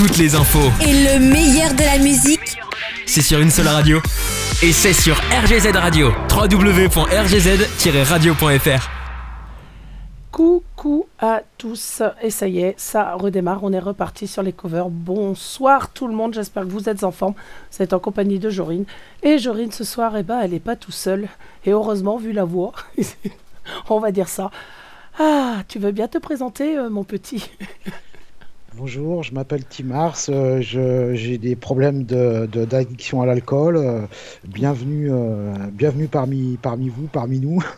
toutes les infos. Et le meilleur de la musique, C'est sur une seule radio. Et c'est sur RGZ Radio. www.rgz-radio.fr. Coucou à tous. Et ça y est, ça redémarre. On est reparti sur les covers. Bonsoir tout le monde. J'espère que vous êtes en forme. Vous êtes en compagnie de Jorine. Et Jorine, ce soir, eh ben, elle n'est pas tout seule. Et heureusement, vu la voix, on va dire ça. Ah, tu veux bien te présenter, euh, mon petit? Bonjour, je m'appelle Timars, euh, j'ai des problèmes de- de- d'addiction à l'alcool. euh, bienvenue, euh, bienvenue parmi, parmi vous, parmi nous.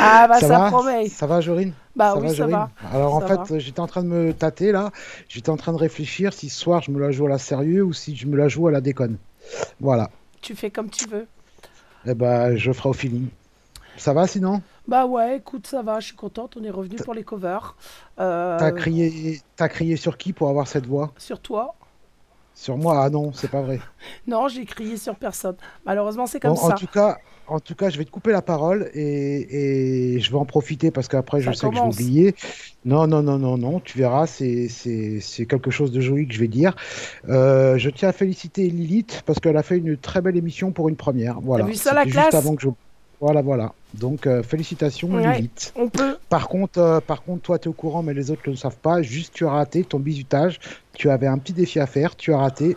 Ah, bah ça, va? promet. Ça va, Jorine? Bah ça oui, va, ça va. Alors en Ça fait, j'étais en train de me tâter là. J'étais en train de réfléchir si ce soir je me la joue à la sérieux ou si je me la joue à la déconne. Voilà. Tu fais comme tu veux. Eh ben, je ferai au feeling. Ça va sinon Bah ouais, écoute, ça va. Je suis contente. On est revenu pour les covers. Euh, T'as crié, t'as crié sur qui pour avoir cette voix? Sur toi Sur moi Ah non, c'est pas vrai. Non, j'ai crié sur personne. Malheureusement, c'est Bon, comme en ça. tout cas, en tout cas, je vais te couper la parole et, et je vais en profiter parce qu'après, je Ça sais que je vais oublier. Non, non, non, non, non, tu verras, c'est, quelque chose de joli que je vais dire. Euh, je tiens à féliciter Lilith parce qu'elle a fait une très belle émission pour une première. Voilà. vu ça, la C'était classe? juste avant que je... Voilà, voilà. Donc, euh, félicitations, Ouais. Lilith. On peut. Par contre, euh, par contre, toi, tu es au courant, mais les autres ne le savent pas. Juste, tu as raté ton bisutage. Tu avais un petit défi à faire. Tu as raté.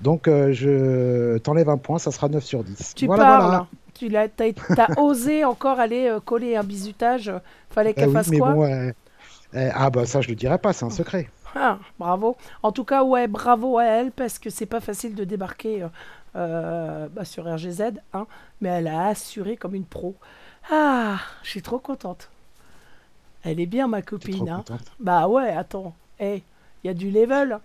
Donc, euh, je t'enlève un point. Ça sera 9 sur 10. Tu voilà, parles. voilà. Tu t'as osé encore aller coller un bisutage. Fallait Eh qu'elle oui, fasse mais quoi bon, euh, euh, ah bah ça je le dirai pas, c'est un secret. Ah, Bravo. En tout cas, ouais, bravo à elle parce que c'est pas facile de débarquer euh, euh, bah, sur RGZ, hein, mais elle a assuré comme une pro. Ah, je suis trop contente. Elle est bien ma copine. Hein. Bah ouais, attends. Il y a du level.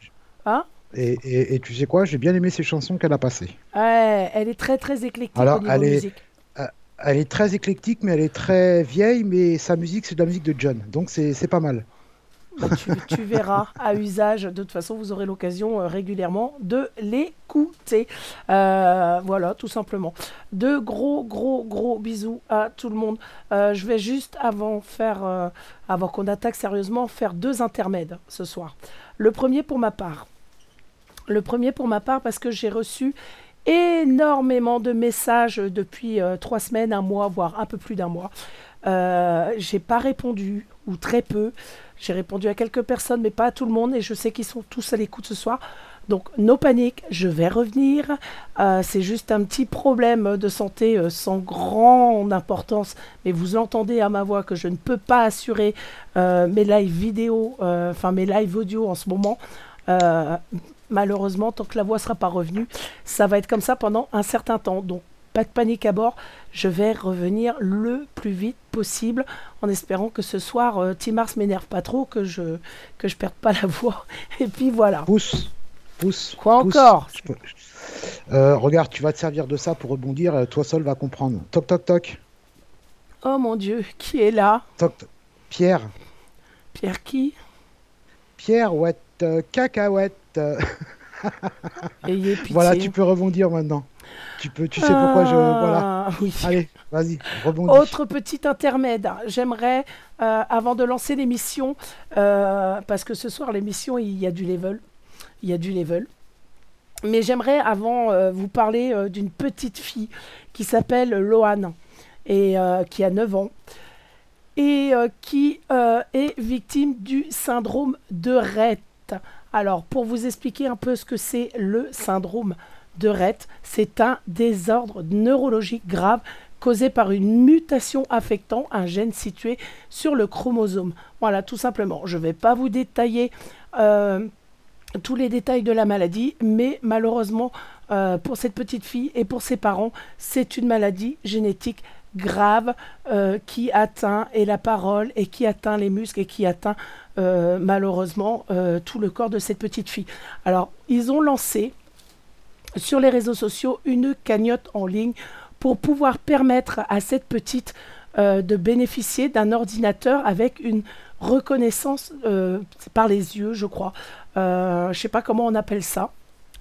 Hein Et, et- et tu sais quoi, j'ai bien aimé ces chansons qu'elle a passées. Ouais, elle est très très éclectique Alors, au niveau elle est- musique. Elle est très éclectique, mais elle est très vieille, mais sa musique c'est de la musique de John, donc c'est pas mal. Tu, verras à usage. De toute façon, vous aurez l'occasion euh, régulièrement de l'écouter. Euh, voilà, tout simplement. De gros, gros, gros bisous à tout le monde. Euh, je vais juste, avant, qu'on attaque sérieusement, faire deux intermèdes ce soir. Le premier pour ma part. Le premier pour ma part parce que j'ai reçu énormément de messages depuis trois semaines, un mois, voire un peu plus d'un mois. J'ai pas répondu ou très peu. J'ai répondu à quelques personnes, mais pas à tout le monde, et je sais qu'ils sont tous à l'écoute ce soir. Donc, no panique, je vais revenir. Euh, c'est juste un petit problème de santé euh, sans grande importance, mais vous entendez à ma voix que je ne peux pas assurer euh, mes lives vidéo, enfin mes lives audio en ce moment. Malheureusement, tant que la voix sera pas revenue, ça va être comme ça pendant un certain temps. Donc, pas de panique à bord. Je vais revenir le plus vite possible en espérant que ce soir, euh, Tim Mars m'énerve pas trop, que je que je perde pas la voix. Et puis voilà. Pousse, pousse. Quoi pousse. encore? Euh, Regarde, tu vas te servir de ça pour rebondir, euh, toi seul va comprendre. Toc toc toc, Oh mon Dieu, qui est là? Toc. toc. Pierre, Pierre qui? Pierre, ouais, euh, cacahuète. Ayez pitié. voilà, tu peux rebondir maintenant. Tu peux, tu sais pourquoi je. Voilà. Ah, oui. Allez, vas-y, rebondis. Autre petit intermède. J'aimerais, euh, avant de lancer l'émission, euh, parce que ce soir, l'émission, il y a du level. Il y a du level. Mais j'aimerais, avant, euh, vous parler d'une petite fille qui s'appelle Loane et qui a 9 ans et qui est victime du syndrome de Rett. Alors, pour vous expliquer un peu ce que c'est le syndrome de Rett, c'est un désordre neurologique grave causé par une mutation affectant un gène situé sur le chromosome. Voilà, tout simplement. Je ne vais pas vous détailler euh, tous les détails de la maladie, mais malheureusement, euh, pour cette petite fille et pour ses parents, c'est une maladie génétique grave euh, qui atteint et la parole et qui atteint les muscles et qui atteint malheureusement tout le corps de cette petite fille. Alors, ils ont lancé sur les réseaux sociaux une cagnotte en ligne pour pouvoir permettre à cette petite euh, de bénéficier d'un ordinateur avec une reconnaissance euh, par les yeux, je crois. Euh, je ne sais pas comment on appelle ça.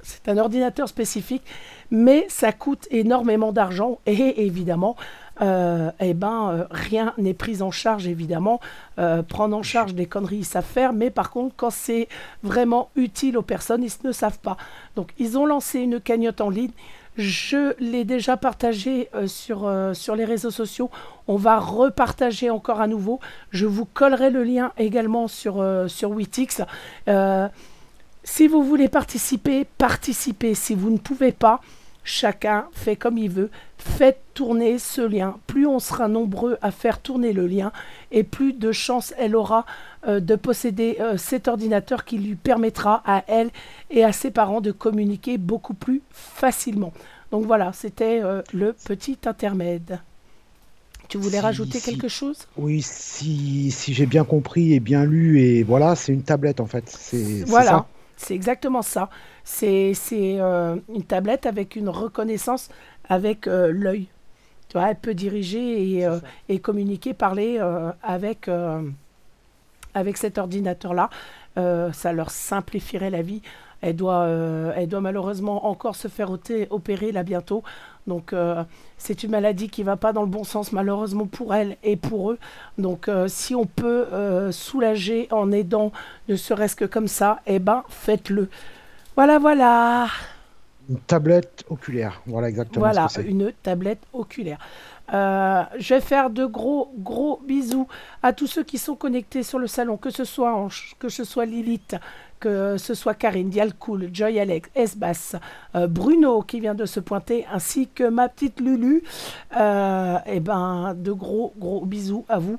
C'est un ordinateur spécifique, mais ça coûte énormément d'argent et évidemment, eh ben, euh, rien n'est pris en charge, évidemment. Euh, prendre en charge des conneries, ils savent faire, mais par contre, quand c'est vraiment utile aux personnes, ils ne savent pas. Donc, ils ont lancé une cagnotte en ligne. Je l'ai déjà partagé sur, sur les réseaux sociaux. On va repartager encore à nouveau. Je vous collerai le lien également sur, sur Witix. si vous voulez participer, participez. Si vous ne pouvez pas, chacun fait comme il veut. Faites tourner ce lien. Plus on sera nombreux à faire tourner le lien, et plus de chances elle aura euh, de posséder euh, cet ordinateur qui lui permettra à elle et à ses parents de communiquer beaucoup plus facilement. Donc voilà, c'était euh, le petit intermède. Tu voulais rajouter quelque chose? Oui, si, si j'ai bien compris et bien lu, et voilà, c'est une tablette en fait. C'est voilà, c'est exactement ça. C'est une tablette avec une reconnaissance avec euh, l'œil. Tu vois, elle peut diriger et, euh, et communiquer, parler euh, avec, avec cet ordinateur-là. ça leur simplifierait la vie. Elle doit, elle doit malheureusement encore se faire opérer là bientôt. Donc c'est une maladie qui va pas dans le bon sens malheureusement pour elle et pour eux. Donc si on peut soulager en aidant, ne serait-ce que comme ça, eh ben faites-le. Voilà, voilà. Une tablette oculaire, voilà exactement. Voilà, une tablette oculaire. Euh, je vais faire de gros, gros bisous à tous ceux qui sont connectés sur le salon, que ce soit Ange, que ce soit Lilith, que ce soit Karine, Dialcool, Joy Alex, Esbas, euh, Bruno qui vient de se pointer, ainsi que ma petite Lulu. Euh, et eh ben, de gros, gros bisous à vous.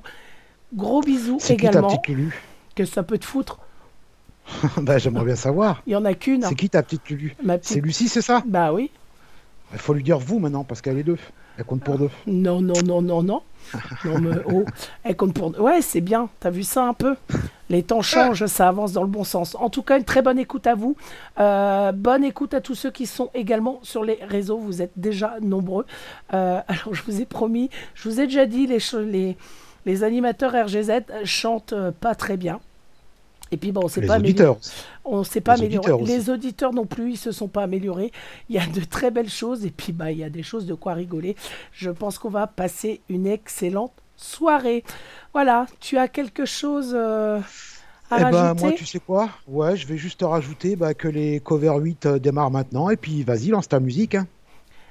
Gros bisous également. Qui ta petite Lulu? Que ça peut te foutre. bah, j'aimerais bien savoir. Il y en a qu'une. C'est qui ta petite Lulu? C'est Lucie, c'est ça? Bah oui. Il faut lui dire vous maintenant, parce qu'elle est deux. Elle compte pour deux. Non, non, non, non, non. non mais, oh, elle compte pour deux. Ouais, c'est bien. T'as vu ça un peu? Les temps changent, ça avance dans le bon sens. En tout cas, une très bonne écoute à vous. Euh, bonne écoute à tous ceux qui sont également sur les réseaux. Vous êtes déjà nombreux. Euh, alors, je vous ai promis, je vous ai déjà dit, les, les, les animateurs RGZ chantent euh, pas très bien. Et puis bon, on sait pas auditeurs. On s'est pas amélioré. les auditeurs non plus, ils se sont pas améliorés. Il y a de très belles choses et puis bah il y a des choses de quoi rigoler. Je pense qu'on va passer une excellente soirée. Voilà, tu as quelque chose euh, à eh ben, moi, tu sais quoi? Ouais, je vais juste rajouter bah, que les cover 8 euh, démarrent maintenant et puis vas-y, lance ta musique. Hein.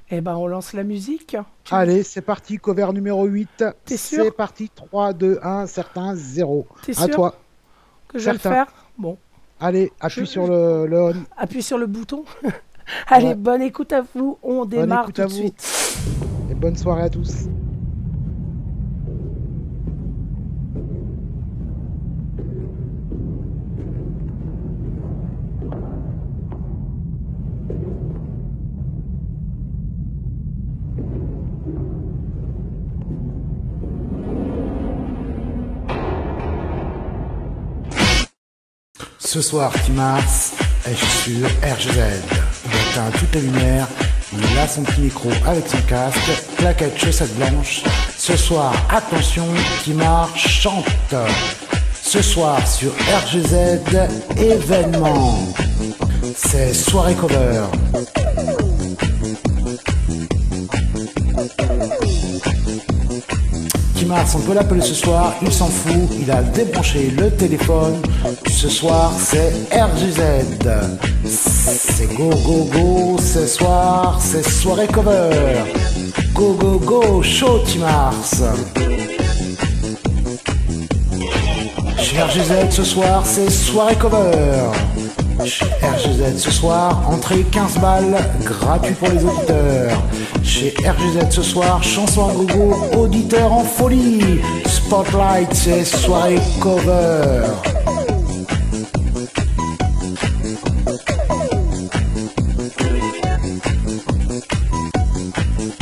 Eh ben, on lance la musique. Allez, c'est parti, cover numéro 8. C'est parti, 3, 2, 1, certain, 0. À toi je vais le faire. Bon. Allez, appuie sur le, le Appuie sur le bouton. Allez, bonne écoute à vous. On démarre tout de suite. Et bonne soirée à tous. Ce soir, Timars est sur RGZ. Il éteint toutes les lumières, il a son petit micro avec son casque, claquette, chaussettes blanches. Ce soir, attention, Timars chante. Ce soir sur RGZ, événement. C'est soirée cover. Mars, on peut l'appeler ce soir, il s'en fout, il a débranché le téléphone. Ce soir, c'est RGZ. C'est go go go, ce soir, c'est soirée cover. Go go go, show Timars. Chez RGZ ce soir, c'est soirée cover. Chez RGZ ce soir, entrée 15 balles, gratuit pour les auditeurs. Chez RGZ ce soir, chanson à gogo, auditeur en folie. Spotlight, c'est soirée cover.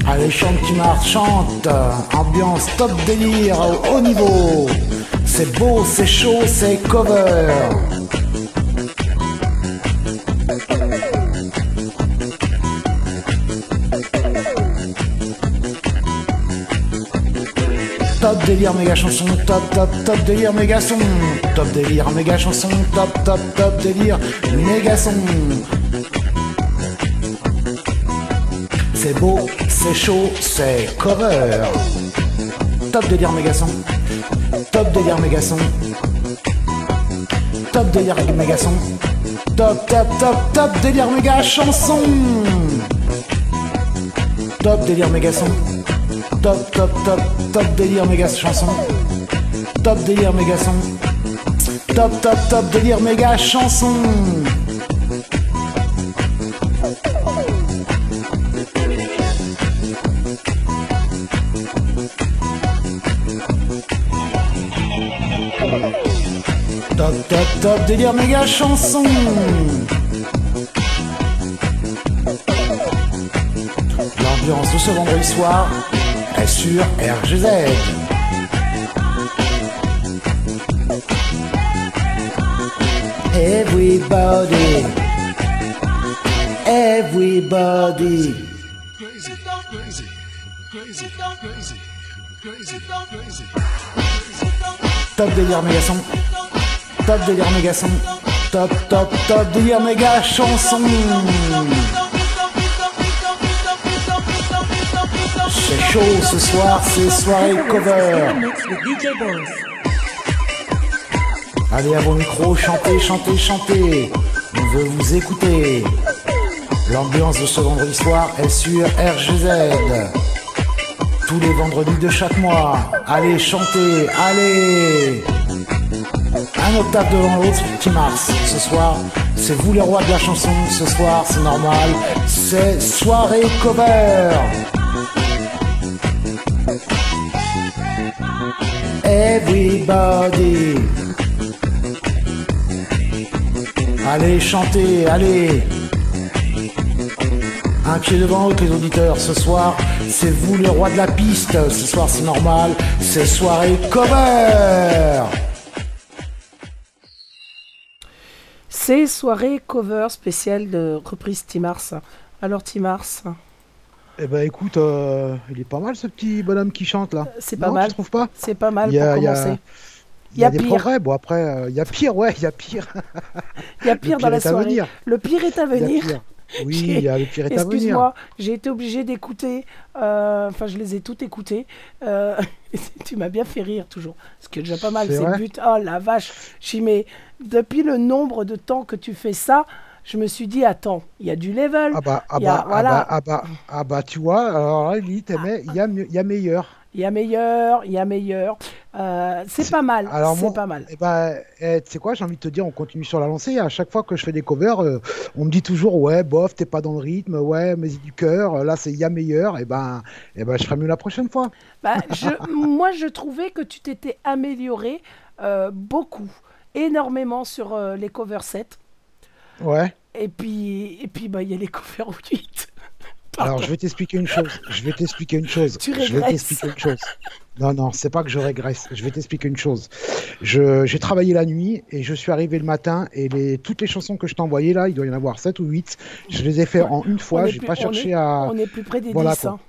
Allez, chante qui marche, chante. Ambiance top délire, au haut niveau. C'est beau, c'est chaud, c'est cover. Top délire méga chanson, top top top délire méga son, top délire méga chanson, top top top délire méga son. C'est beau, C'est chaud, c'est cover. Top délire méga son. Top délire méga son. Top délire méga son. Top, top, top, top délire méga chanson. Top délire méga son. Top, top, top, top délire méga chanson. Top délire méga son. Top, top, top délire méga chanson. Top, top, top délire méga chanson. L'ambiance de ce vendredi soir sur RGZ. Everybody, everybody. Top délire méga son. Top délire méga son. Top, top, top délire méga chanson. Ce soir, c'est soirée cover. Allez à vos micros, chantez, chantez, chantez. On veut vous écouter. L'ambiance de ce vendredi soir est sur RGZ. Tous les vendredis de chaque mois. Allez, chantez, allez. Un octave devant l'autre, petit Mars. Ce soir, c'est vous les rois de la chanson. Ce soir, c'est normal. C'est soirée cover. Everybody. Allez, chantez, allez. Un pied devant l'autre, les auditeurs. Ce soir, c'est vous les rois de la piste. Ce soir, c'est normal. C'est soirée cover. C'est soirée cover spéciale de reprise Timars. Alors Timars, Eh ben écoute, euh, il est pas mal ce petit bonhomme qui chante là. c'est pas Non, mal. Tu trouves pas? C'est pas mal Il y a- pour il y a- commencer. Il y a, des pire. progrès. Bon après, euh, il y a pire, ouais, il y a pire. Il y a pire dans la soirée. venir. Le pire est à venir. Oui, il y a le pire est à venir. Excuse-moi, j'ai été obligée d'écouter. euh, Enfin, je les ai toutes écoutées. Tu m'as bien fait rire toujours. Ce qui est déjà pas mal. C'est but. Oh la vache. J'y mets. Depuis le nombre de temps que tu fais ça, je me suis dit attends, il y a du level. Ah bah, ah Il y a- bah, ah voilà. bah, ah bah, ah bah, tu vois, alors là, il y a, y a meilleur. Il y a meilleur, il y a meilleur. Euh, c'est C'est- pas mal. alors C'est pas mal. Eh ben, eh, tu sais quoi, j'ai envie de te dire, on continue sur la lancée. À chaque fois que je fais des covers, euh, on me dit toujours, ouais, bof, t'es pas dans le rythme, ouais, mais du cœur, là, c'est il y a meilleur. Et ben, eh ben, je ferai mieux la prochaine fois. Bah, je- moi, je trouvais que tu t'étais amélioré euh, beaucoup, énormément sur euh, les cover sets. Ouais. Et puis, et puis, bah, il y a les au 8. Alors, je vais t'expliquer une chose. Je vais t'expliquer une chose. Tu je vais t'expliquer une chose. Non, non, c'est pas que je régresse. Je vais t'expliquer une chose. Je, j'ai travaillé la nuit et je suis arrivé le matin et les, toutes les chansons que je t'ai envoyées là, il doit y en avoir 7 ou 8. Je les ai fait en une fois. J'ai pas cherché est- à. On est plus près des Voilà, 10. quoi. hein.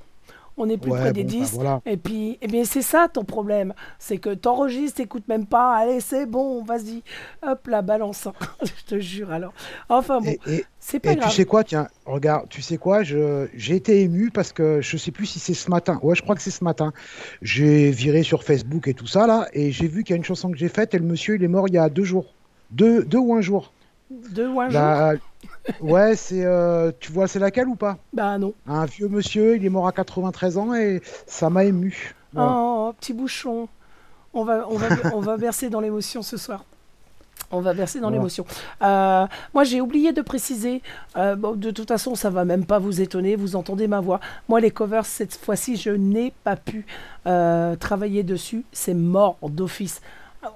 On est plus Ouais, près des bon, bah, 10. voilà. Et puis, eh bien, c'est ça ton problème. C'est que t'enregistres, t'écoutes même pas. Allez, c'est bon, vas-y. Hop, la balance. je te jure alors. Enfin bon, c'est pas et tu grave. sais quoi, tiens, regarde, tu sais quoi, je, j'ai été ému parce que je sais plus si c'est ce matin. Ouais, je crois que c'est ce matin. J'ai viré sur Facebook et tout ça là, et j'ai vu qu'il y a une chanson que j'ai faite et le monsieur il est mort il y a deux jours. Deux, deux ou un jour. Deux ou un jour La- Ouais, c'est, euh, tu vois, c'est laquelle ou pas? Bah non. Un vieux monsieur, il est mort à 93 ans et ça m'a ému. Voilà. Oh, petit bouchon. On va, on va, on va verser dans l'émotion ce soir. On va verser dans l'émotion. Euh, moi, j'ai oublié de préciser. euh, bon, de toute façon, ça va même pas vous étonner. Vous entendez ma voix. Moi, les covers, cette fois-ci, je n'ai pas pu euh, travailler dessus. C'est mort d'office.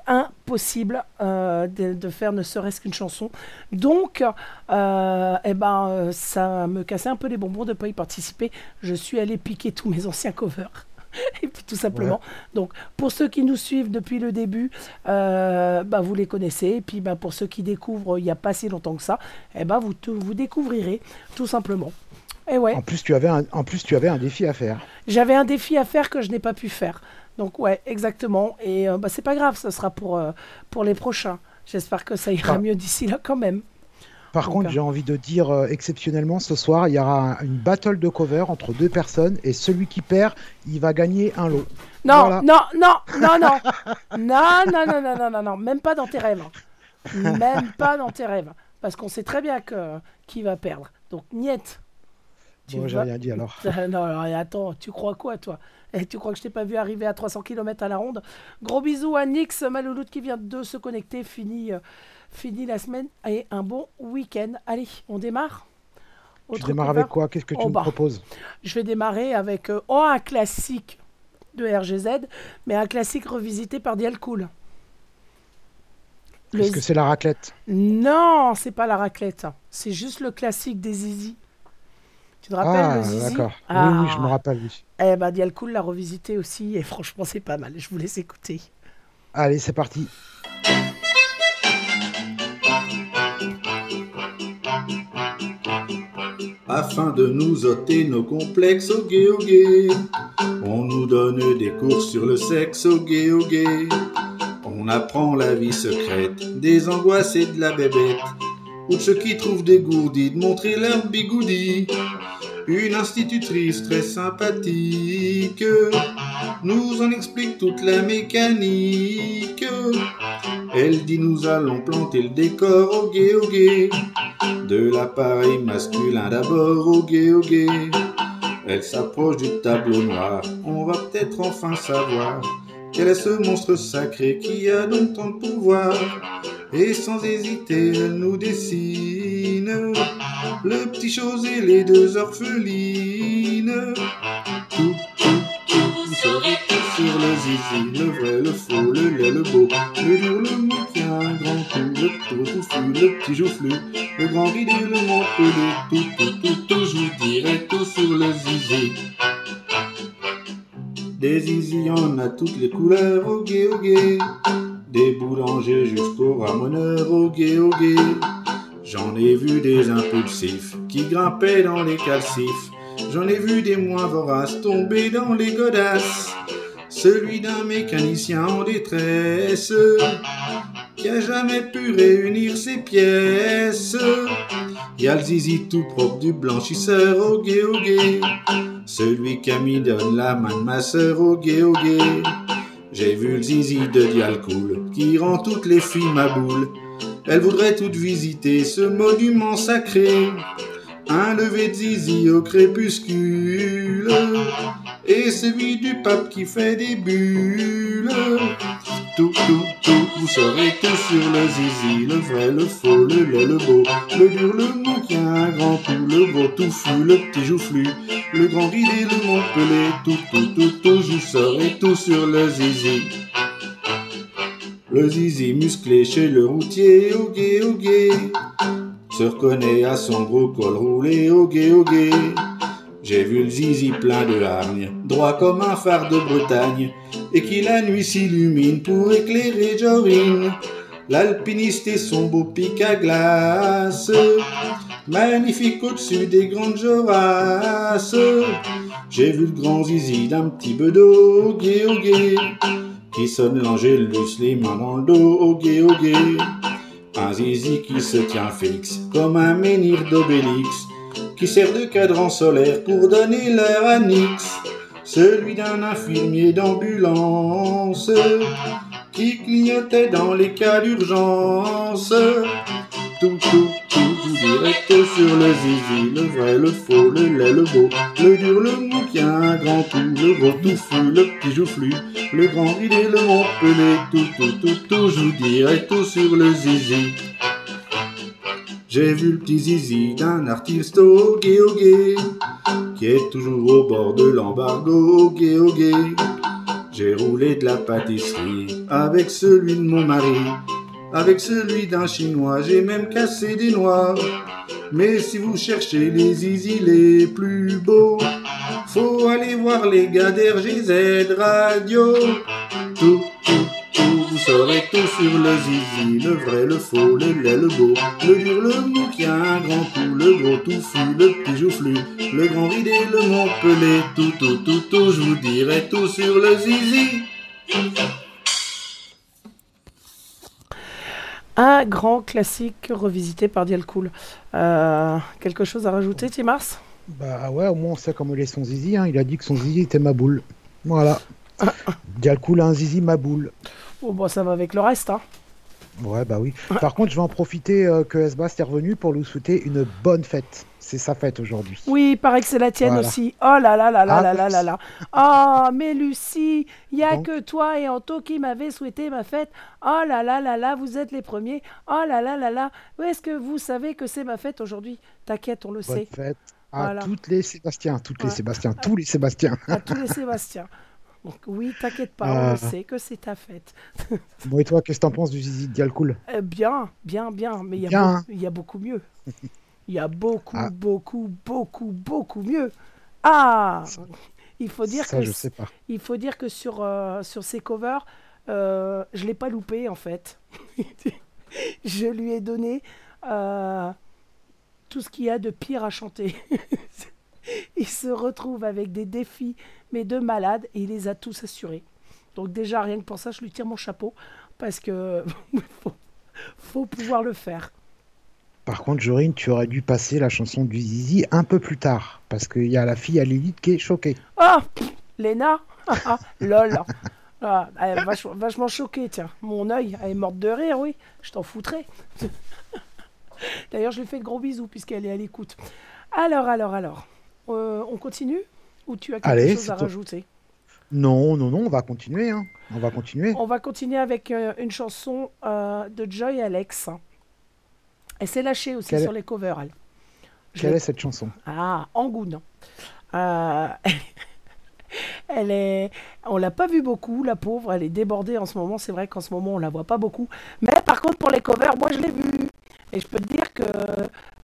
Impossible euh, de, de faire ne serait-ce qu'une chanson. Donc, euh, eh ben, ça me cassait un peu les bonbons de ne pas y participer. Je suis allé piquer tous mes anciens covers. Et puis, tout simplement. Donc, pour ceux qui nous suivent depuis le début, euh, bah, vous les connaissez. Et puis, bah, pour ceux qui découvrent il n'y a pas si longtemps que ça, eh ben, vous, vous découvrirez tout simplement. Et ouais, En plus, tu avais un, en plus, tu avais un défi à faire. j'avais un défi à faire que je n'ai pas pu faire. Donc, ouais, exactement. Et euh, bah, c'est pas grave, ce sera pour, euh, pour les prochains. J'espère que ça ira Ah. mieux d'ici là quand même. Par Donc, contre, j'ai envie de dire euh, exceptionnellement ce soir, il y aura un- une battle de cover entre deux personnes et celui qui perd, il va gagner un lot. Non, Voilà. non, non, non, non. non, non, non, non, non, non, non, même pas dans tes rêves. hein. Même pas dans tes rêves. Parce qu'on sait très bien que qui va perdre. Donc, niet. Tu Bon, j'ai rien dit alors. Non, alors, attends, tu crois quoi, toi? Et tu crois que je t'ai pas vu arriver à 300 km à la ronde? Gros bisous à Nix Malouloute qui vient de se connecter. Fini, euh, fini la semaine et un bon week-end. Allez, on démarre? Tu démarres avec quoi? Qu'est-ce que tu Oh, me bah. proposes? Je vais démarrer avec euh, oh, un classique de RGZ, mais un classique revisité par Dial Cool. Est-ce que c'est la raclette? Non, c'est pas la raclette. C'est juste le classique des Zizi. Tu te rappelles Ah, le Zizi d'accord. Ah. Oui, oui, je me rappelle, oui. Eh ben, Dial Cool l'a revisité aussi, et franchement, c'est pas mal. Je vous laisse écouter. Allez, c'est parti. afin de nous ôter nos complexes au gay au gay. On nous donne des cours sur le sexe au gay au gay. On apprend la vie secrète des angoisses et de la bébête. Ou de ceux qui trouvent des gourdis de montrer leur bigoudi. Une institutrice très sympathique nous en explique toute la mécanique. Elle dit nous allons planter le décor au gay au gay. De l'appareil masculin d'abord au gay au gay. Elle s'approche du tableau noir. On va peut-être enfin savoir quel est ce monstre sacré qui a donc tant de pouvoir. Et sans hésiter, elle nous dessine le petit chose et les deux orphelines. Tout, tout, tout, vous saurez tout sur le zizi, le vrai, le faux, le laid, le beau, le dur, le mou qui a un grand coup, le tout touffu, le petit joufflu, le grand ridé, le montpelé, tout, tout, tout, tout, je vous dirai tout sur le zizi. Des zizi, en a toutes les couleurs, au gay, au gay. Des boulangers jusqu'aux ramoneurs, au gay, au gay. J'en ai vu des impulsifs qui grimpaient dans les calcifs. J'en ai vu des moins voraces tomber dans les godasses. Celui d'un mécanicien en détresse qui a jamais pu réunir ses pièces. Y a le zizi tout propre du blanchisseur au gay au gay. Celui qui mis donne la main de ma sœur au gay au gay. J'ai vu le zizi de Dialcool qui rend toutes les filles ma boule. Elle voudrait toutes visiter ce monument sacré. Un lever de zizi au crépuscule et celui du pape qui fait des bulles. Tout, tout, tout, vous saurez tout sur le zizi, le vrai, le faux, le laid, le beau, le dur, le mou qui a un grand coup, le gros touffu, le petit joufflu, le grand ridé, le montpelé, tout, tout, tout, tout, vous saurai tout sur le zizi. Le zizi musclé chez le routier, au gay, au gay, se reconnaît à son gros col roulé, au gay, au gay. J'ai vu le zizi plein de hargne, droit comme un phare de Bretagne, et qui la nuit s'illumine pour éclairer Jorine. L'alpiniste et son beau pic à glace, magnifique au-dessus des grandes jorasses. J'ai vu le grand zizi d'un petit bedeau, au gay, au gay, qui sonne l'angélus, les mains dans le dos, au au gay. Un zizi qui se tient fixe, comme un menhir d'Obélix, qui sert de cadran solaire pour donner l'air à Nix. Celui d'un infirmier d'ambulance, qui clignotait dans les cas d'urgence. Tout, tout, tout, tout sur le zizi, le vrai, le faux, le laid, le beau, le dur, le mou qui a un grand coup, le gros touffu, le petit joufflu, le grand ridé, le montpelé, tout, tout, tout, tout, je vous dirai tout sur le zizi. J'ai vu le petit zizi d'un artiste au gay au gay, qui est toujours au bord de l'embargo au gay au. J'ai roulé de la pâtisserie avec celui de mon mari, avec celui d'un chinois, j'ai même cassé des noix. Mais si vous cherchez les zizi les plus beaux, faut aller voir les gars d'RGZ Radio. Tout, tout, vous saurez tout sur le zizi, le vrai, le faux, le laid, le beau, le dur, le mou qui a un grand coup, le gros touffu, le petit joufflu, le grand ridé, le montpelé, tout, tout, tout, tout, je vous dirai tout sur le zizi. Un grand classique revisité par Dial Cool. Euh, quelque chose à rajouter, Timars Bah ouais, au moins on sait comment il est son zizi. hein. Il a dit que son zizi était ma boule. Voilà. Dialcool a un zizi ma boule. Bon, ça va avec le reste. Hein. Ouais, bah oui. Par contre, je vais en profiter euh, que Sbast est revenu pour lui souhaiter une bonne fête. C'est sa fête aujourd'hui. Oui, il paraît que c'est la tienne Voilà. aussi. Oh là là là là Ah, là là là là. Oh, mais Lucie, il n'y a que toi et Anto qui m'avez souhaité ma fête. Oh là là là là, vous êtes les premiers. Oh là là là là. Où est-ce que vous savez que c'est ma fête aujourd'hui? T'inquiète, on le Bonne sait. fête à Voilà. toutes les Sébastien, toutes les Ouais. Sébastien, tous les Sébastien. À tous les Sébastien. Donc oui, t'inquiète pas, on le sait que c'est ta fête. Bon, et toi, qu'est-ce que t'en penses du zizi de Euh, bien, bien, bien, mais il y, a hein. y beaucoup mieux. Il y a beaucoup, Ah. beaucoup, beaucoup, beaucoup mieux. Ah Il faut dire Ça, que je sais pas. il faut dire que sur, euh, sur ces covers, euh, je l'ai pas loupé en fait. je lui ai donné euh, tout ce qu'il y a de pire à chanter. il se retrouve avec des défis, mais de malade, et il les a tous assurés. Donc déjà, rien que pour ça, je lui tire mon chapeau, parce que faut, faut pouvoir le faire. Par contre, Jorine, tu aurais dû passer la chanson du zizi un peu plus tard. Parce qu'il y a la fille à Lilith qui est choquée. Ah Léna? Ah, Lol ah, Elle est vachement, vachement choquée, tiens. Mon œil, elle est morte de rire, oui. Je t'en foutrais. D'ailleurs, je lui fais de gros bisous puisqu'elle est à l'écoute. Alors, alors, alors. Euh, on continue? Ou tu as quelque Allez, chose à rajouter Non, non, non, on va continuer. Hein. On va continuer. On va continuer avec euh, une chanson euh, de Joy Alex. Elle s'est lâchée aussi Quelle sur les covers, elle. Je Quelle est cette chanson? Ah, Angoune. Euh, elle est, on l'a pas vue beaucoup, la pauvre. Elle est débordée en ce moment. C'est vrai qu'en ce moment on la voit pas beaucoup. Mais par contre pour les covers, moi je l'ai vue. Et je peux te dire que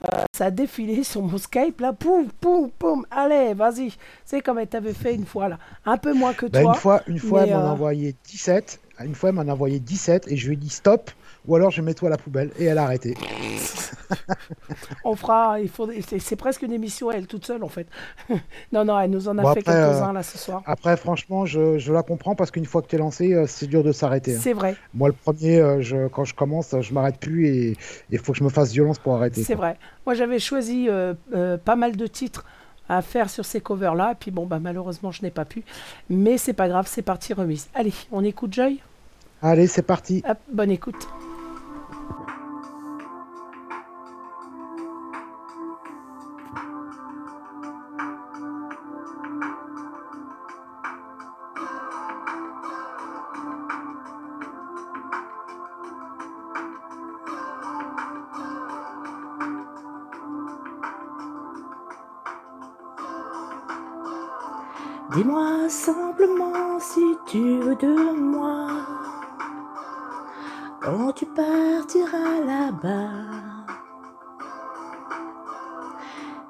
euh, ça a défilé sur mon Skype là. Poum, poum, poum. Allez, vas-y. C'est comme elle t'avait fait une fois là. Un peu moins que Bah, toi. Une fois, une fois elle m'en a euh, envoyé 17. Une fois, elle m'en a envoyé 17 et je lui ai dit stop. Ou alors, je mets toi à la poubelle. Et elle a arrêté. On fera. Il faut. C'est presque une émission elle toute seule en fait. non non, elle nous en a Bon, fait après, quelques uns euh, là ce soir. Après, franchement, je, je la comprends parce qu'une fois que tu es lancé, euh, c'est dur de s'arrêter. hein. C'est vrai. Moi, le premier, euh, je, quand je commence, je m'arrête plus et il faut que je me fasse violence pour arrêter. C'est vrai. Moi, j'avais choisi pas mal de titres à faire sur ces covers-là. Et puis, bon, bah, malheureusement, je n'ai pas pu. Mais c'est pas grave, c'est parti, remise. Allez, on écoute Joy? Allez, c'est parti. Hop, bonne écoute. Dis-moi simplement si tu veux de moi. Quand tu partiras là-bas,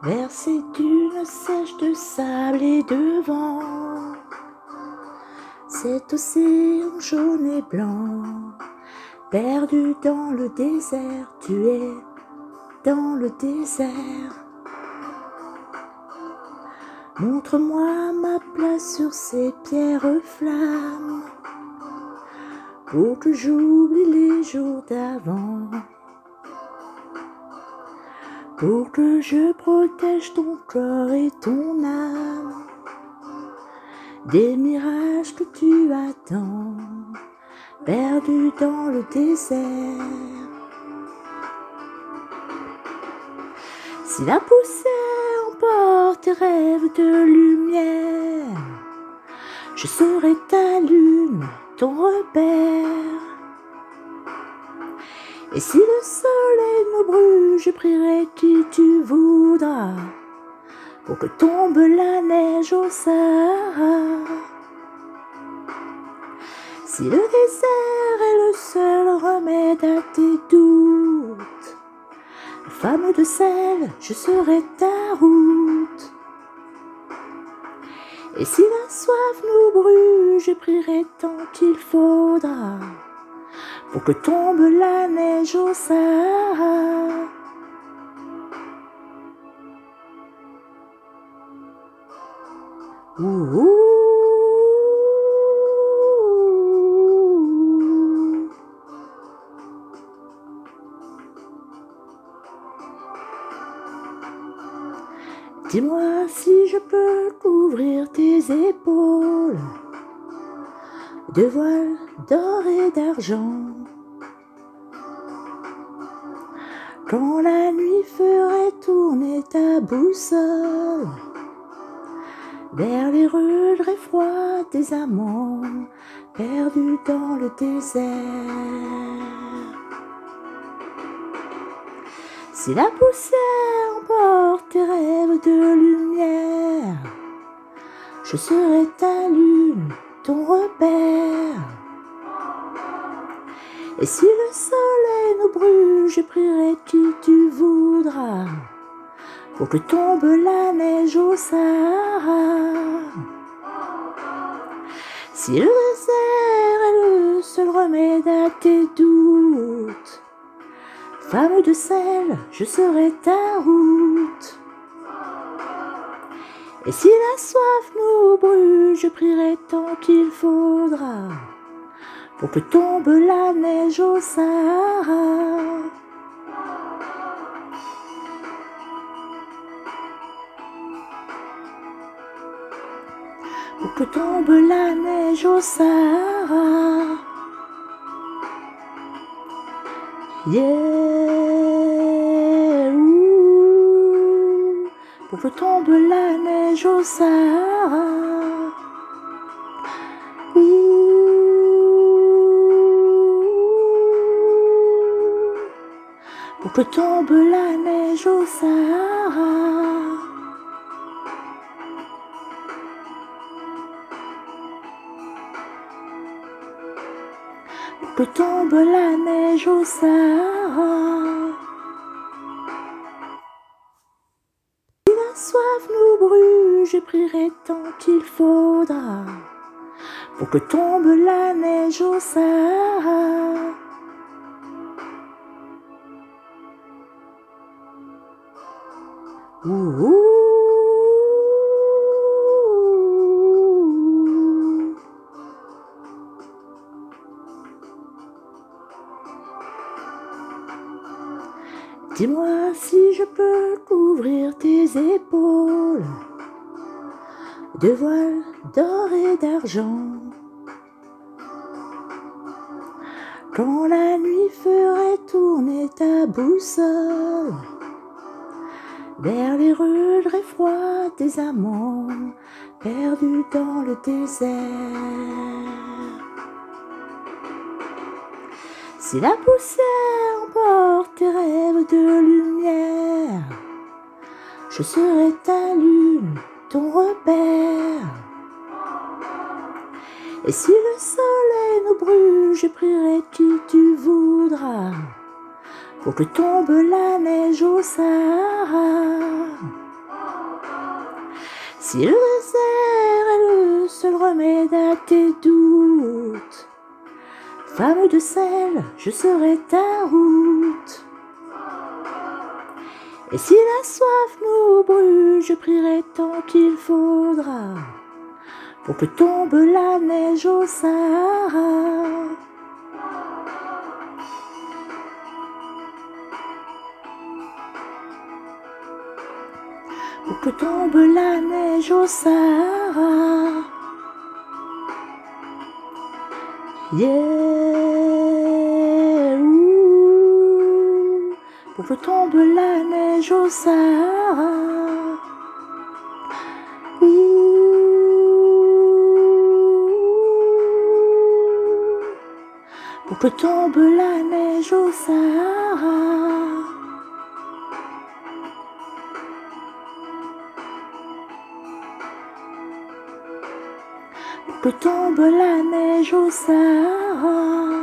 vers ces dunes sèches de sable et de vent, cet océan jaune et blanc, perdu dans le désert, tu es dans le désert. Montre-moi ma place sur ces pierres flammes pour que j'oublie les jours d'avant. Pour que je protège ton corps et ton âme des mirages que tu attends, perdus dans le désert. Si la poussière tes rêves de lumière, je serai ta lune, ton repère. Et si le soleil me brûle, je prierai qui tu voudras pour que tombe la neige au Sahara. Si le désert est le seul remède à tes doutes, femme de sel, je serai ta route. Et si la soif nous brûle, je prierai tant qu'il faudra pour que tombe la neige au Sahara. Dis-moi si je peux couvrir tes épaules de voiles d'or et d'argent. Quand la nuit ferait tourner ta boussole vers les regrets froids des amants perdus dans le désert. Si la poussière emporte tes rêves de lumière, je serai ta lune, ton repère. Et si le soleil nous brûle, je prierai qui tu voudras pour que tombe la neige au Sahara. Si le désert est le seul remède à tes doutes, femme de sel, je serai ta route. Et si la soif nous brûle, je prierai tant qu'il faudra pour que tombe la neige au Sahara. Pour que tombe la neige au Sahara. Yeah, ouh. pour que tombe la neige au Sahara. Ouh. Pour que tombe la neige au Sahara. Que tombe la neige au Sahara. Si la soif nous brûle, je prierai tant qu'il faudra. Pour que tombe la neige au Sahara. Ouh. Dis-moi si je peux couvrir tes épaules de voiles d'or et d'argent. Quand la nuit ferait tourner ta boussole vers les regrets froids des amants perdus dans le désert. Si la poussière emporte tes rêves de lumière, je serai ta lune, ton repère. Et si le soleil nous brûle, je prierai qui tu voudras pour que tombe la neige au Sahara. Si le désert est le seul remède à tes doutes, femme de sel, je serai ta route. Et si la soif nous brûle, je prierai tant qu'il faudra pour que tombe la neige au Sahara. Pour que tombe la neige au Sahara. Yeah, ouh. Pour que tombe la neige au Sahara. Pour que tombe la neige au Sahara. Que tombe la neige au Sahara.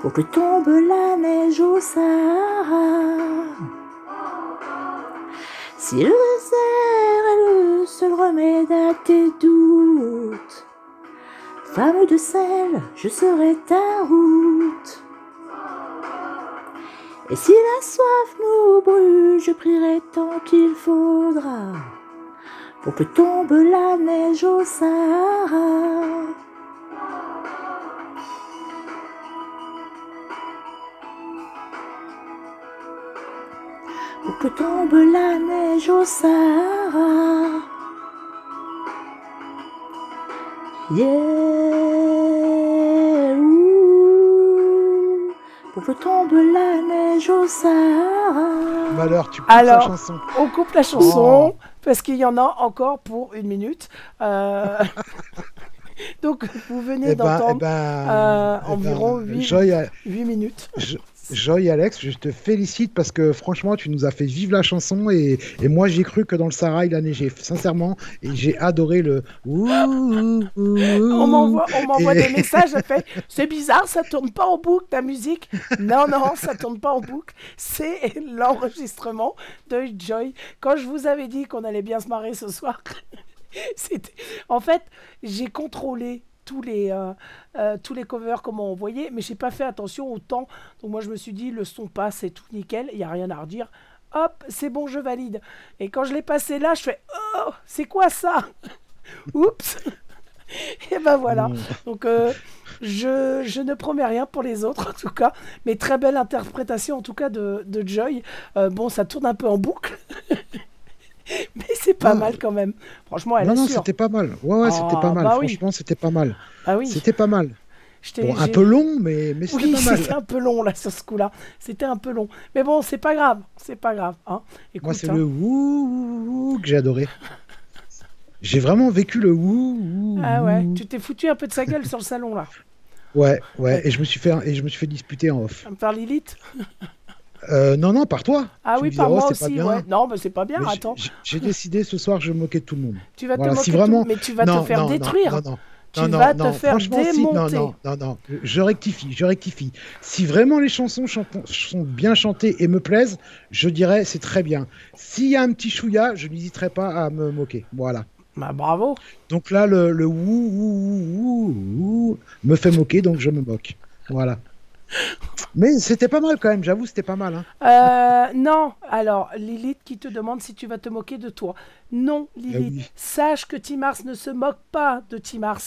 Pour que tombe la neige au Sahara. Si le désert est le seul remède à tes doutes, femme de sel, je serai ta route. Et si la soif nous brûle, je prierai tant qu'il faudra pour que tombe la neige au Sahara. Que tombe la neige au Sahara. Yeah, ouh, pour que tombe la neige au Sahara. Malheur, tu coupes Alors, la chanson. On coupe la chanson Oh. parce qu'il y en a encore pour une minute. Euh, Donc, vous venez Eh ben, eh d'entendre ben, euh, eh environ ben, huit- Joy, 8 minutes. Je- Joy Alex, je te félicite parce que franchement, tu nous as fait vivre la chanson et, et moi j'ai cru que dans le Sahara il a neigé, sincèrement, et j'ai adoré le. ouh, ouh, ouh. On m'envoie, Et- des messages, fait c'est bizarre, ça tourne pas en boucle ta musique. Non, non, ça tourne pas en boucle. C'est l'enregistrement de Joy. Quand je vous avais dit qu'on allait bien se marrer ce soir, c'était. En fait, j'ai contrôlé tous les, euh, euh, tous les covers qu'on m'a envoyés, mais j'ai pas fait attention au temps. Donc moi je me suis dit le son passe, c'est tout nickel, il y a rien à redire. Hop, c'est bon, je valide. Et quand je l'ai passé là, je fais oh, c'est quoi ça? Oups Et ben voilà. Donc, euh, je, je ne promets rien pour les autres, en tout cas. Mais très belle interprétation, en tout cas, de, de Joy. Euh, bon, ça tourne un peu en boucle. mais c'est pas Non. mal quand même. Franchement, elle Non, non, c'était pas mal. Ouais, ouais, c'était Ah, pas mal. bah oui. Franchement, c'était pas mal. Ah oui, C'était pas mal. Bon, un peu long, mais, mais c'était Oui, pas mal. c'était un peu long là sur ce coup-là. C'était un peu long. Mais bon, c'est pas grave. C'est pas grave. Hein. Écoute, Moi, c'est hein. le ouh, ouh que j'ai adoré. J'ai vraiment vécu le ouh. ouh, Ah ouais, tu t'es foutu un peu de sa gueule sur le salon là. Ouais, ouais. Et je me suis fait, et je me suis fait disputer en off. Par Lilith? Euh, non, non, par toi. Ah Tu oui, par dis, oh, moi pas aussi. Ouais. Non, mais c'est pas bien. Mais Attends, j'ai- décidé ce soir, je me moquais de tout le monde. tu vas Voilà, te moquer si vraiment- tout, mais tu vas non, te faire non, détruire. Non, non, Tu non, vas te faire franchement, si, non, démonter. non, non, non, je rectifie, je rectifie. Si vraiment les chansons sont bien chantées et me plaisent, je dirais c'est très bien. S'il y a un petit chouïa, je n'hésiterai pas à me moquer. Voilà. Bah bravo. Donc là, le, le ouh, ouh, ouh, ouh me fait moquer, donc je me moque. Voilà. Mais c'était pas mal quand même, j'avoue, c'était pas mal. hein. Euh, non, alors Lilith qui te demande si tu vas te moquer de toi. Non, Lilith, oui. sache que Timars ne se moque pas de Timars.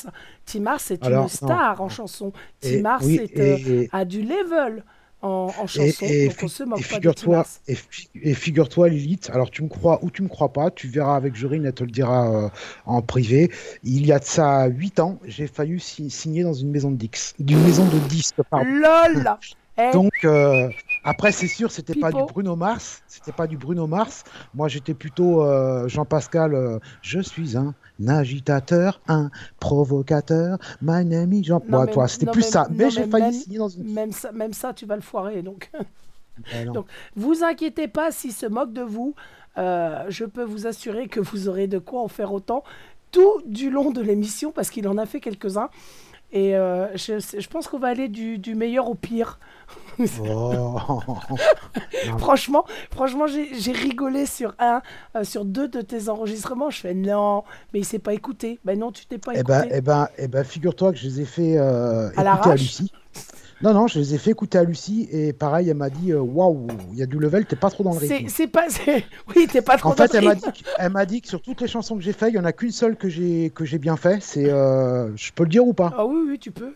Timars est Alors, une star en chanson. Timars oui, est, euh, et- a du level en, en Et, chanson, et donc on fi- se et moque figure-toi, et, fi- et figure-toi, Lilith, alors tu me crois ou tu me crois pas, tu verras avec Jorine, elle te le dira euh, en privé. Il y a de ça 8 ans, j'ai failli si- signer dans une maison de disques, d'une maison de disques, pardon. LOL Donc euh, après, c'est sûr, c'était pas du Bruno Mars, c'était pas du Bruno Mars. Moi, j'étais plutôt euh, Jean-Pascal. euh, je suis un agitateur, un provocateur. My name is Jean. Non, Bon, mais- toi, c'était plus ça. Mais j'ai failli même- signer dans une. même, ça, même ça, tu vas le foirer. Donc, non. donc vous inquiétez pas s'il se moque de vous. euh, je peux vous assurer que vous aurez de quoi en faire autant tout du long de l'émission parce qu'il en a fait quelques-uns. Et euh, je, je pense qu'on va aller du, du meilleur au pire. Oh. Franchement, franchement, j'ai rigolé sur un, euh, sur deux de tes enregistrements. Je fais non, mais il s'est pas écouté. Ben non, tu t'es pas Eh écouté. ben, eh ben, eh ben, figure-toi que je les ai fait euh, À écouter à Lucie. Non, non, je les ai fait écouter à Lucie et pareil, elle m'a dit euh, waouh, il y a du level, t'es pas trop dans le rythme. c'est pas, c'est- oui, t'es pas trop. En fait, dans le rythme. dit, que- elle m'a dit que sur toutes les chansons que j'ai fait, il y en a qu'une seule que j'ai bien fait. C'est, euh, je peux le dire ou pas? Ah oui, oui, tu peux.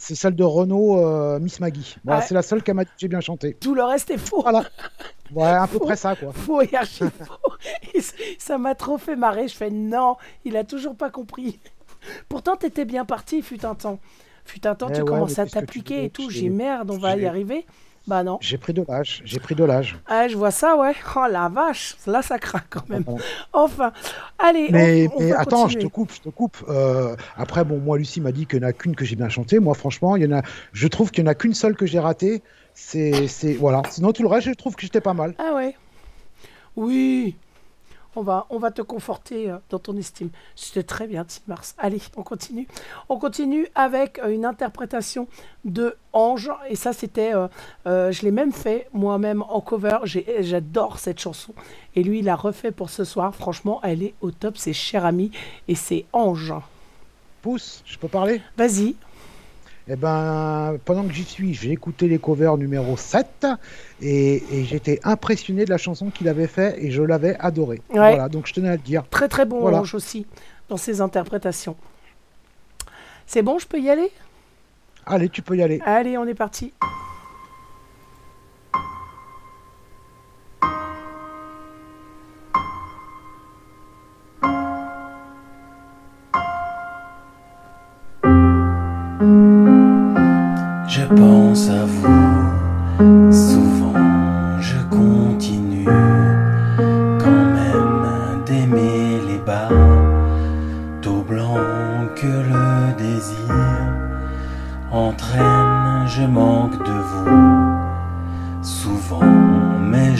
C'est celle de Renault, euh, Miss Maggie. Voilà, Ouais. c'est la seule qu'elle m'a dit que j'ai bien chanté. Tout le reste est faux. Voilà. Ouais, à peu près ça, quoi. Faux et archi faux. Et ça m'a trop fait marrer. Je fais non, il a toujours pas compris. Pourtant, t'étais bien parti, fut un temps. Un temps, Eh tu ouais, commences à t'appliquer et tout. j'ai- merde, on va y arriver. Bah non. J'ai pris de l'âge. J'ai pris de l'âge. Ah, je vois ça, ouais. Oh la vache, là ça craque quand même. Voilà. Enfin, allez, Mais, on, on mais va attends, je te coupe, je te coupe. Euh, après, bon, moi, Lucie m'a dit qu'il n'y en a qu'une que j'ai bien chantée. Moi, franchement, il y en a. Je trouve qu'il n'y en a qu'une seule que j'ai ratée. C'est, c'est, voilà. Sinon, tout le reste, je trouve que j'étais pas mal. Ah ouais. Oui. On va, on va te conforter euh, dans ton estime. C'était très bien, Tim Mars. Allez, on continue. On continue avec euh, une interprétation de Ange. Et ça, c'était. euh, euh, je l'ai même fait moi-même en cover. J'adore cette chanson. Et lui, il l'a refait pour ce soir. Franchement, elle est au top. C'est cher ami. Et c'est Ange. Pouce, je peux parler? Vas-y. Eh ben, pendant que j'y suis, j'ai écouté les covers numéro 7 et, et j'étais impressionné de la chanson qu'il avait fait et je l'avais adoré. Ouais. Voilà, donc je tenais à le dire. Très très bon Voilà. Ange aussi dans ses interprétations. C'est bon, je peux y aller? Allez, tu peux y aller. Allez, on est parti.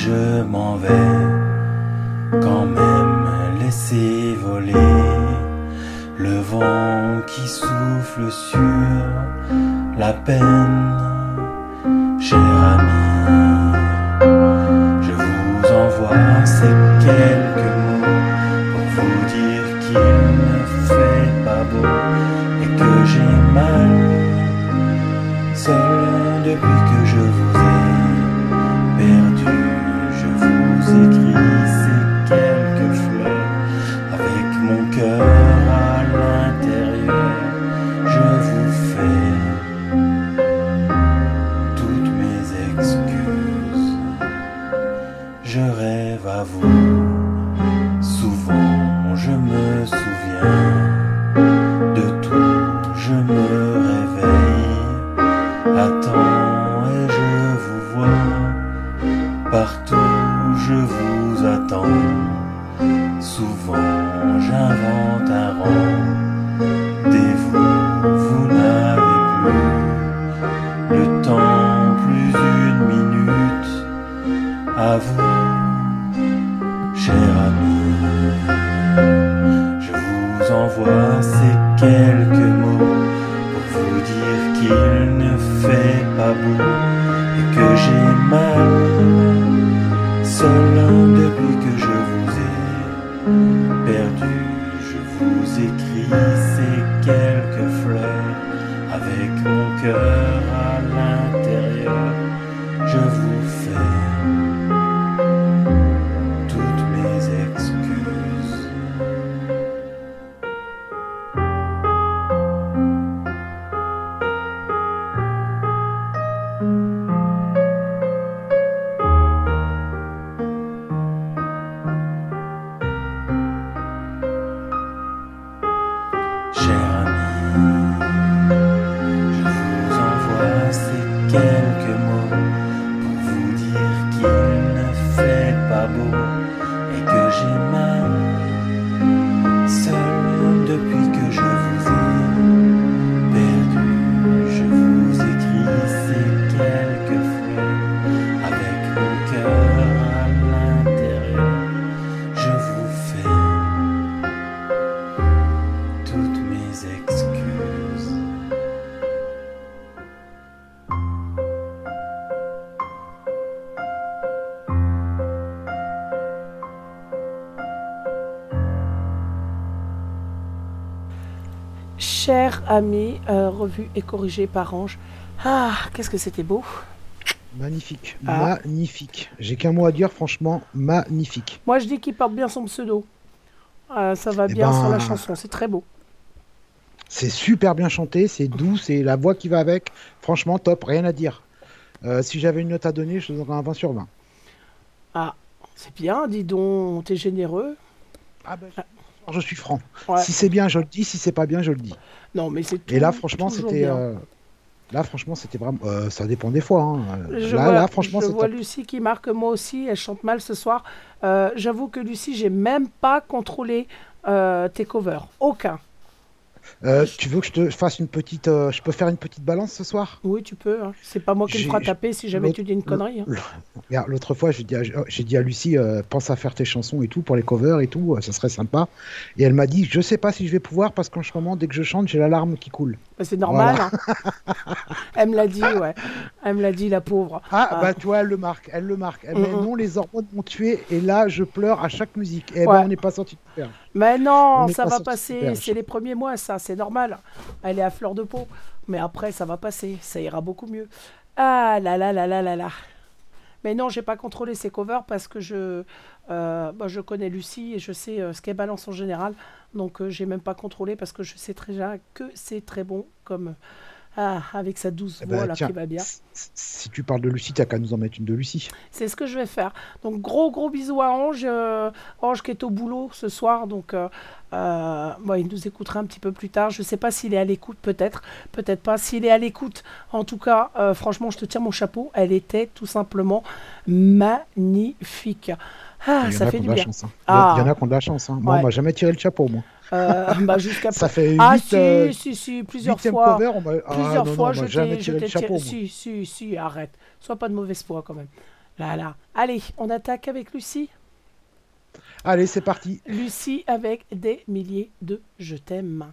Je m'en vais quand même laisser voler le vent qui souffle sur la peine, cher ami. Je vous envoie ces quelques ami, euh, revu et corrigé par Ange. Ah, qu'est-ce que c'était beau. Magnifique, Ah. magnifique. J'ai qu'un mot à dire, franchement, magnifique. Moi, je dis qu'il porte bien son pseudo. Euh, ça va Eh bien sur la ben, chanson, c'est très beau. C'est super bien chanté, c'est doux, c'est la voix qui va avec. Franchement, top, rien à dire. Euh, si j'avais une note à donner, je donnerais un 20 sur 20. Ah, c'est bien, dis donc, t'es généreux. Ah ben, je suis franc. Ouais. Si c'est bien, je le dis. Si c'est pas bien, je le dis. Non, mais c'est Et là, franchement, c'était. euh, Là, franchement, c'était vraiment. euh, ça dépend des fois. hein. Je là, vois, là, franchement, je c'est vois top. Lucie qui marque moi aussi, elle chante mal ce soir. Euh, J'avoue que Lucie, j'ai même pas contrôlé tes covers. Aucun. Euh, tu veux que je te fasse une petite. euh, je peux faire une petite balance ce soir? Oui, tu peux. hein. C'est pas moi qui me fera taper si jamais tu dis une connerie. hein. L'autre fois, j'ai dit, à- j'ai dit à Lucie, euh, pense à faire tes chansons et tout pour les covers et tout, ça serait sympa. Et elle m'a dit, je sais pas si je vais pouvoir parce qu'en ce moment, dès que je chante, j'ai la larme qui coule. Bah, c'est normal. hein. elle me l'a dit, ouais. Elle me l'a dit, la pauvre. Ah, Ah. bah tu vois, elle le marque, elle le marque. Met Mhm. non, les hormones m'ont tué et là, je pleure à chaque musique. Et Ouais. ben, on n'est pas sorti de faire. Mais On non, ça pas va passer. perche. C'est les premiers mois, ça, c'est normal. Elle est à fleur de peau. Mais après, ça va passer. Ça ira beaucoup mieux. Ah là là là là là là. Mais non, j'ai pas contrôlé ses covers parce que je, euh, bah, je connais Lucie et je sais euh, ce qu'elle balance en général. Donc, euh, j'ai même pas contrôlé parce que je sais très bien que c'est très bon comme. Ah, avec sa douce Eh voix ben, là tiens, qui va bien. Si tu parles de Lucie, t'as qu'à nous en mettre une de Lucie. C'est ce que je vais faire. Donc gros gros bisous à Ange, euh, Ange qui est au boulot ce soir, donc euh, euh, bon, il nous écoutera un petit peu plus tard. Je sais pas s'il est à l'écoute, peut-être, peut-être pas. S'il est à l'écoute, en tout cas, franchement, je te tire mon chapeau. Elle était tout simplement magnifique. Ah, Il y en ça a fait qui ont du de la bien. chance. hein. Il y a- Ah. il y en a qui ont de la chance. hein. Moi, Ouais. on m'a jamais tiré le chapeau, moi. Euh, bah, jusqu'à Ça fait ah huit, si, euh, si, si, plusieurs fois. cover, on m'a- ah, Plusieurs non, fois, je t'ai tiré le chapeau. Si, si, si, arrête. Sois pas de mauvaise foi quand même. Là, là. Allez, on attaque avec Lucie. Allez, c'est parti. Lucie avec des milliers de je t'aime.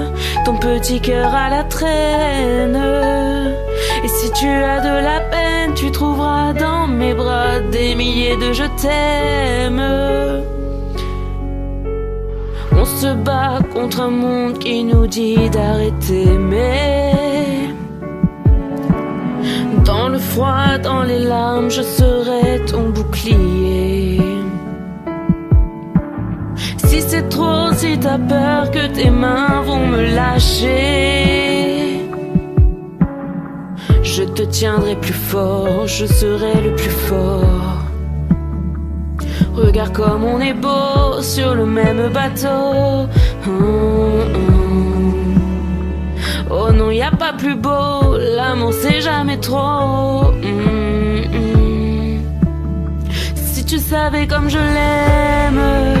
petit cœur à la traîne. Et si tu as de la peine, tu trouveras dans mes bras des milliers de je t'aime. On se bat contre un monde qui nous dit d'arrêter, mais dans le froid, dans les larmes, je serai ton bouclier. Si c'est trop, si t'as peur que tes mains vont me lâcher, je te tiendrai plus fort, je serai le plus fort. Regarde comme on est beau sur le même bateau. Hum, hum. Oh non, y a pas plus beau, l'amour c'est jamais trop. Hum, hum. Si tu savais comme je l'aime,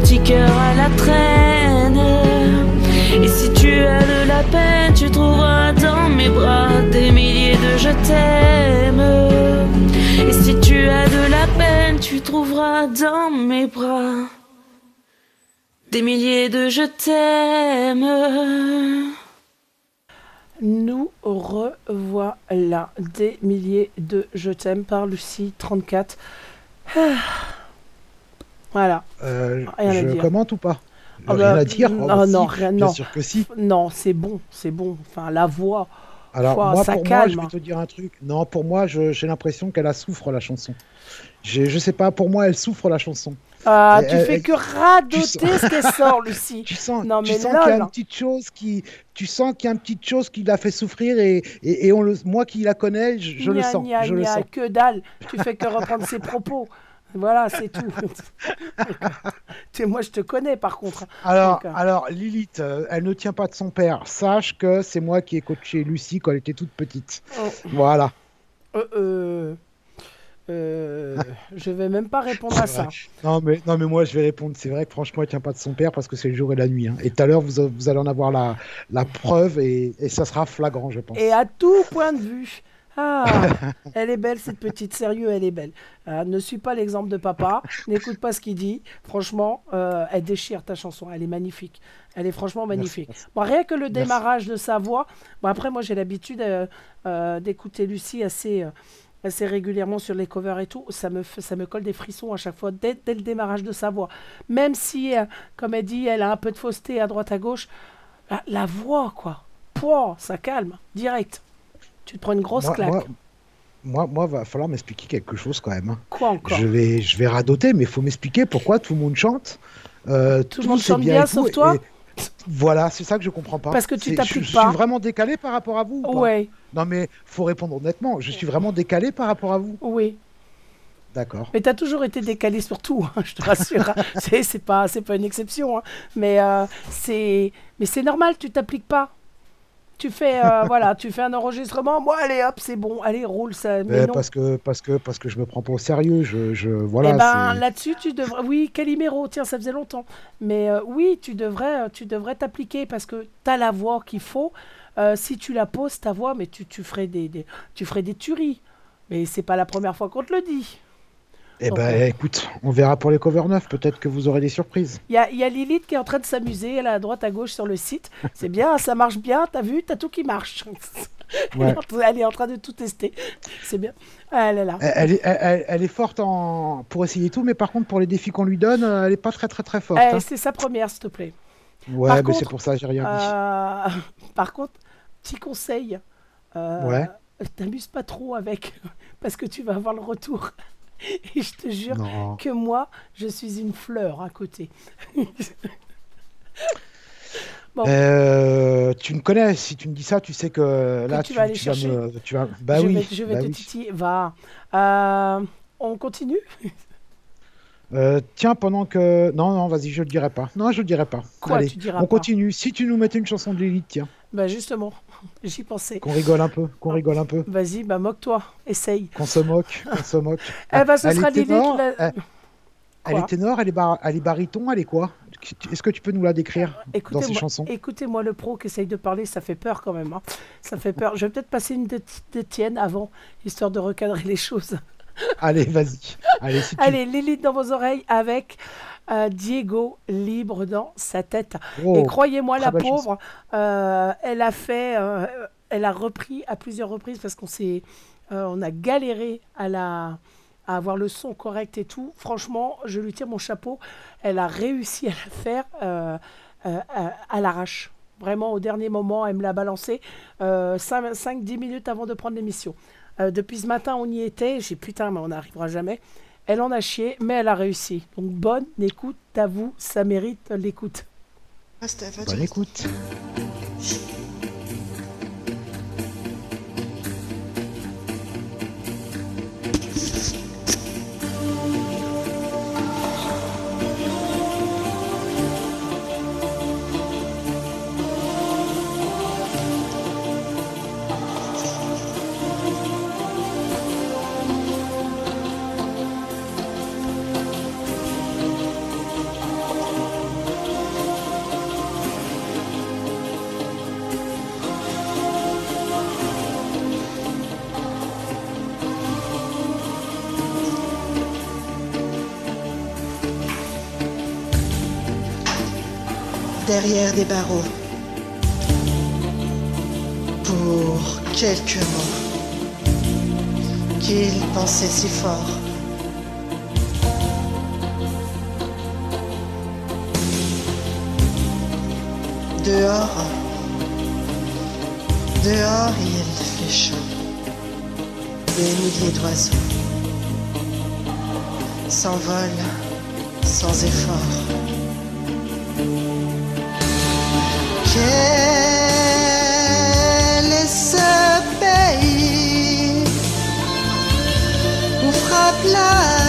petit cœur à la traîne. Et si tu as de la peine, tu trouveras dans mes bras des milliers de je t'aime. Et si tu as de la peine, tu trouveras dans mes bras des milliers de je t'aime. Nous revoilà des milliers de je t'aime par Lucie 34. Ah. Voilà. Euh, Rien à je dire. commente ou pas Ah Rien bah, à dire non, Oh, bah, non, si, rien- Bien non. sûr que si. Non, c'est bon, c'est bon. Enfin, la voix. Alors moi, ça pour moi, calme. je vais te dire un truc. Non, pour moi, j'ai l'impression qu'elle a souffre la chanson. Je sais pas, pour moi, elle souffre la chanson. Ah, tu elle- fais elle- que radoter ce qu'elle sort, Lucie. Tu sens, Non, tu mais sens qu'il y a une petite chose qui, tu sens qu'il y a une petite chose qui l'a fait souffrir et, et, et on le, moi qui la connais, je, je le Gna, sens, gna, je le gna, sens. que dalle. Tu fais que reprendre ses propos. Voilà, c'est tout. Moi, je te connais, par contre. Alors, Donc, euh, alors Lilith, euh, elle ne tient pas de son père. Sache que c'est moi qui ai coaché Lucie quand elle était toute petite. Oh. Voilà. Euh, euh, euh, je vais même pas répondre à ça. Non mais, non mais moi je vais répondre. C'est vrai que franchement elle tient pas de son père parce que c'est le jour et la nuit. hein. Et tout à l'heure vous, vous allez en avoir la, la preuve et, et ça sera flagrant je pense. Et à tout point de vue. Ah, elle est belle, cette petite. Sérieux, elle est belle. Euh, ne suis pas l'exemple de papa. N'écoute pas ce qu'il dit. Franchement, euh, elle déchire ta chanson. Elle est magnifique. Elle est franchement magnifique. merci. Bon, rien que le Merci. démarrage de sa voix. Bon, après, moi, j'ai l'habitude euh, d'écouter Lucie assez, assez régulièrement sur les covers et tout, ça me, ça me colle des frissons à chaque fois, dès, dès le démarrage de sa voix. Même si, comme elle dit, elle a un peu de fausseté à droite à gauche, la, la voix, quoi. Pouah, ça calme, direct. Tu te prends une grosse moi, claque. moi, moi, moi, va falloir m'expliquer quelque chose quand même. hein. Quoi encore Je vais, je vais radoter, mais il faut m'expliquer pourquoi tout le monde chante. euh, Tout le monde chante bien, tout, sauf toi et- Voilà, c'est ça que je comprends pas. Parce que tu je, pas. Je suis vraiment décalé par rapport à vous. ou Ouais, Non, mais faut répondre honnêtement. Je suis vraiment décalé par rapport à vous. oui. D'accord. Mais t'as toujours été décalé sur tout, hein, je te rassure. hein. c'est pas, pas une exception. hein. Mais euh, c'est, mais c'est normal, tu t'appliques pas. Tu fais, euh, voilà, tu fais un enregistrement. Moi, allez, hop, c'est bon, allez, roule ça. Mais Euh, non. parce que parce que parce que je me prends pas au sérieux. Je, je voilà. Eh ben, là-dessus, tu devrais. Oui, Calimero, tiens, ça faisait longtemps. Mais euh, oui, tu devrais, euh, tu devrais t'appliquer parce que tu as la voix qu'il faut. Euh, si tu la poses, ta voix, mais tu, tu ferais des, des- tu ferais des tueries. Mais c'est pas la première fois qu'on te le dit. Eh ben, écoute, on verra pour les covers neufs. Peut-être que vous aurez des surprises. Il y a, il y a Lilith qui est en train de s'amuser, elle est à droite, à gauche sur le site. C'est bien, ça marche bien, t'as vu, t'as tout qui marche. Elle, Ouais. est en train- elle est en train de tout tester. C'est bien. Ah, Elle est là. Elle, est, elle- elle est forte en... pour essayer tout, mais par contre, pour les défis qu'on lui donne, euh, elle est pas très très très forte. Eh, hein. c'est sa première, s'il te plaît. Ouais, par mais contre, c'est pour ça que j'ai rien dit. Euh, par contre, petit conseil. euh, Ouais. T'amuses pas trop avec, parce que tu vas avoir le retour. Et je te jure Non. que moi, je suis une fleur à côté. Bon. Euh, tu me connais, si tu me dis ça, tu sais que là, tu vas aller chercher. me, tu vas, bah je oui, vais, je vais bah te oui. titiller. Va. Euh, on continue? Euh, tiens, pendant que, non, non, vas-y, je le dirai pas. Non, je le dirai pas. Quoi, Allez, tu diras on pas? continue. Si tu nous mettais une chanson de Lilith, tiens, Bah justement, j'y pensais. qu'on rigole un peu, qu'on rigole un peu, Vas-y, bah moque-toi, essaye. qu'on se moque, qu'on se moque. Eh ben, ce Elle sera est ténor, la- elle- est ténor, elle est, bar- elle est baryton, elle est quoi? Est-ce que tu peux nous la décrire dans ces Écoutez-moi, chansons? écoutez-moi le pro qui essaye de parler, ça fait peur quand même. hein. Ça fait peur. Je vais peut-être passer une de, de tienne avant, histoire de recadrer les choses. Allez, vas-y. Allez, si tu... Allez, Lilith dans vos oreilles avec euh, Diego libre dans sa tête. Oh, Et croyez-moi, la pauvre, euh, elle a fait, euh, elle a repris à plusieurs reprises parce qu'on s'est, on a galéré à la, à avoir le son correct et tout. Franchement, je lui tire mon chapeau. Elle a réussi à la faire à, à l'arrache. Vraiment, au dernier moment, elle me l'a balancé 5-10 minutes avant de prendre l'émission. Depuis ce matin, on y était. J'ai putain, mais on n'arrivera jamais. Elle en a chié, mais elle a réussi. Donc bonne écoute à vous, ça mérite l'écoute. Bonne écoute. Derrière des barreaux pour quelques mots qu'il pensait si fort. Dehors, dehors il fait chaud. Des milliers d'oiseaux s'envolent sans effort. Quel est ce pays où frappe la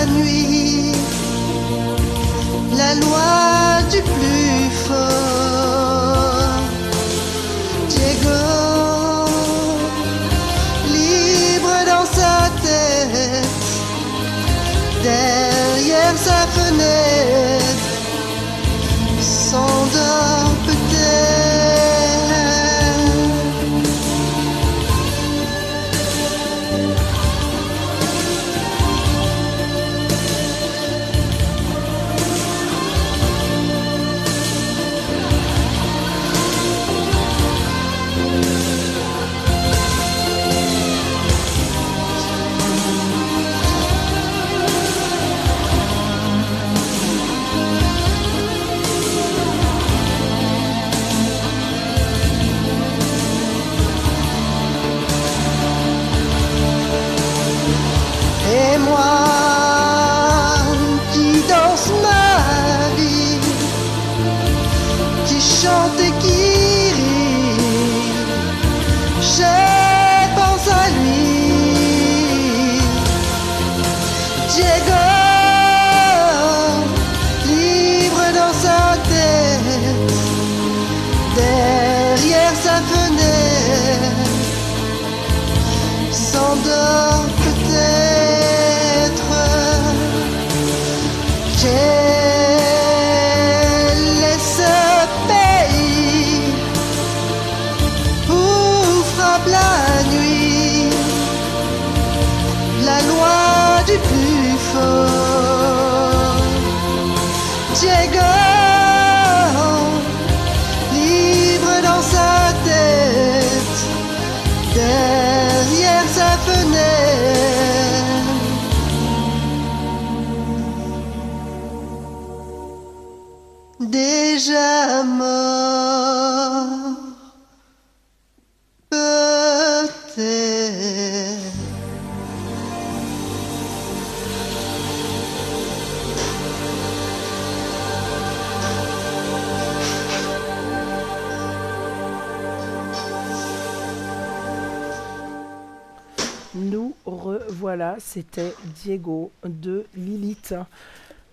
C'était Diego de Lilith.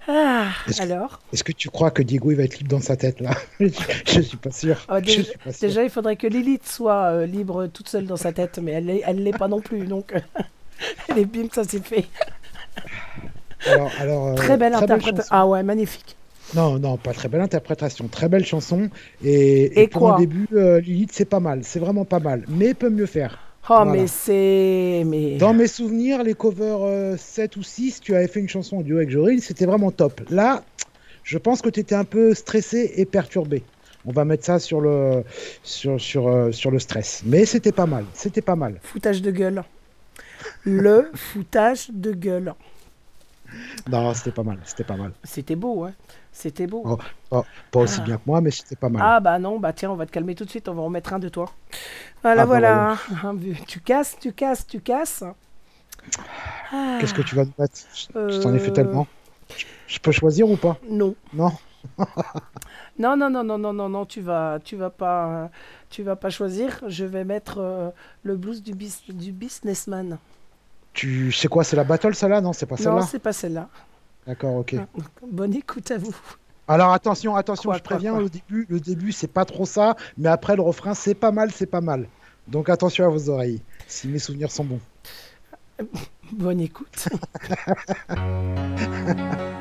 Ah, Est-ce que- alors Est-ce que tu crois que Diego il va être libre dans sa tête là je, je suis pas sûr. Ah, Je déjà, suis pas sûr. déjà, il faudrait que Lilith soit euh, libre toute seule dans sa tête, mais elle l'est elle l'est pas non plus. Donc, elle est bim, ça c'est fait. Alors, alors, euh, Très belle interprétation. Ah ouais, magnifique. Non, non, pas très belle interprétation. Très belle chanson. Et, et Et pour quoi un début, euh, Lilith, c'est pas mal. C'est vraiment pas mal. Mais peut mieux faire. Oh, Voilà. mais c'est. Mais... Dans mes souvenirs, les covers euh, 7 ou 6, tu avais fait une chanson en duo avec Joril, c'était vraiment top. Là, je pense que tu étais un peu stressé et perturbé. On va mettre ça sur le, sur, sur, euh, sur le stress. Mais c'était pas mal. C'était pas mal. Foutage de gueule. Le foutage de gueule. Non, c'était pas mal. C'était pas mal. C'était beau, hein. C'était beau. Oh, oh, pas aussi Ah. bien que moi, mais c'était pas mal. Ah bah non, bah tiens, on va te calmer tout de suite, on va en mettre un de toi. Voilà, Ah bah voilà. Tu casses, tu casses, tu casses. Ah, Qu'est-ce que tu vas nous mettre? Je je t'en ai fait Euh, tellement. Je- Je peux choisir ou pas? Non. Non Non, non, non, non, non, non, non, tu vas, tu vas pas, euh, tu vas pas choisir. Je vais mettre euh, le blues du, bis- du businessman. Tu sais quoi, c'est la battle, celle-là? Non, c'est pas Non, celle-là c'est pas celle-là. D'accord, ok. Bonne écoute à vous. Alors attention, attention, Quoi, je quoi, préviens quoi au début, le début c'est pas trop ça, mais après le refrain c'est pas mal, c'est pas mal. Donc attention à vos oreilles, si mes souvenirs sont bons. Bonne écoute.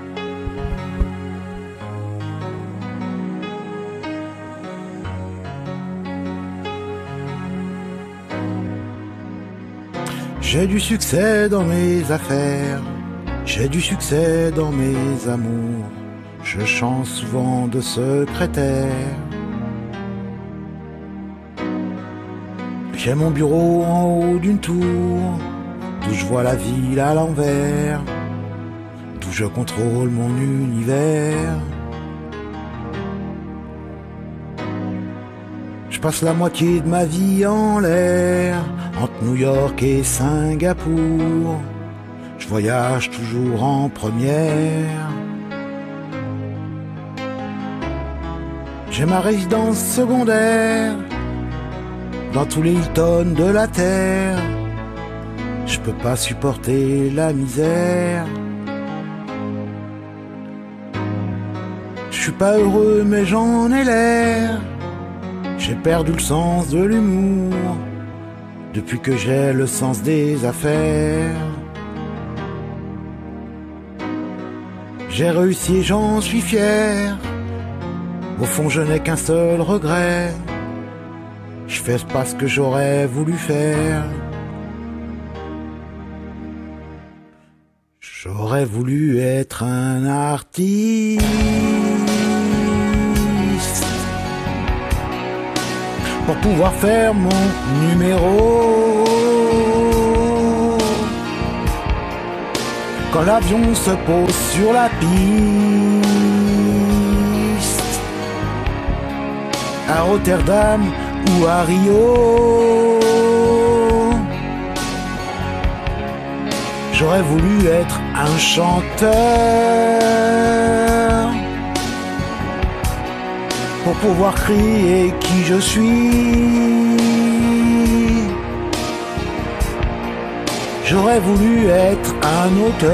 J'ai du succès dans mes affaires, j'ai du succès dans mes amours. Je chante souvent de secrétaire. J'ai mon bureau en haut d'une tour, d'où je vois la ville à l'envers, d'où je contrôle mon univers. Je passe la moitié de ma vie en l'air, entre New York et Singapour. Je voyage toujours en première. J'ai ma résidence secondaire dans tous les Hilton de la terre. Je peux pas supporter la misère. Je suis pas heureux mais j'en ai l'air. J'ai perdu le sens de l'humour depuis que j'ai le sens des affaires. J'ai réussi et j'en suis fier. Au fond, je n'ai qu'un seul regret. Je fais pas ce que j'aurais voulu faire. J'aurais voulu être un artiste. pour pouvoir faire mon numéro. Quand l'avion se pose sur la piste, à Rotterdam ou à Rio, j'aurais voulu être un chanteur. Pour pouvoir crier qui je suis. J'aurais voulu être un auteur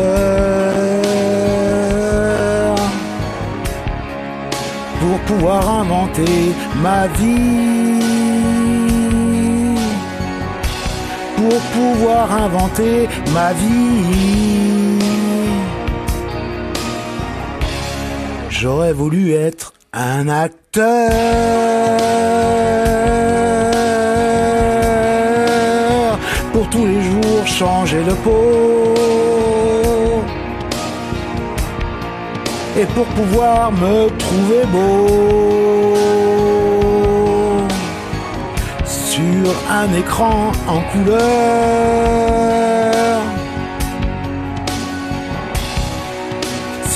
pour pouvoir inventer ma vie. Pour pouvoir inventer ma vie. J'aurais voulu être un acteur changer de peau et pour pouvoir me trouver beau. Sur un écran en couleur.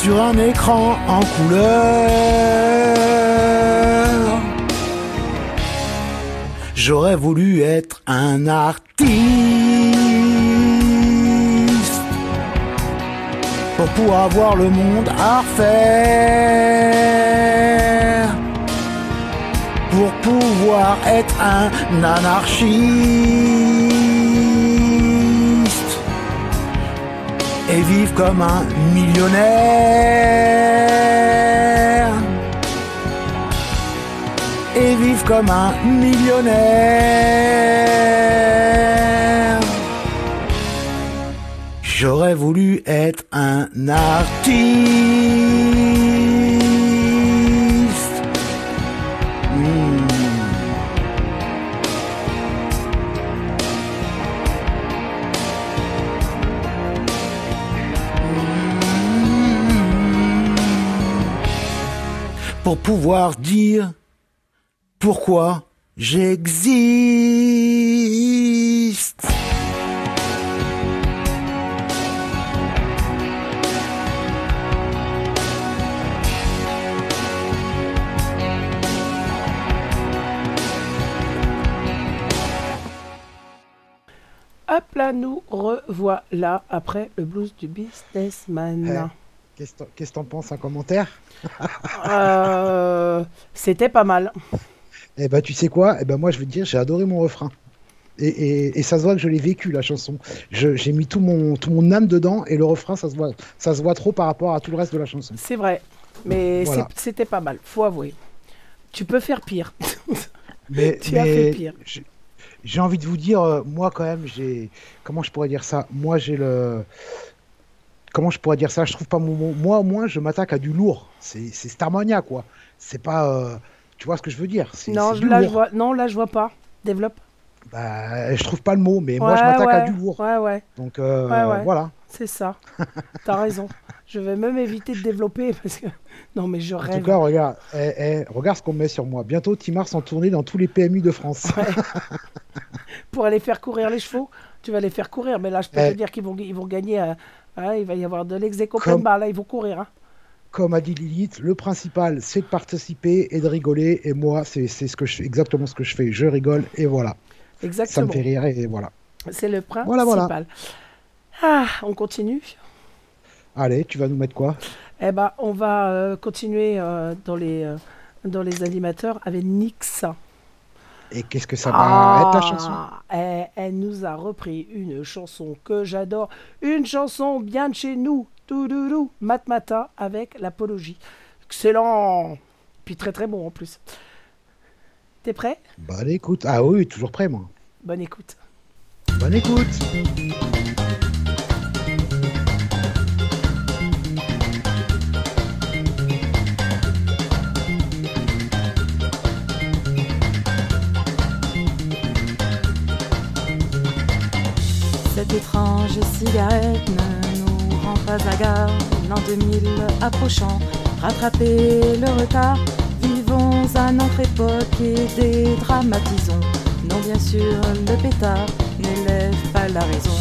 Sur un écran en couleur. J'aurais voulu être un artiste pour pouvoir voir le monde à refaire. Pour pouvoir être un anarchiste et vivre comme un millionnaire. Et vivre comme un millionnaire. J'aurais voulu être un artiste. Hmm. Pour pouvoir dire pourquoi j'existe. Hop là, nous revoilà après le blues du businessman. Qu'est-ce que t'en- qu'est-ce que t'en penses Un commentaire? Euh, C'était pas mal. Eh ben, tu sais quoi? Eh ben, moi, je veux te dire, j'ai adoré mon refrain. Et, et- et ça se voit que je l'ai vécu, la chanson. J'ai mis tout mon, tout mon âme dedans, et le refrain, ça se, voit, ça se voit trop par rapport à tout le reste de la chanson. C'est vrai. Mais Voilà. c'était pas mal, faut avouer. Tu peux faire pire. Mais, tu as mais fait pire. J'ai- envie de vous dire, euh, moi, quand même, j'ai. Comment je pourrais dire ça? Moi, j'ai le. Comment je pourrais dire ça? Je trouve pas mon mot. Moi, au moins, je m'attaque à du lourd. C'est Starmania, quoi. C'est pas. euh, Tu vois ce que je veux dire? Non, là, je vois... non, là, je vois pas. Développe. Bah, je trouve pas le mot, mais moi, je Ouais, m'attaque à du lourd. Ouais, ouais. Donc, euh, voilà. C'est ça. T'as raison. Je vais même éviter de développer parce que. Non, mais je En rêve. tout cas, regarde, eh, eh, regarde ce qu'on met sur moi. Bientôt, Timars en tournée dans tous les PMU de France. Pour aller faire courir les chevaux, tu vas les faire courir. Mais là, je peux Eh. te dire qu'ils vont, ils vont gagner. euh, hein, il va y avoir de plein Comme- Là, ils vont courir. hein. Comme a dit Lilith, le principal, c'est de participer et de rigoler. Et moi, c'est c'est ce que je, exactement ce que je fais. Je rigole et voilà. Ça Exactement. me fait rire et voilà. C'est le principal. Voilà, voilà. Ah, on continue. Allez, tu vas nous mettre quoi? Eh ben, on va euh, continuer euh, dans, les, euh, dans les animateurs avec Nix. Et qu'est-ce que ça va être la chanson? Ah, elle, elle nous a repris une chanson que j'adore. Une chanson bien de chez nous. Toudoudou, Matmata avec l'apologie. Excellent. Puis très très bon en plus. T'es prêt? Bonne écoute. Ah oui, toujours prêt, moi. Bonne écoute. Bonne écoute. Étrange cigarette ne nous rend pas hagards. L'an 2000 approchant, rattraper le retard. Vivons à notre époque et dédramatisons. Non, bien sûr, le pétard n'élève pas la raison.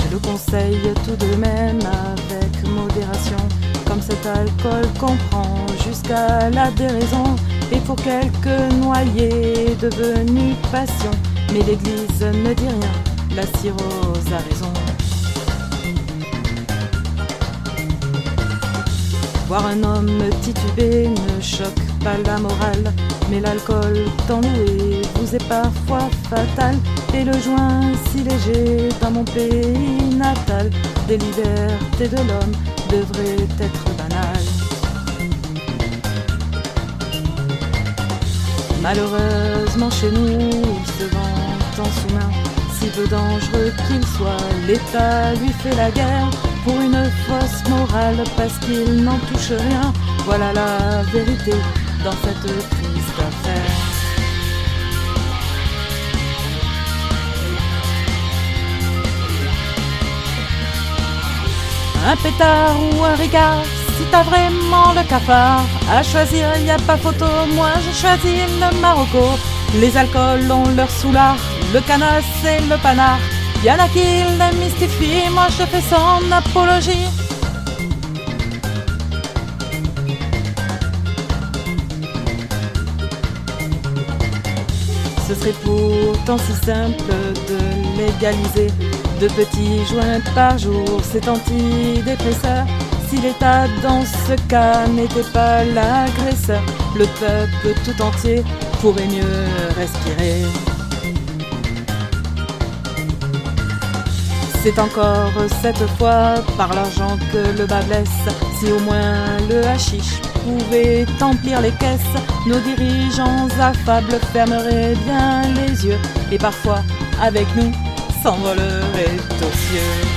Je le conseille tout de même avec modération, cet alcool qu'on prend jusqu'à la déraison. Et pour quelques noyés devenus passion, mais l'église ne dit rien, la cirrhose a raison. Voir un homme titubé ne choque pas la morale, mais l'alcool tant vous est parfois fatal. Et le joint si léger dans mon pays natal, des libertés de l'homme devraient être Malheureusement chez nous, il se vend en sous-main. Si peu dangereux qu'il soit, l'État lui fait la guerre pour une fausse morale parce qu'il n'en touche rien. Voilà la vérité dans cette triste affaire. Un pétard ou un ricard, si t'as vraiment le cafard, à choisir y a pas photo, moi je choisis le Marocco. Les alcools ont leur soulard, le canas et le panard. Y'en a qui le mystifient, moi je fais son apologie. Ce serait pourtant si simple de légaliser deux petits joints par jour, c'est antidépresseur. Si l'État dans ce cas n'était pas l'agresseur, le peuple tout entier pourrait mieux respirer. C'est encore cette fois par l'argent que le bas blesse. Si au moins le hashish pouvait emplir les caisses, nos dirigeants affables fermeraient bien les yeux et parfois, avec nous, s'envoleraient aux cieux.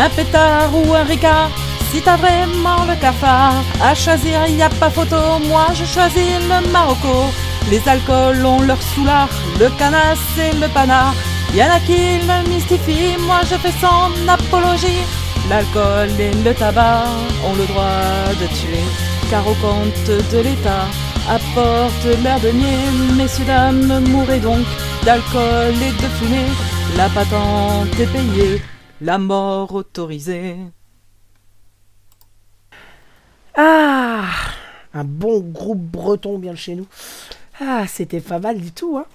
Un pétard ou un ricard, si t'as vraiment le cafard, à choisir y a pas photo, moi je choisis le Marocco. Les alcools ont leur soulard, le canas et le panard. Y en a qui le mystifient, moi je fais son apologie. L'alcool et le tabac ont le droit de tuer, car au compte de l'État apporte leur denier. Messieurs, dames, mourrez donc d'alcool et de fumée. La patente est payée, la mort autorisée. Ah Un bon groupe breton bien de chez nous. Ah, c'était pas mal du tout, hein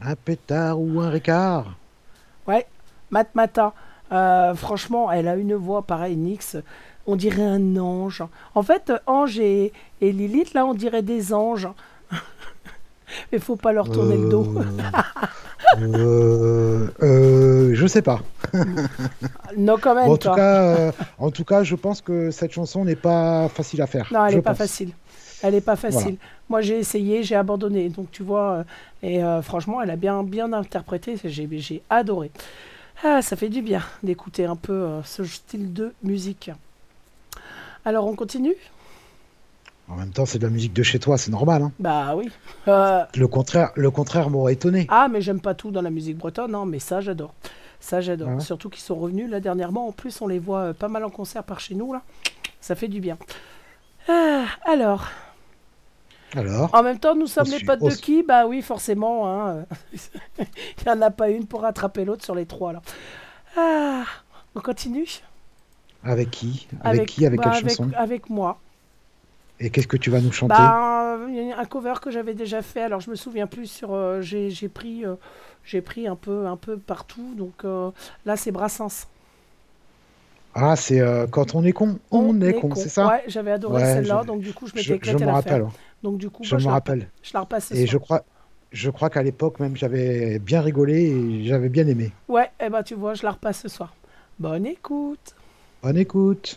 Un pétard ou un ricard? Ouais, Matmata. Euh, franchement, elle a une voix pareille, Nix. On dirait un ange. En fait, Ange et, et Lilith, là, on dirait des anges. Mais faut pas leur tourner le dos. Euh, euh, je sais pas. no comment, Bon, en, tout cas, euh, en tout cas, je pense que cette chanson n'est pas facile à faire. Non, elle n'est pas facile. Elle n'est pas facile. Voilà. Moi, j'ai essayé, j'ai abandonné. Donc, tu vois, euh, et euh, franchement, elle a bien, bien interprété. J'ai, j'ai adoré. Ah, ça fait du bien d'écouter un peu euh, ce style de musique. Alors, on continue? En même temps, c'est de la musique de chez toi, c'est normal. hein. Bah oui. Euh, Le contraire, le contraire m'aurait étonné. ah, mais j'aime pas tout dans la musique bretonne, non, mais ça, j'adore. Ça, j'adore. Ah ouais. Surtout qu'ils sont revenus là dernièrement. En plus, on les voit euh, pas mal en concert par chez nous, là. Ça fait du bien. Ah, alors, Alors, En même temps, nous sommes les potes de qui? Bah oui, forcément. hein. Il n'y en a pas une pour rattraper l'autre sur les trois. Là. Ah, on continue? Avec qui? Avec, qui? Avec bah, quelle chanson? Avec moi. Et qu'est-ce que tu vas nous chanter Bah, un cover que j'avais déjà fait. Alors, je me souviens plus sur. euh, j'ai pris, euh, j'ai pris un peu, un peu partout. Donc euh, là, c'est Brassens. Ah, c'est quand on est con, on, est, con, c'est ça Ouais, j'avais adoré Ouais, celle-là. Donc du coup, je m'étais Je, je la faire. rappelle. Donc du coup, Je bah, me rappelle. Je la repasse Et je crois, je crois qu'à l'époque même, j'avais bien rigolé et j'avais bien aimé. Ouais, et bah tu vois, je la repasse ce soir. Bonne écoute. Bonne écoute.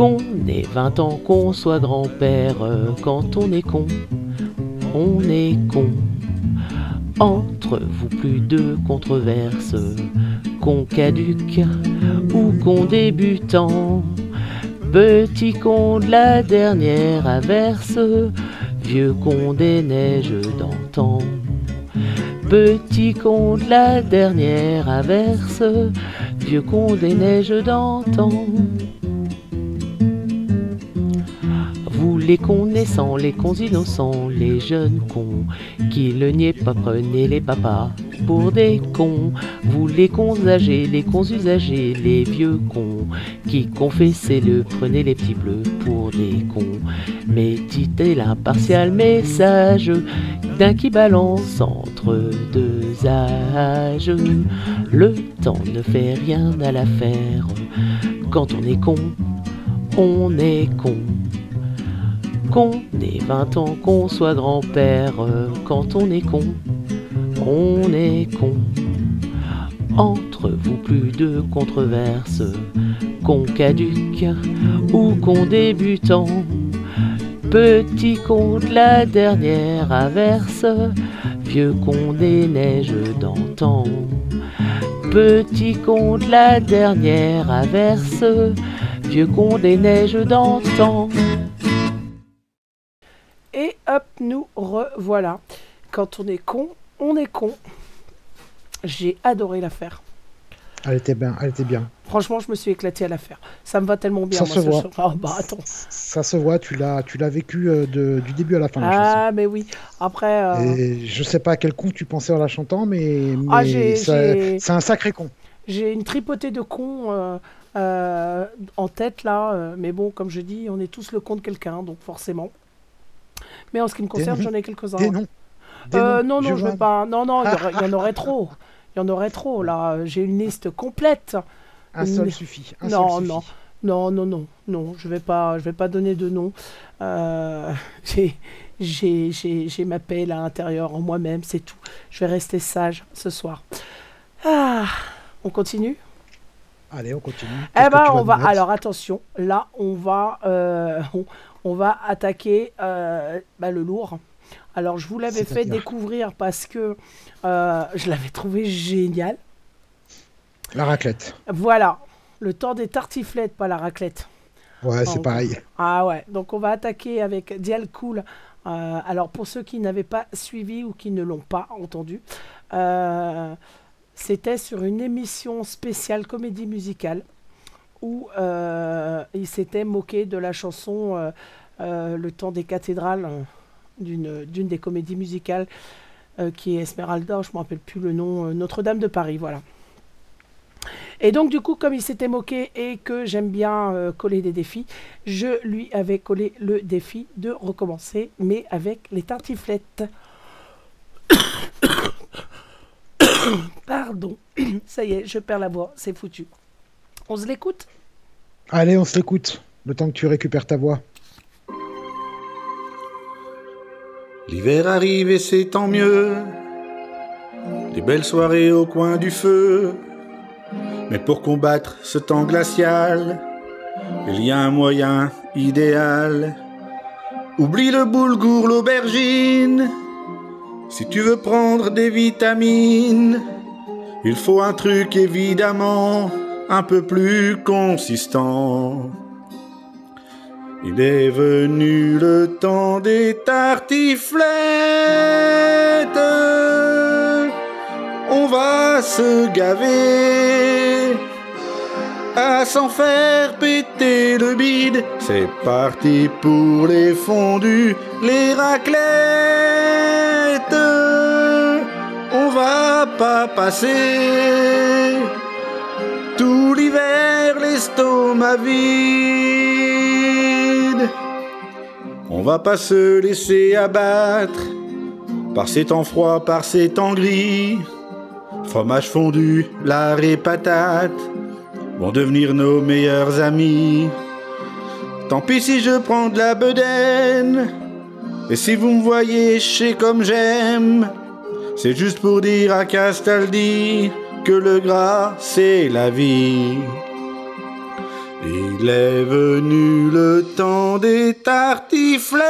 Qu'on ait 20 ans, qu'on soit grand-père, quand on est con, on est con. Entre vous plus de controverses, con caduc ou con débutant, petit con de la dernière averse, vieux con des neiges d'antan. Petit con de la dernière averse, vieux con des neiges d'antan. Les cons naissants, les cons innocents, les jeunes cons, qui le niaient pas, prenez les papas pour des cons. Vous les cons âgés, les cons usagés, les vieux cons, qui confessez-le, prenez les petits bleus pour des cons. Méditez l'impartial message d'un qui balance entre deux âges. Le temps ne fait rien à l'affaire. Quand on est con, on est con. Qu'on ait 20 ans, qu'on soit grand-père, quand on est con, on est con. Entre vous plus de controverses, con caduc ou con débutant, petit con de la dernière averse, vieux con des neiges d'antan. Petit con de la dernière averse, vieux con des neiges d'antan. Hop, nous revoilà. Quand on est con, on est con. J'ai adoré la faire. Elle était bien, elle était bien. Franchement, je me suis éclaté à la faire. Ça me va tellement bien. Ça moi, se voit. Ah, bah attends. Ça se voit, tu l'as, tu l'as vécu euh, de- du début à la fin. la. Ah, mais oui. Après, euh, Et je sais pas à quel con tu pensais en la chantant, mais, Ah, mais c'est un sacré con. j'ai une tripotée de cons euh, euh, en tête là. mais bon, comme je dis, on est tous le con de quelqu'un, donc forcément. Mais en ce qui me concerne, j'en ai quelques-uns. Des noms. Des Euh, noms, non, non, je Giovanni. vais pas. Non, non, il y, en aurait trop. Il y en aurait trop là. J'ai une liste complète. Un Une- seul suffit. Un non, seul non, suffit. non, non, non, non. Je vais pas, je vais pas donner de nom. Euh, j'ai, ma paix là, à l'intérieur en moi-même, c'est tout. Je vais rester sage ce soir. Ah, on continue? Allez, on continue. Eh ben, on va. Alors attention, là, on va, euh, on, on va attaquer euh, bah, le lourd. Alors, je vous l'avais fait découvrir parce que euh, je l'avais trouvé génial. La raclette. Voilà, le temps des tartiflettes, pas la raclette. Ouais, c'est pareil. Ah ouais, donc on va attaquer avec Dial Cool. Euh, alors pour ceux qui n'avaient pas suivi ou qui ne l'ont pas entendu, c'était sur une émission spéciale comédie musicale où euh, il s'était moqué de la chanson euh, euh, Le temps des cathédrales euh, d'une des comédies musicales qui est Esmeralda, je ne me rappelle plus le nom, Notre-Dame de Paris, voilà. Et donc, du coup, comme il s'était moqué et que j'aime bien coller des défis, je lui avais collé le défi de recommencer, mais avec les tartiflettes. Pardon, ça y est, je perds la voix, c'est foutu. On se l'écoute Allez, on se l'écoute. Le temps que tu récupères ta voix. L'hiver arrive et c'est tant mieux. Des belles soirées au coin du feu. Mais pour combattre ce temps glacial, il y a un moyen idéal. Oublie le boulgour, l'aubergine. Si tu veux prendre des vitamines, il faut un truc évidemment un peu plus consistant. Il est venu le temps des tartiflettes. On va se gaver à s'en faire péter le bide. C'est parti pour les fondus, les raclettes. On va pas passer tout l'hiver l'estomac vide. On va pas se laisser abattre par ces temps froids, par ces temps gris. Fromage fondu, lard et patates vont devenir nos meilleurs amis. Tant pis si je prends de la bedaine. Et si vous me voyez chez comme j'aime, c'est juste pour dire à Castaldi que le gras c'est la vie. Il est venu le temps des tartiflettes.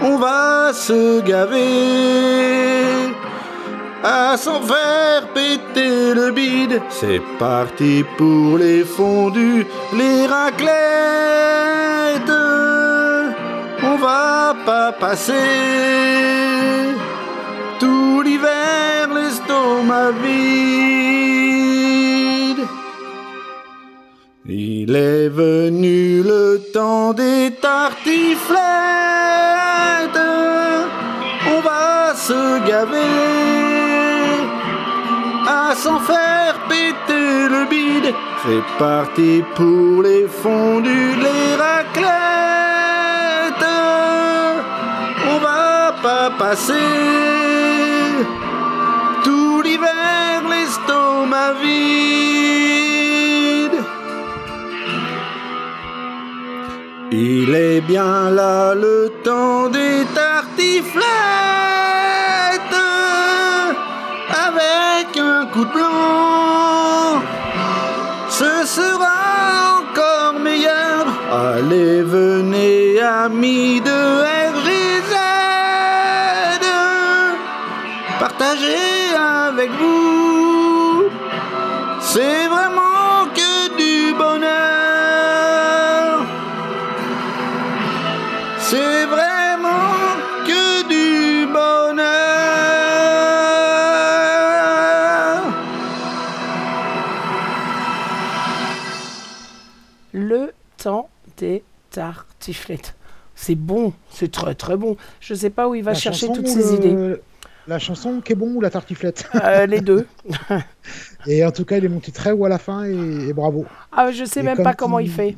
On va se gaver à s'en faire péter le bide. C'est parti pour les fondus, les raclettes. On va pas passer tout l'hiver l'estomac vide. Il est venu le temps des tartiflettes. On va se gaver à s'en faire péter le bide. C'est parti pour les fondus, les raclettes. On va pas passer Il est bien là le temps des tartiflettes avec un coup de blanc. Ce sera encore meilleur. Allez, venez, amis de RGZ, partager avec vous c'est vraiment que du bonheur. C'est vraiment que du bonheur. Le temps des tartiflettes. C'est bon, c'est très très bon. Je ne sais pas où il va chercher toutes ses idées. La chanson qui est bon ou la tartiflette? Euh, les deux. Et en tout cas, il est monté très haut à la fin et, et bravo. Ah, je sais Et même pas comment il fait.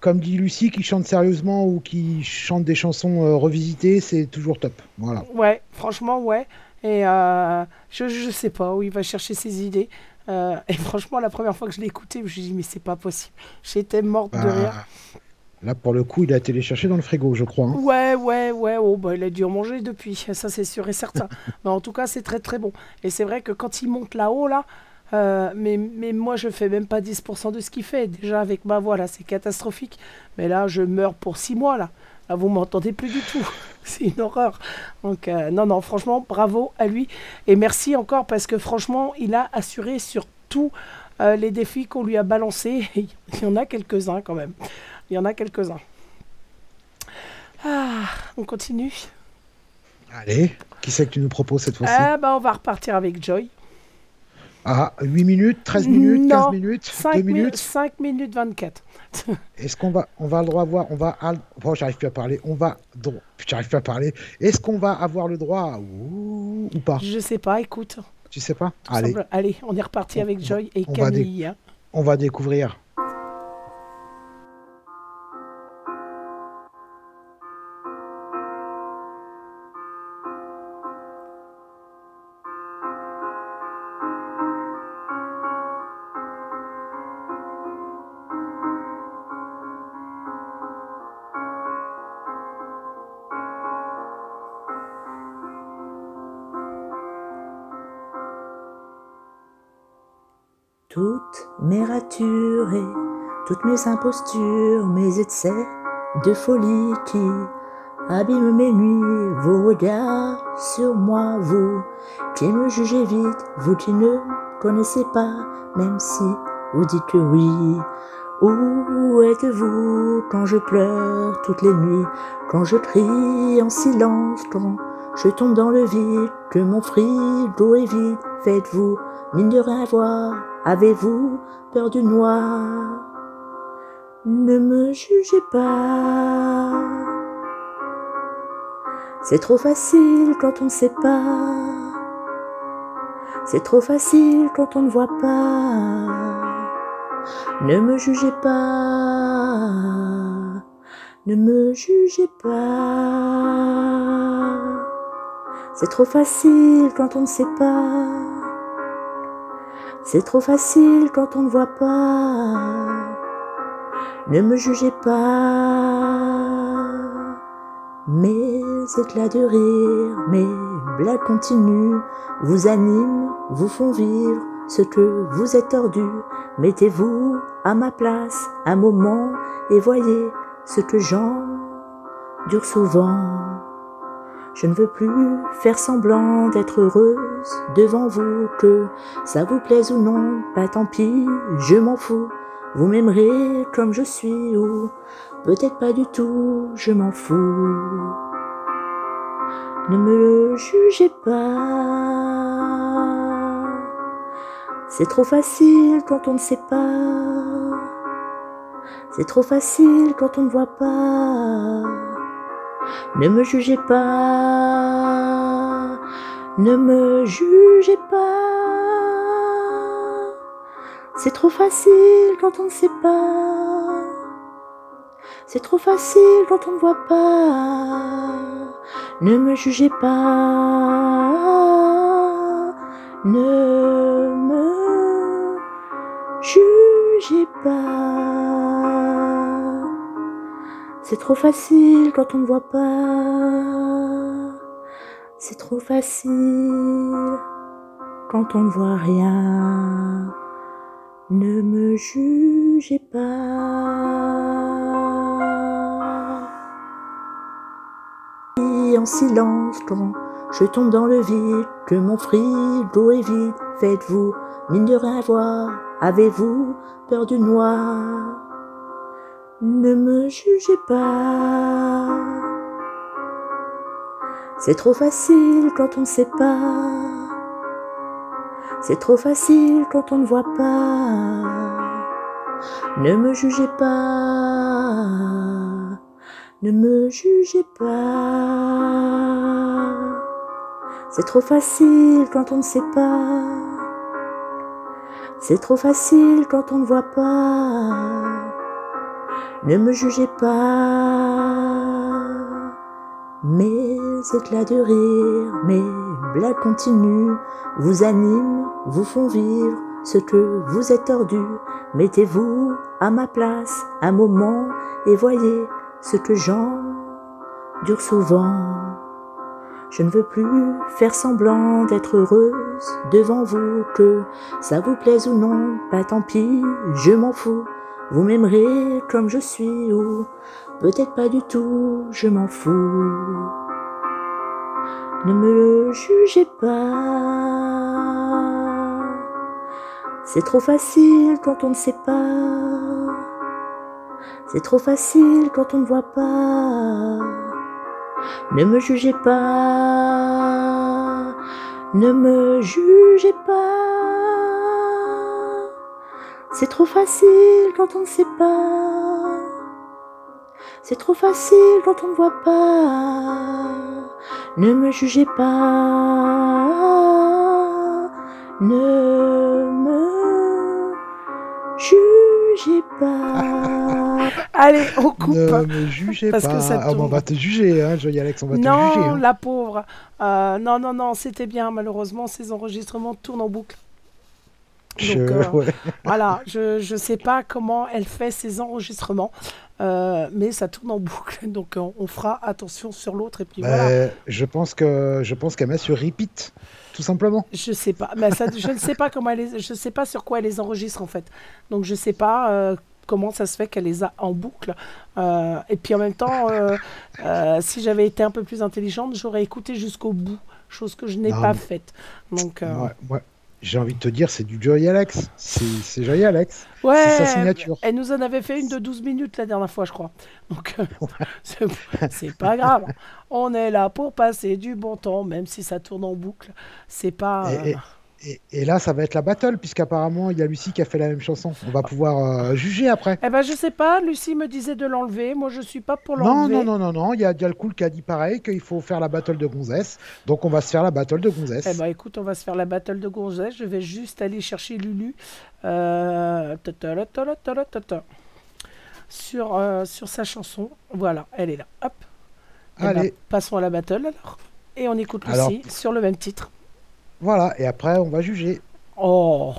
Comme dit Lucie, qui chante sérieusement ou qui chante des chansons euh, revisitées, c'est toujours top. Voilà. Ouais, franchement, ouais. Et euh, je, je sais pas où il va chercher ses idées. Euh, et franchement, la première fois que je l'ai écouté, je me suis dit, mais c'est pas possible. J'étais morte de Bah, rire. Là, pour le coup, il a chercher dans le frigo, je crois. hein. Ouais, ouais, ouais. Oh, bah, il a dû en manger depuis, ça c'est sûr et certain. mais en tout cas, c'est très très bon. Et c'est vrai que quand il monte là-haut, là, euh, mais, mais moi je fais même pas 10% de ce qu'il fait. Déjà avec ma voix, là, c'est catastrophique. Mais là, je meurs pour 6 mois, là. Là, vous m'entendez plus du tout. c'est une horreur. Donc, euh, non, non, franchement, bravo à lui. Et merci encore parce que franchement, il a assuré sur tous euh, les défis qu'on lui a balancés. Il y en a quelques-uns quand même. Il y en a quelques-uns. Ah, on continue. Allez, qui c'est que tu nous proposes cette fois-ci? Ah, bah, on va repartir avec Joy. Ah, 8 minutes, 13 minutes, Non, 15 minutes, 5 2 minutes. minutes 5 minutes 24. Est-ce qu'on va, on va le droit à voir, on va, al- oh, j'arrive plus à parler, on va, j'arrive plus à parler. Est-ce qu'on va avoir le droit ou, ou pas? Je sais pas, écoute. Tu sais pas? Allez, Allez, on est reparti avec Joy et on va Camille. hein. on va découvrir. Toutes mes ratures et toutes mes impostures, mes excès de folie qui abîment mes nuits, vos regards sur moi, vous qui me jugez vite, vous qui ne connaissez pas, même si vous dites que oui. Où êtes-vous quand je pleure toutes les nuits, quand je crie en silence, quand je tombe dans le vide, que mon frigo est vide, faites-vous mine de rien voir, avez-vous peur du noir? Ne me jugez pas. C'est trop facile quand on ne sait pas. C'est trop facile quand on ne voit pas. Ne me jugez pas. Ne me jugez pas. C'est trop facile quand on ne sait pas. C'est trop facile quand on ne voit pas. Ne me jugez pas. Mes éclats de rire, mes blagues continues vous animent, vous font vivre ce que vous êtes tordu. Mettez-vous à ma place un moment et voyez ce que j'endure souvent. Je ne veux plus faire semblant d'être heureuse devant vous, que ça vous plaise ou non, pas tant pis, je m'en fous. Vous m'aimerez comme je suis ou peut-être pas du tout, je m'en fous. Ne me jugez pas. C'est trop facile quand on ne sait pas. C'est trop facile quand on ne voit pas. Ne me jugez pas, ne me jugez pas. C'est trop facile quand on ne sait pas. C'est trop facile quand on ne voit pas. Ne me jugez pas, ne me jugez pas. C'est trop facile quand on ne voit pas. C'est trop facile quand on ne voit rien. Ne me jugez pas. En silence quand je tombe dans le vide, que mon frigo est vide, faites-vous mine de rien voir, avez-vous peur du noir? Ne me jugez pas. C'est trop facile quand on ne sait pas. C'est trop facile quand on ne voit pas. Ne me jugez pas. Ne me jugez pas. C'est trop facile quand on ne sait pas. C'est trop facile quand on ne voit pas. Ne me jugez pas. Mes éclats de rire, mes blagues continues vous animent, vous font vivre ce que vous êtes tordu. Mettez-vous à ma place un moment et voyez ce que j'endure souvent. Je ne veux plus faire semblant d'être heureuse devant vous, que ça vous plaise ou non, pas tant pis, je m'en fous. Vous m'aimerez comme je suis ou peut-être pas du tout, je m'en fous. Ne me jugez pas. C'est trop facile quand on ne sait pas. C'est trop facile quand on ne voit pas. Ne me jugez pas. Ne me jugez pas. C'est trop facile quand on ne sait pas. C'est trop facile quand on ne voit pas. Ne me jugez pas. Ne me jugez pas. Allez, on coupe. Ne me jugez Parce pas. que ça Ah, bon, on va te juger, hein, Alex, on va te juger. Non, hein. la pauvre. Euh, non, non, non, c'était bien. Malheureusement, ces enregistrements tournent en boucle. Je- Donc, euh, ouais. Voilà, je ne sais pas comment elle fait ces enregistrements, euh, mais ça tourne en boucle. Donc, on, on fera attention sur l'autre. Et puis Bah, voilà. Je pense que je pense qu'elle met sur repeat, tout simplement. Je sais pas, mais ça, je ne sais pas comment elle je sais pas sur quoi elle les enregistre en fait. Donc je sais pas euh, comment ça se fait qu'elle les a en boucle. Euh, et puis en même temps, euh, euh, si j'avais été un peu plus intelligente, j'aurais écouté jusqu'au bout, chose que je n'ai pas mais- faite. Donc euh, Ouais, ouais. J'ai envie de te dire, c'est du Johnny Alex. C'est Johnny Alex. ouais, C'est sa signature. elle nous en avait fait une de 12 minutes la dernière fois, je crois. Donc euh, c'est- pas grave. On est là pour passer du bon temps, même si ça tourne en boucle. C'est pas. Et, euh, et- et- et là, ça va être la battle, puisqu'apparemment, il y a Lucie qui a fait la même chanson. On va pouvoir euh, juger après. Eh ben je sais pas, Lucie me disait de l'enlever, moi je suis pas pour Non, l'enlever. non, non, non, non. Il y a Dialcool qui a dit pareil, qu'il faut faire la battle de Gonzès. Donc, on va se faire la battle de Gonzès. Eh ben écoute, on va se faire la battle de Gonzès. Je vais juste aller chercher Lulu euh, tata, tata, tata, tata, sur, euh, sur sa chanson. Voilà, elle est là. Hop. Eh ben, Allez. passons à la battle alors. Et on écoute Lucie Alors. sur le même titre. Voilà, et après, on va juger. Oh.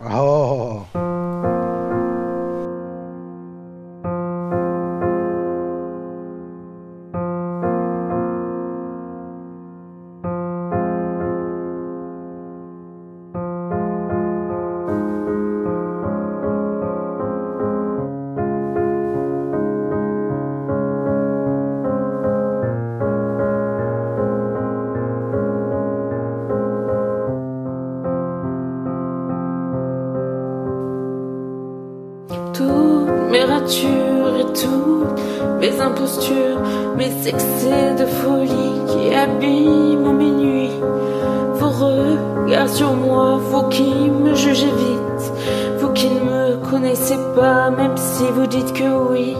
Oh. Excès de folie qui abîment mes nuits. Vos regards sur moi, vous qui me jugez vite, vous qui ne me connaissez pas, même si vous dites que oui.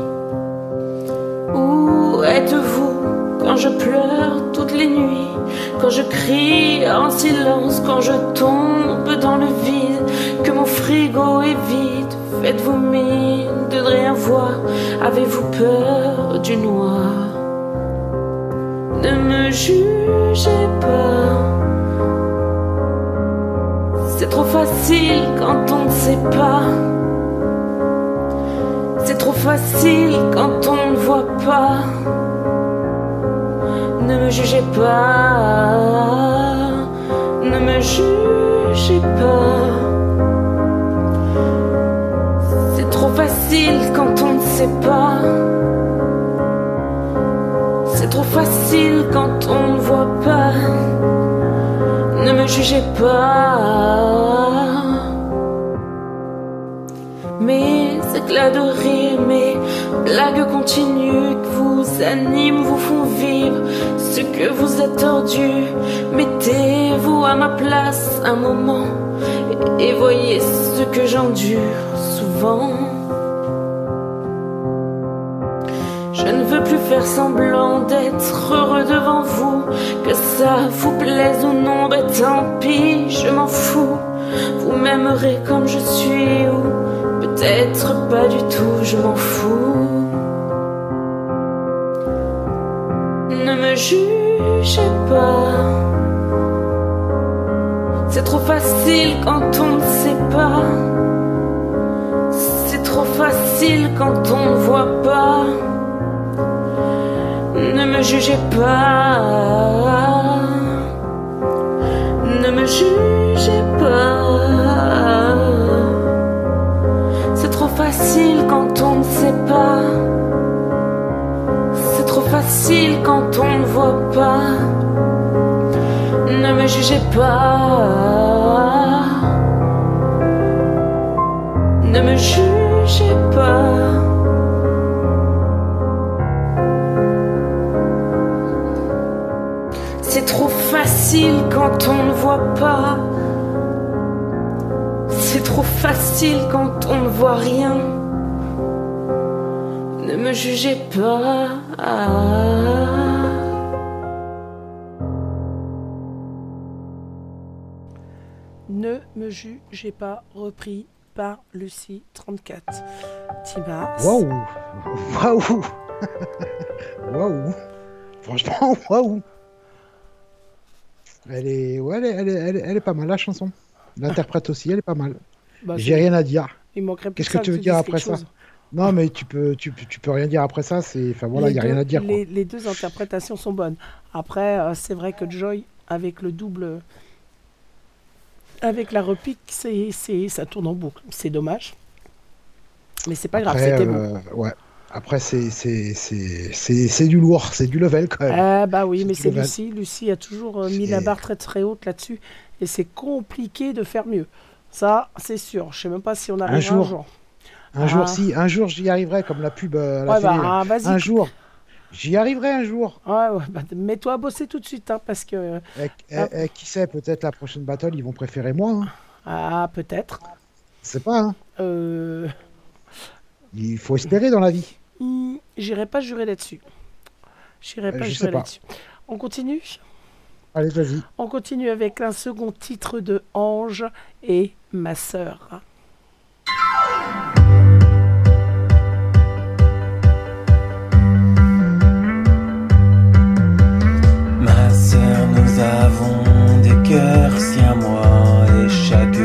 Où êtes-vous quand je pleure toutes les nuits, quand je crie en silence, quand je tombe dans le vide, que mon frigo est vide, faites-vous mine de rien voir, avez-vous peur du noir? Pas. C'est trop facile quand on ne voit pas. Ne me jugez pas, ne me jugez pas. C'est trop facile quand on ne sait pas. C'est trop facile quand on ne voit pas. Ne me jugez pas. Éclats de rire, mes blagues continues vous animent, vous font vivre ce que vous êtes tordu. Mettez-vous à ma place un moment et voyez ce que j'endure souvent. Je ne veux plus faire semblant d'être heureux devant vous. Que ça vous plaise ou non, ben tant pis, je m'en fous. Vous m'aimerez comme je suis ou peut-être pas du tout, je m'en fous. Ne me jugez pas. C'est trop facile quand on ne sait pas. C'est trop facile quand on ne voit pas. Ne me jugez pas. Ne me jugez pas. Ne me jugez pas. C'est trop facile quand on ne voit pas. C'est trop facile quand on ne voit rien. Ne me jugez pas. Me jugez pas, repris par Lucie 34. Timars. Waouh Waouh Waouh Franchement, waouh Elle est, ouais, elle est, elle, est, elle, est, elle est pas mal, la chanson. L'interprète aussi, elle est pas mal. Bah, J'ai rien à dire. Il manquerait Qu'est-ce que tu veux dire après ça chose. Non, mais tu peux, tu, peux- tu peux rien dire après ça. C'est, enfin voilà, il y a deux- rien à dire. les deux interprétations sont bonnes. Après, euh, c'est vrai que Joy, avec le double. Avec la repique, c'est, c'est, ça tourne en boucle. C'est dommage. Mais c'est pas grave, Après, c'était bon. euh, ouais. Après, c'est, c'est, c'est, c'est, c'est du lourd, c'est du level quand même. Ah bah oui, mais c'est level. Lucie. Lucie a toujours euh, mis la barre très très haute là-dessus. Et c'est compliqué de faire mieux. Ça, c'est sûr. Je sais même pas si on arrivera un jour. jour. Un jour, Ah. si, un jour, j'y arriverai comme la pub euh, à la Ouais, bah, télé, ah, vas-y. Un jour, j'y arriverai un jour. Ouais, ouais, bah, mets-toi à bosser tout de suite, hein, parce que. Eh, eh, Ah. eh, qui sait, peut-être la prochaine battle, ils vont préférer moi. Hein. Ah, peut-être. C'est pas. Hein. Euh... Il faut espérer dans la vie. hmm, J'irai pas jurer là-dessus. J'irai Euh, pas jurer là-dessus. On continue? Allez, vas-y. On continue avec un second titre de Ange et ma sœur. Avons des cœurs si à moi et chaque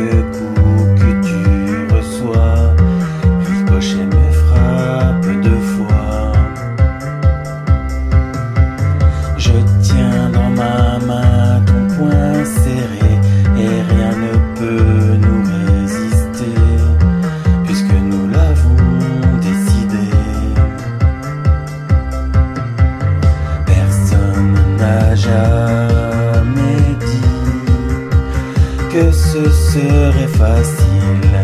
facile,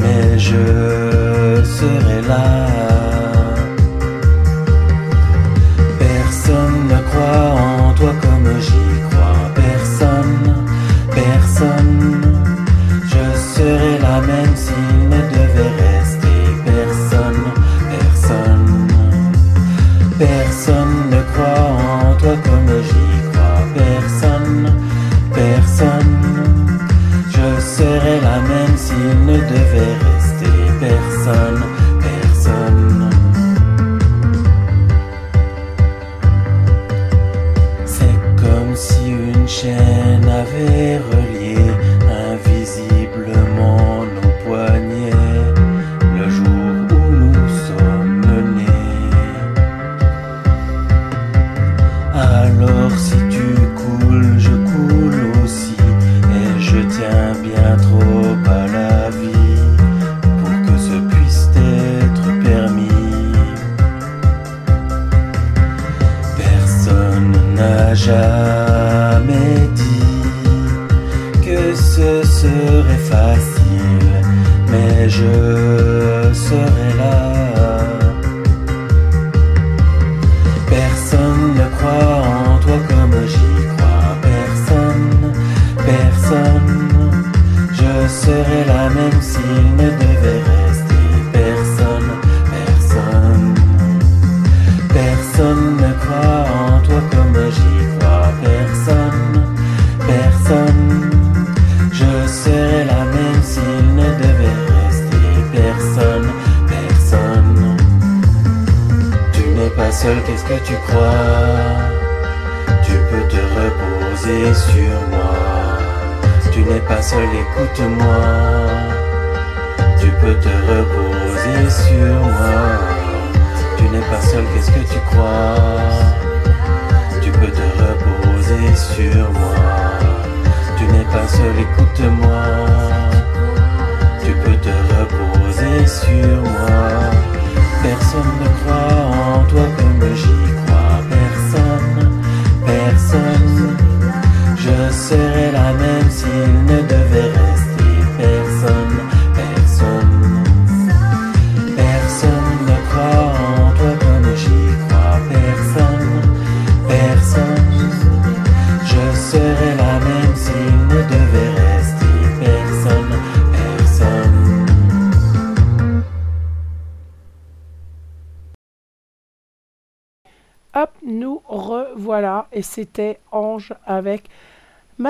mais je serai là.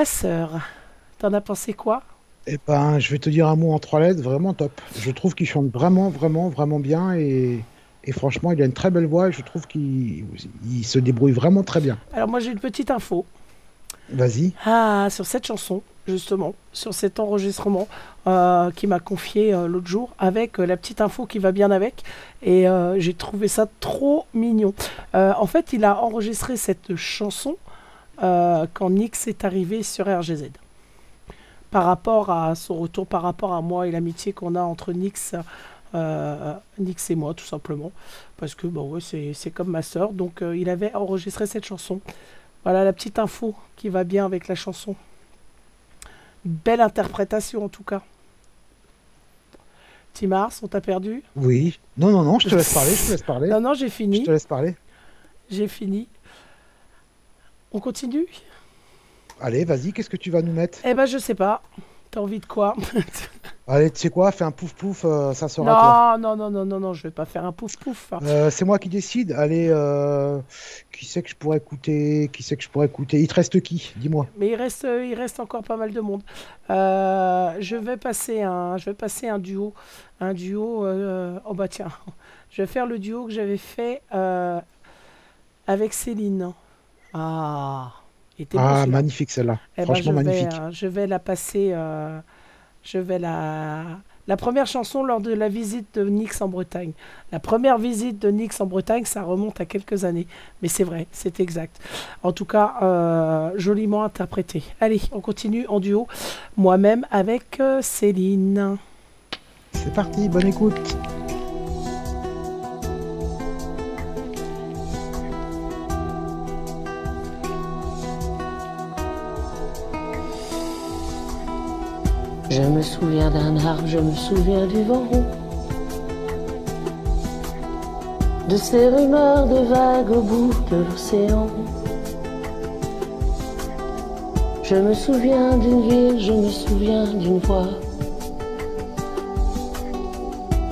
Ma sœur? T'en as pensé quoi? Eh ben, je vais te dire un mot en trois lettres, vraiment top. Je trouve qu'il chante vraiment, vraiment, vraiment bien et, et franchement, il a une très belle voix et je trouve qu'il il se débrouille vraiment très bien. Alors moi j'ai une petite info. Vas-y. Ah, sur cette chanson, justement, sur cet enregistrement euh, qui m'a confié euh, l'autre jour, avec euh, la petite info qui va bien avec. Et j'ai trouvé ça trop mignon. En fait, il a enregistré cette chanson euh, quand Nix est arrivé sur RGZ. Par rapport à son retour, par rapport à moi et l'amitié qu'on a entre Nix, euh, Nix et moi, tout simplement. Parce que bon, ouais, c'est c'est comme ma sœur. Donc euh, il avait enregistré cette chanson. Voilà la petite info qui va bien avec la chanson. Belle interprétation en tout cas. Timars, on t'a perdu? Oui. Non, non, non, je te laisse parler, je te laisse parler. Non, non, j'ai fini. Je te laisse parler. J'ai fini. On continue? Allez, vas-y, qu'est-ce que tu vas nous mettre? Eh ben, je sais pas. T'as envie de quoi? Allez, tu sais quoi, fais un pouf pouf, euh, ça sera toi. Non, non, non, non, non, non, je vais pas faire un pouf pouf. Euh, c'est moi qui décide. Allez, euh, qui c'est que je pourrais écouter? Qui c'est que je pourrais écouter? Il te reste qui? Dis-moi. Mais il reste, il reste encore pas mal de monde. Je vais passer un, je vais passer un duo, un duo. oh bah tiens, je vais faire le duo que j'avais fait avec Céline. Ah, était Ah, magnifique celle-là. Eh ben, Franchement, je vais, magnifique. euh, je vais la passer. euh, je vais la. La première chanson lors de la visite de Nix en Bretagne. La première visite de Nix en Bretagne, ça remonte à quelques années. Mais c'est vrai, c'est exact. En tout cas, euh, joliment interprété. Allez, on continue en duo. Moi-même avec Céline. C'est parti, bonne écoute. Je me souviens d'un arbre, je me souviens du vent. De ces rumeurs de vagues au bout de l'océan. Je me souviens d'une ville, je me souviens d'une voix.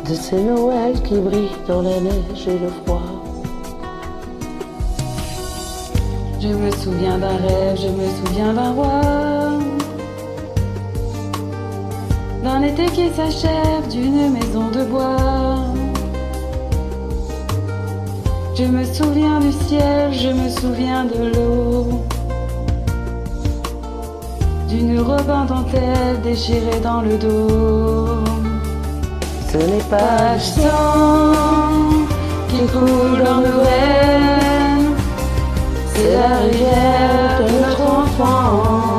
De ces Noëls qui brillent dans la neige et le froid. Je me souviens d'un rêve, je me souviens d'un roi. D'un été qui s'achève, d'une maison de bois. Je me souviens du ciel, je me souviens de l'eau. D'une robe en déchirée dans le dos. Ce n'est Pas de sang qui coule dans nos. C'est la rivière de notre enfance.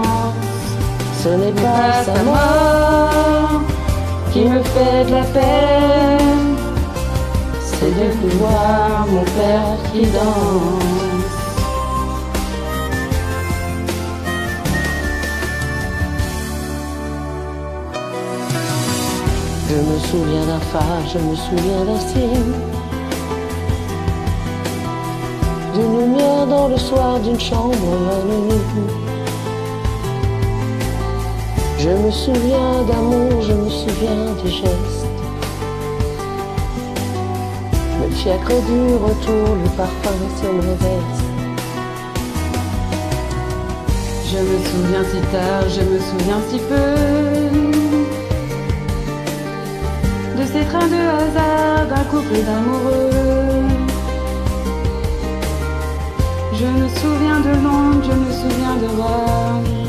Ce n'est Pas sa mort qui me fait de la peine. C'est de voir mon père qui danse. Je me souviens d'un phare, je me souviens d'un signe. D'une lumière dans le soir d'une chambre anonyme. Je me souviens d'amour, je me souviens des gestes. Le fiacre du retour, le parfum sur mes vestes. Je me souviens si tard, je me souviens si peu de ces trains de hasard d'un couple d'amoureux. Je me souviens de Londres, je me souviens de Rome.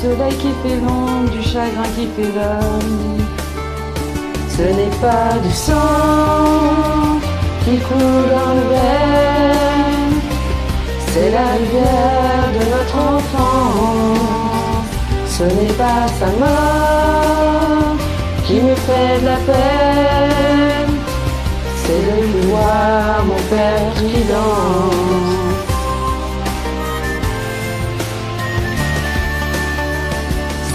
Soleil qui fait l'ombre, du chagrin qui fait l'homme. Ce n'est pas du sang qui coule dans le verre, c'est la rivière de notre enfance. Ce n'est pas sa mort qui me fait de la peine, c'est de voir mon père qui danse.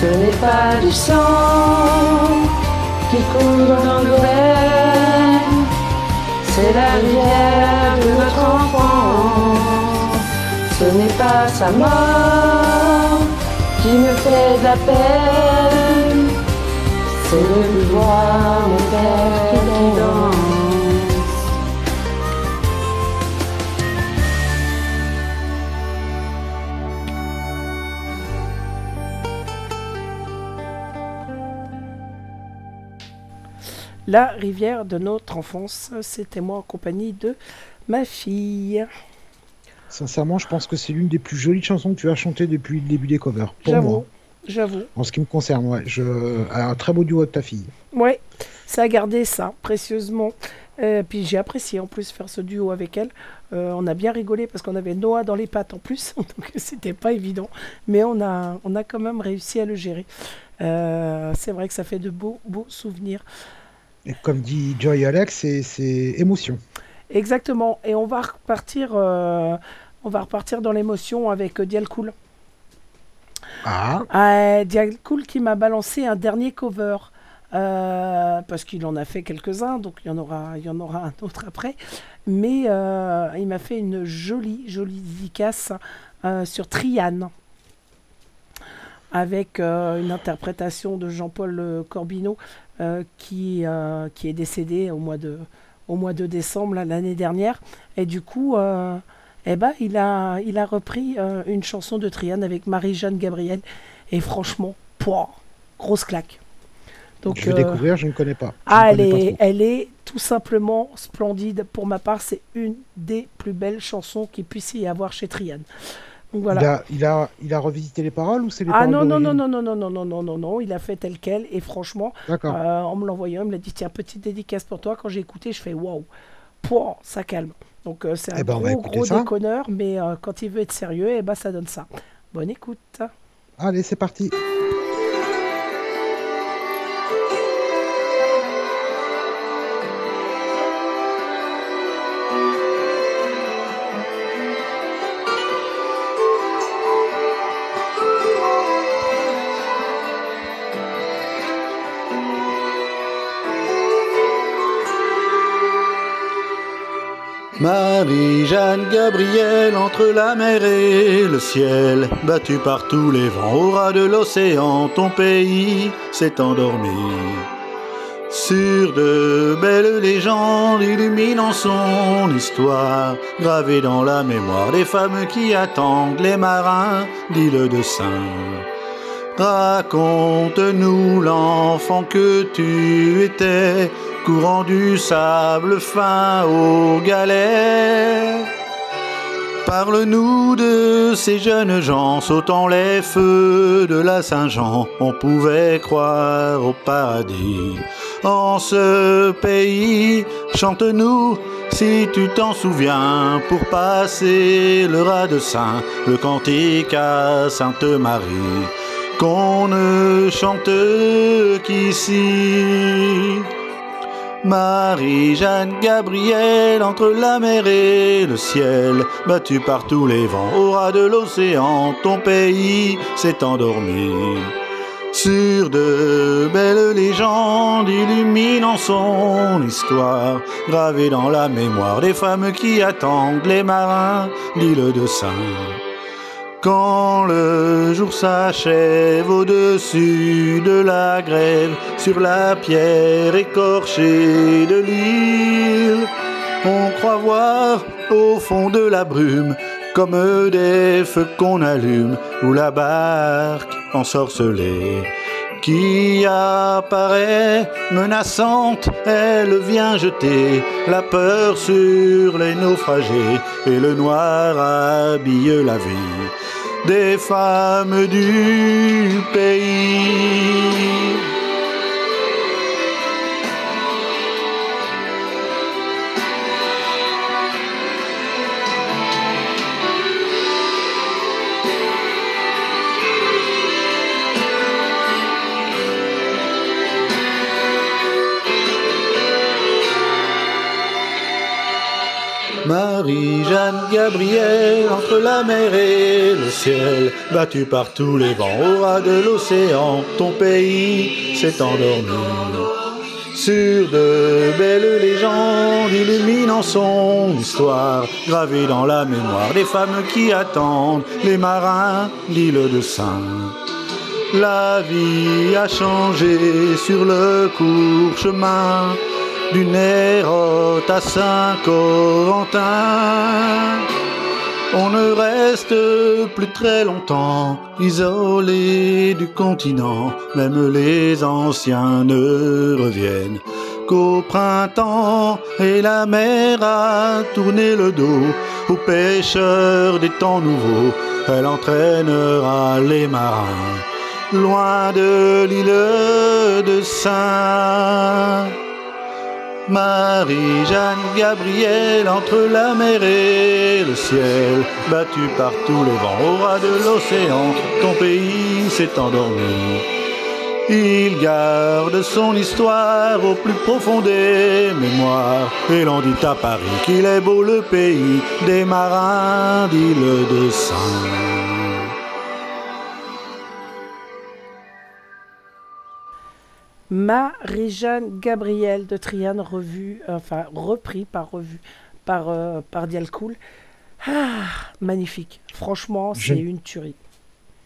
Ce n'est pas du sang qui coule dans le verre, c'est la rivière de notre enfance. Ce n'est pas sa mort qui me fait de la peine, c'est de voir mon père qui danse. La rivière de notre enfance, c'était moi en compagnie de ma fille. Sincèrement, je pense que c'est l'une des plus jolies chansons que tu as chantées depuis le début des covers. Pour J'avoue, moi. j'avoue. En ce qui me concerne, ouais. Je... Un très beau duo de ta fille. Ouais, ça a gardé ça précieusement. Euh, puis j'ai apprécié en plus faire ce duo avec elle. Euh, on a bien rigolé parce qu'on avait Noah dans les pattes en plus, donc c'était pas évident. Mais on a, on a quand même réussi à le gérer. Euh, c'est vrai que ça fait de beaux, beaux souvenirs. Et comme dit Joy Alex, c'est- émotion. Exactement. Et on va repartir, euh, on va repartir dans l'émotion avec euh, Dial Cool. Ah, Euh, Dial Cool qui m'a balancé un dernier cover. euh, parce qu'il en a fait quelques-uns, donc il y en aura, il y en aura un autre après. Mais il m'a fait une jolie, jolie dédicace sur Triane, avec une interprétation de Jean-Paul Corbineau, qui, euh, qui est décédé au mois de, au mois de décembre l'année dernière. Et du coup, euh, eh ben, il, a, il a repris euh, une chanson de Triane avec Marie-Jeanne Gabriel. Et franchement, pouah, grosse claque. Donc, je vais euh, découvrir, je ne connais pas. Ah, elle est, elle est tout simplement splendide. Pour ma part, c'est une des plus belles chansons qu'il puisse y avoir chez Triane. Voilà. Il, a, il, a, il a revisité les paroles ou c'est les Ah paroles non, non, non, non, non, non, non, non, non, non, non, il a fait tel quel. Et franchement, euh, en me l'envoyant, il me l'a dit tiens, petite dédicace pour toi. Quand j'ai écouté, je fais waouh, Pouah, ça calme. Donc euh, c'est un Eh ben, gros, gros déconneur, mais euh, quand il veut être sérieux, eh ben, ça donne ça. Bonne écoute. Allez, c'est parti. Marie-Jeanne Gabrielle entre la mer et le ciel, battue par tous les vents au ras de l'océan, ton pays s'est endormi. Sur de belles légendes illuminant son histoire, gravée dans la mémoire des femmes qui attendent les marins d'île de Saint. Raconte-nous l'enfant que tu étais, courant du sable fin aux galets. Parle-nous de ces jeunes gens sautant les feux de la Saint-Jean. On pouvait croire au paradis. En ce pays, chante-nous si tu t'en souviens pour passer le ras de Saint, le cantique à Sainte Marie qu'on ne chante qu'ici. Marie-Jeanne Gabrielle entre la mer et le ciel, battue par tous les vents au ras de l'océan, ton pays s'est endormi. Sur de belles légendes illuminant son histoire, gravée dans la mémoire des femmes qui attendent les marins d'île de Saint. Quand le jour s'achève au-dessus de la grève, sur la pierre écorchée de l'île, on croit voir au fond de la brume, comme des feux qu'on allume, ou la barque ensorcelée, qui apparaît menaçante, elle vient jeter la peur sur les naufragés et le noir habille la vie des femmes du pays. Marie-Jeanne Gabrielle, entre la mer et le ciel, battue par tous les vents au ras de l'océan, ton pays s'est endormi. Sur de belles légendes illuminant son histoire, gravée dans la mémoire des femmes qui attendent les marins d'île de Saint. La vie a changé sur le court chemin d'une Hérote à Saint-Corentin. On ne reste plus très longtemps isolé du continent, même les anciens ne reviennent qu'au printemps et la mer a tourné le dos aux pêcheurs des temps nouveaux. Elle entraînera les marins loin de l'île de Saint. Marie-Jeanne Gabrielle entre la mer et le ciel, battue par tous les vents au ras de l'océan, ton pays s'est endormi. Il garde son histoire au plus profond des mémoires, et l'on dit à Paris qu'il est beau le pays des marins d'île de Saint. Marie-Jeanne Gabriel de Triane, revue, enfin repris par revue par, euh, par Dialcool. Ah, magnifique. Franchement, c'est une tuerie.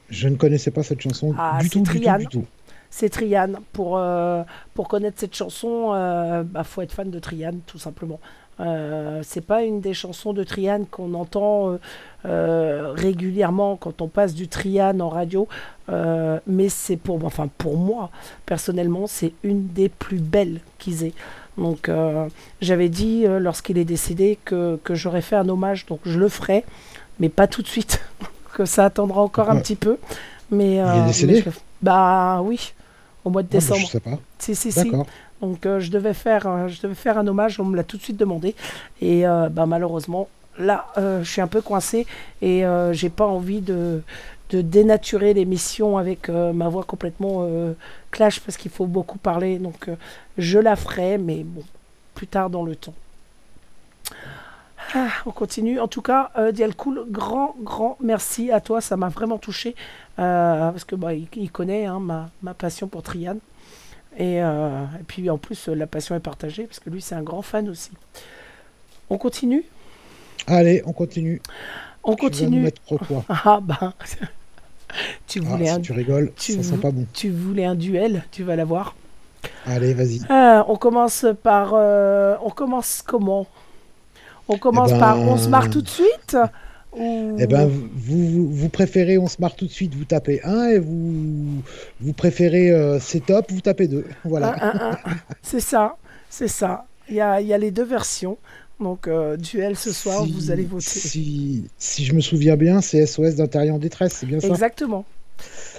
Je ne connaissais pas cette chanson Ah, du c'est tout, du tout, du tout. C'est Triane. Pour, euh, pour connaître cette chanson, il bah, faut être fan de Triane, tout simplement. Euh, c'est pas une des chansons de Triane qu'on entend euh, euh, régulièrement quand on passe du Triane en radio, mais c'est pour, enfin pour moi personnellement, c'est une des plus belles qu'ils aient. Donc j'avais dit lorsqu'il est décédé que, que j'aurais fait un hommage, donc je le ferai, mais pas tout de suite, que ça attendra encore un Ouais. petit peu. Mais, Il est mais décédé je Bah oui, au mois de Ah, bah, décembre. je sais pas. Si, si, si. Donc euh, je, devais faire, euh, je devais faire un hommage, on me l'a tout de suite demandé. Et euh, bah, malheureusement, là, je suis un peu coincé et j'ai pas envie de, dénaturer l'émission avec ma voix complètement clash parce qu'il faut beaucoup parler. Donc je la ferai, mais bon, plus tard dans le temps. Ah, on continue. En tout cas, euh, Dialcool, grand, grand merci à toi. Ça m'a vraiment touché. parce que bah, il, connaît hein, ma, ma passion pour Triane. Et, euh, et puis en plus, euh, la passion est partagée parce que lui, c'est un grand fan aussi. On continue? Allez, on continue. On continue. mettre Ah ben, tu Ah, voulais si un, tu rigoles, tu ça sent pas bon. tu voulais un duel, tu vas l'avoir. Allez, vas-y. Ah, on commence par, euh, on commence comment? On commence ben, par, on se marre tout de suite? Ou... Eh ben, vous, vous, vous préférez, on se marre tout de suite, vous tapez 1 et vous, vous préférez euh, c'est top, vous tapez 2. Voilà. C'est ça, c'est ça. Il y a, y a les deux versions. Donc, euh, duel ce soir, Si- vous allez voter. Si, si je me souviens bien, c'est SOS d'intérieur en détresse, c'est bien ça? Exactement.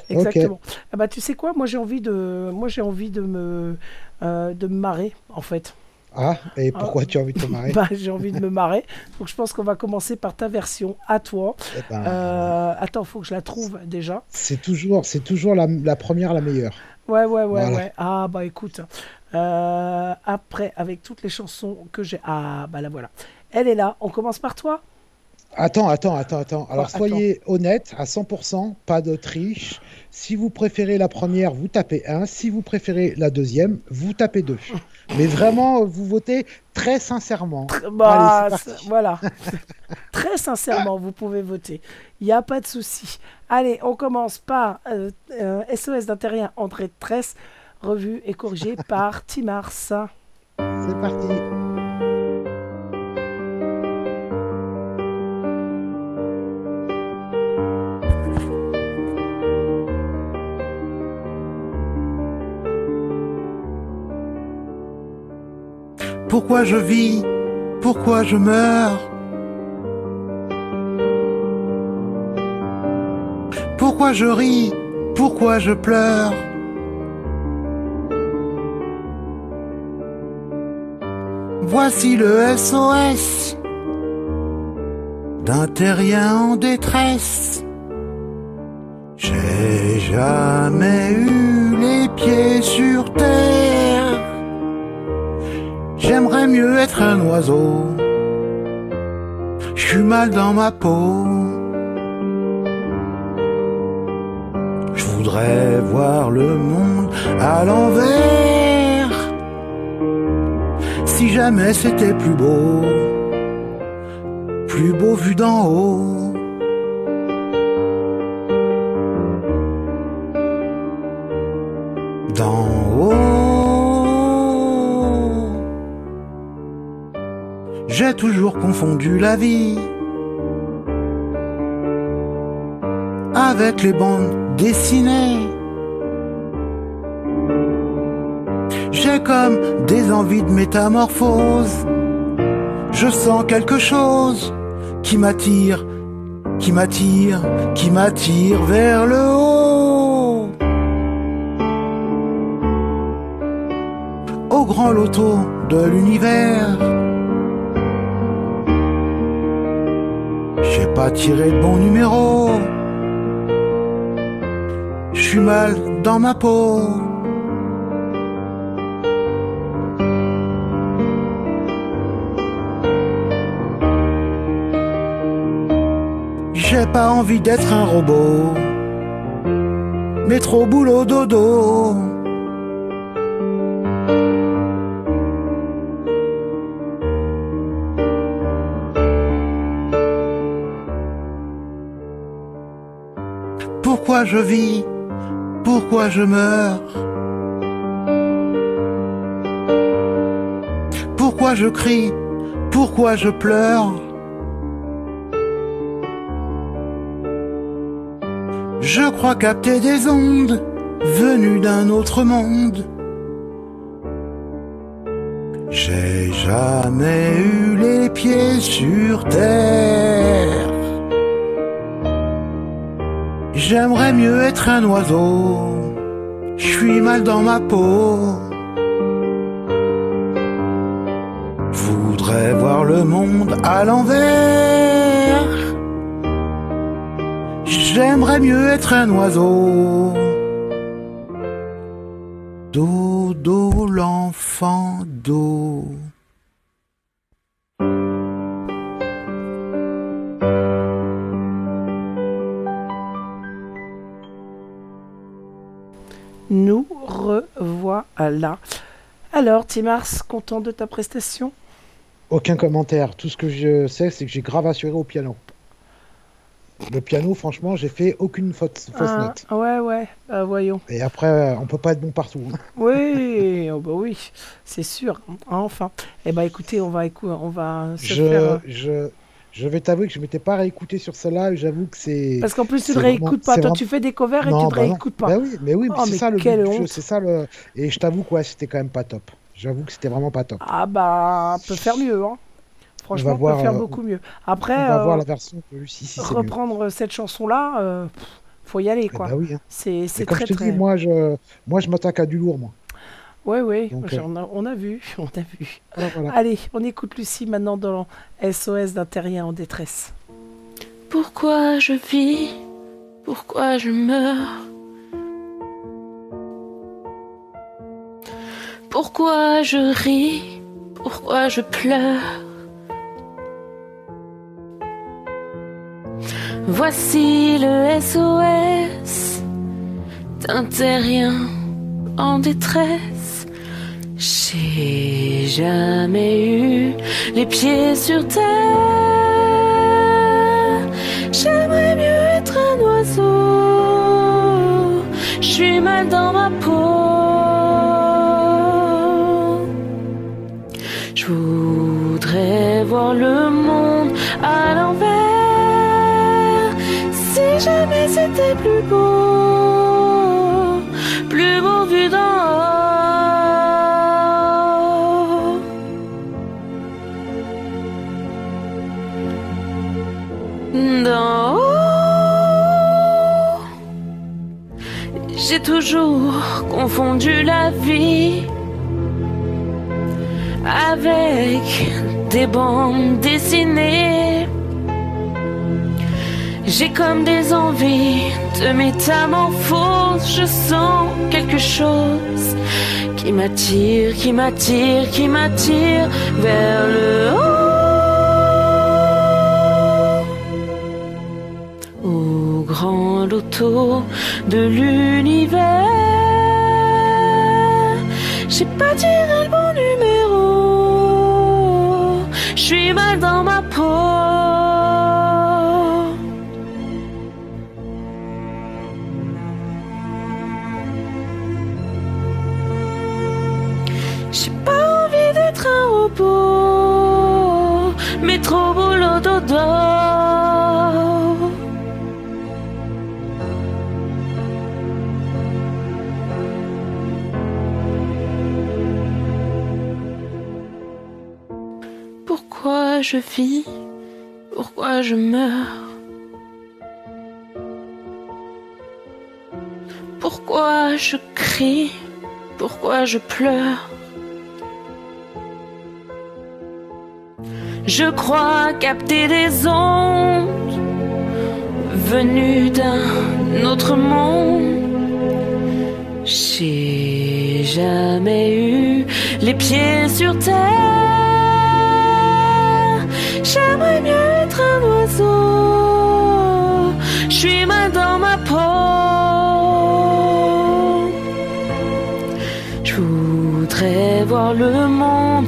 Exactement. Ah bah, tu sais quoi, moi j'ai envie de, moi j'ai envie de me, euh, de me marrer en fait. Ah, et pourquoi tu as envie de te marrer Bah, j'ai envie de me marrer. Donc je pense qu'on va commencer par ta version à toi. Eh ben, Euh, attends, faut que je la trouve déjà. C'est toujours, c'est toujours la, la première, la meilleure. Ouais, ouais, ouais, Voilà. ouais. Ah bah écoute, euh, après avec toutes les chansons que j'ai, ah bah la voilà. Elle est là. On commence par toi? Attends, attends, attends, attends. Alors soyez honnête à 100%, pas de triche. Si vous préférez la première, vous tapez 1. Si vous préférez la deuxième, vous tapez 2. Mais vraiment, vous votez très sincèrement. Bah, Allez, voilà. Très sincèrement, vous pouvez voter. Il n'y a pas de souci. Allez, on commence par euh, euh, SOS d'intérieur de tresse, revue et corrigée par Timars. C'est parti. Pourquoi je vis? Pourquoi je meurs? Pourquoi je ris? Pourquoi je pleure? Voici le SOS d'un terrien en détresse. J'ai jamais eu les pieds sur terre. J'aimerais mieux être un oiseau. Je suis mal dans ma peau. Je voudrais voir le monde à l'envers. Si jamais c'était plus beau, plus beau vu d'en haut. D'en haut. J'ai toujours confondu la vie avec les bandes dessinées. J'ai comme des envies de métamorphose. Je sens quelque chose qui m'attire, qui m'attire, qui m'attire vers le haut. Au grand loto de l'univers. Pas tiré de bon numéro. Je suis mal dans ma peau. J'ai pas envie d'être un robot. Métro, boulot, dodo. Je vis? Pourquoi je meurs? Pourquoi je crie? Pourquoi je pleure? Je crois capter des ondes venues d'un autre monde. J'ai jamais eu les pieds sur terre. J'aimerais mieux être un oiseau. Je suis mal dans ma peau. Voudrais voir le monde à l'envers. J'aimerais mieux être un oiseau. Dodo, l'enfant d'eau. Alors, Timars, content de ta prestation? Aucun commentaire. Tout ce que je sais, c'est que j'ai grave assuré au piano. Le piano, franchement, j'ai fait aucune faute, fausse Ah, note. Ouais, ouais, bah, voyons. Et après, euh, on peut pas être bon partout. hein. Oui, oh bah oui, c'est sûr. Enfin, eh ben écoutez, on va écou- on va se Je, faire. euh, je, je vais t'avouer que je m'étais pas réécouté sur celle-là. et J'avoue que c'est. Parce qu'en plus, tu ne réécoutes vraiment- pas. Toi, vraiment- tu fais des covers et Non, tu ne bah réécoutes pas. Bah oui, mais oui, Oh, c'est ça ça le. Et je t'avoue que ouais, c'était quand même pas top. J'avoue que c'était vraiment pas top. Ah bah, on peut faire mieux. Hein. Franchement, on, voir, peut faire euh, beaucoup mieux. Après, on va euh, voir la version que Lucie, si c'est mieux. reprendre cette chanson-là, euh, faut y aller, quoi. bah oui, hein. C'est très je te très. dis, moi, je, moi, je m'attaque à du lourd, moi. Ouais, ouais, Donc, j'en- on, a, on a vu, on a vu. Voilà. Allez, on écoute Lucie maintenant dans SOS d'un terrien en détresse. Pourquoi je vis? Pourquoi je meurs? Pourquoi je ris? Pourquoi je pleure? Voici le SOS d'un terrien en détresse. J'ai jamais eu les pieds sur terre. J'aimerais mieux être un oiseau. Je suis mal dans ma peau. Je voudrais voir le monde à l'envers. Si jamais c'était plus beau, Toujours confondu la vie avec des bandes dessinées. J'ai comme des envies de métamorphose. Je sens quelque chose qui m'attire, qui m'attire, qui m'attire vers le haut. De l'univers, j'ai pas tiré le bon numéro. Je suis mal dans ma peau. Je vis Pourquoi je meurs? Pourquoi je crie Pourquoi je pleure? Je crois capter des ondes venues d'un autre monde. J'ai jamais eu les pieds sur terre. J'aimerais mieux être un oiseau. Je suis mal dans ma peau. Je voudrais voir le monde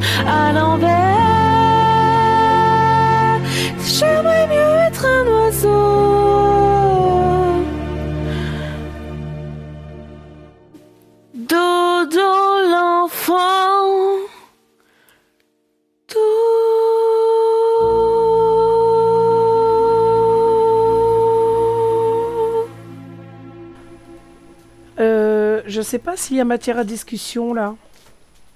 Je sais pas s'il y a matière à discussion là.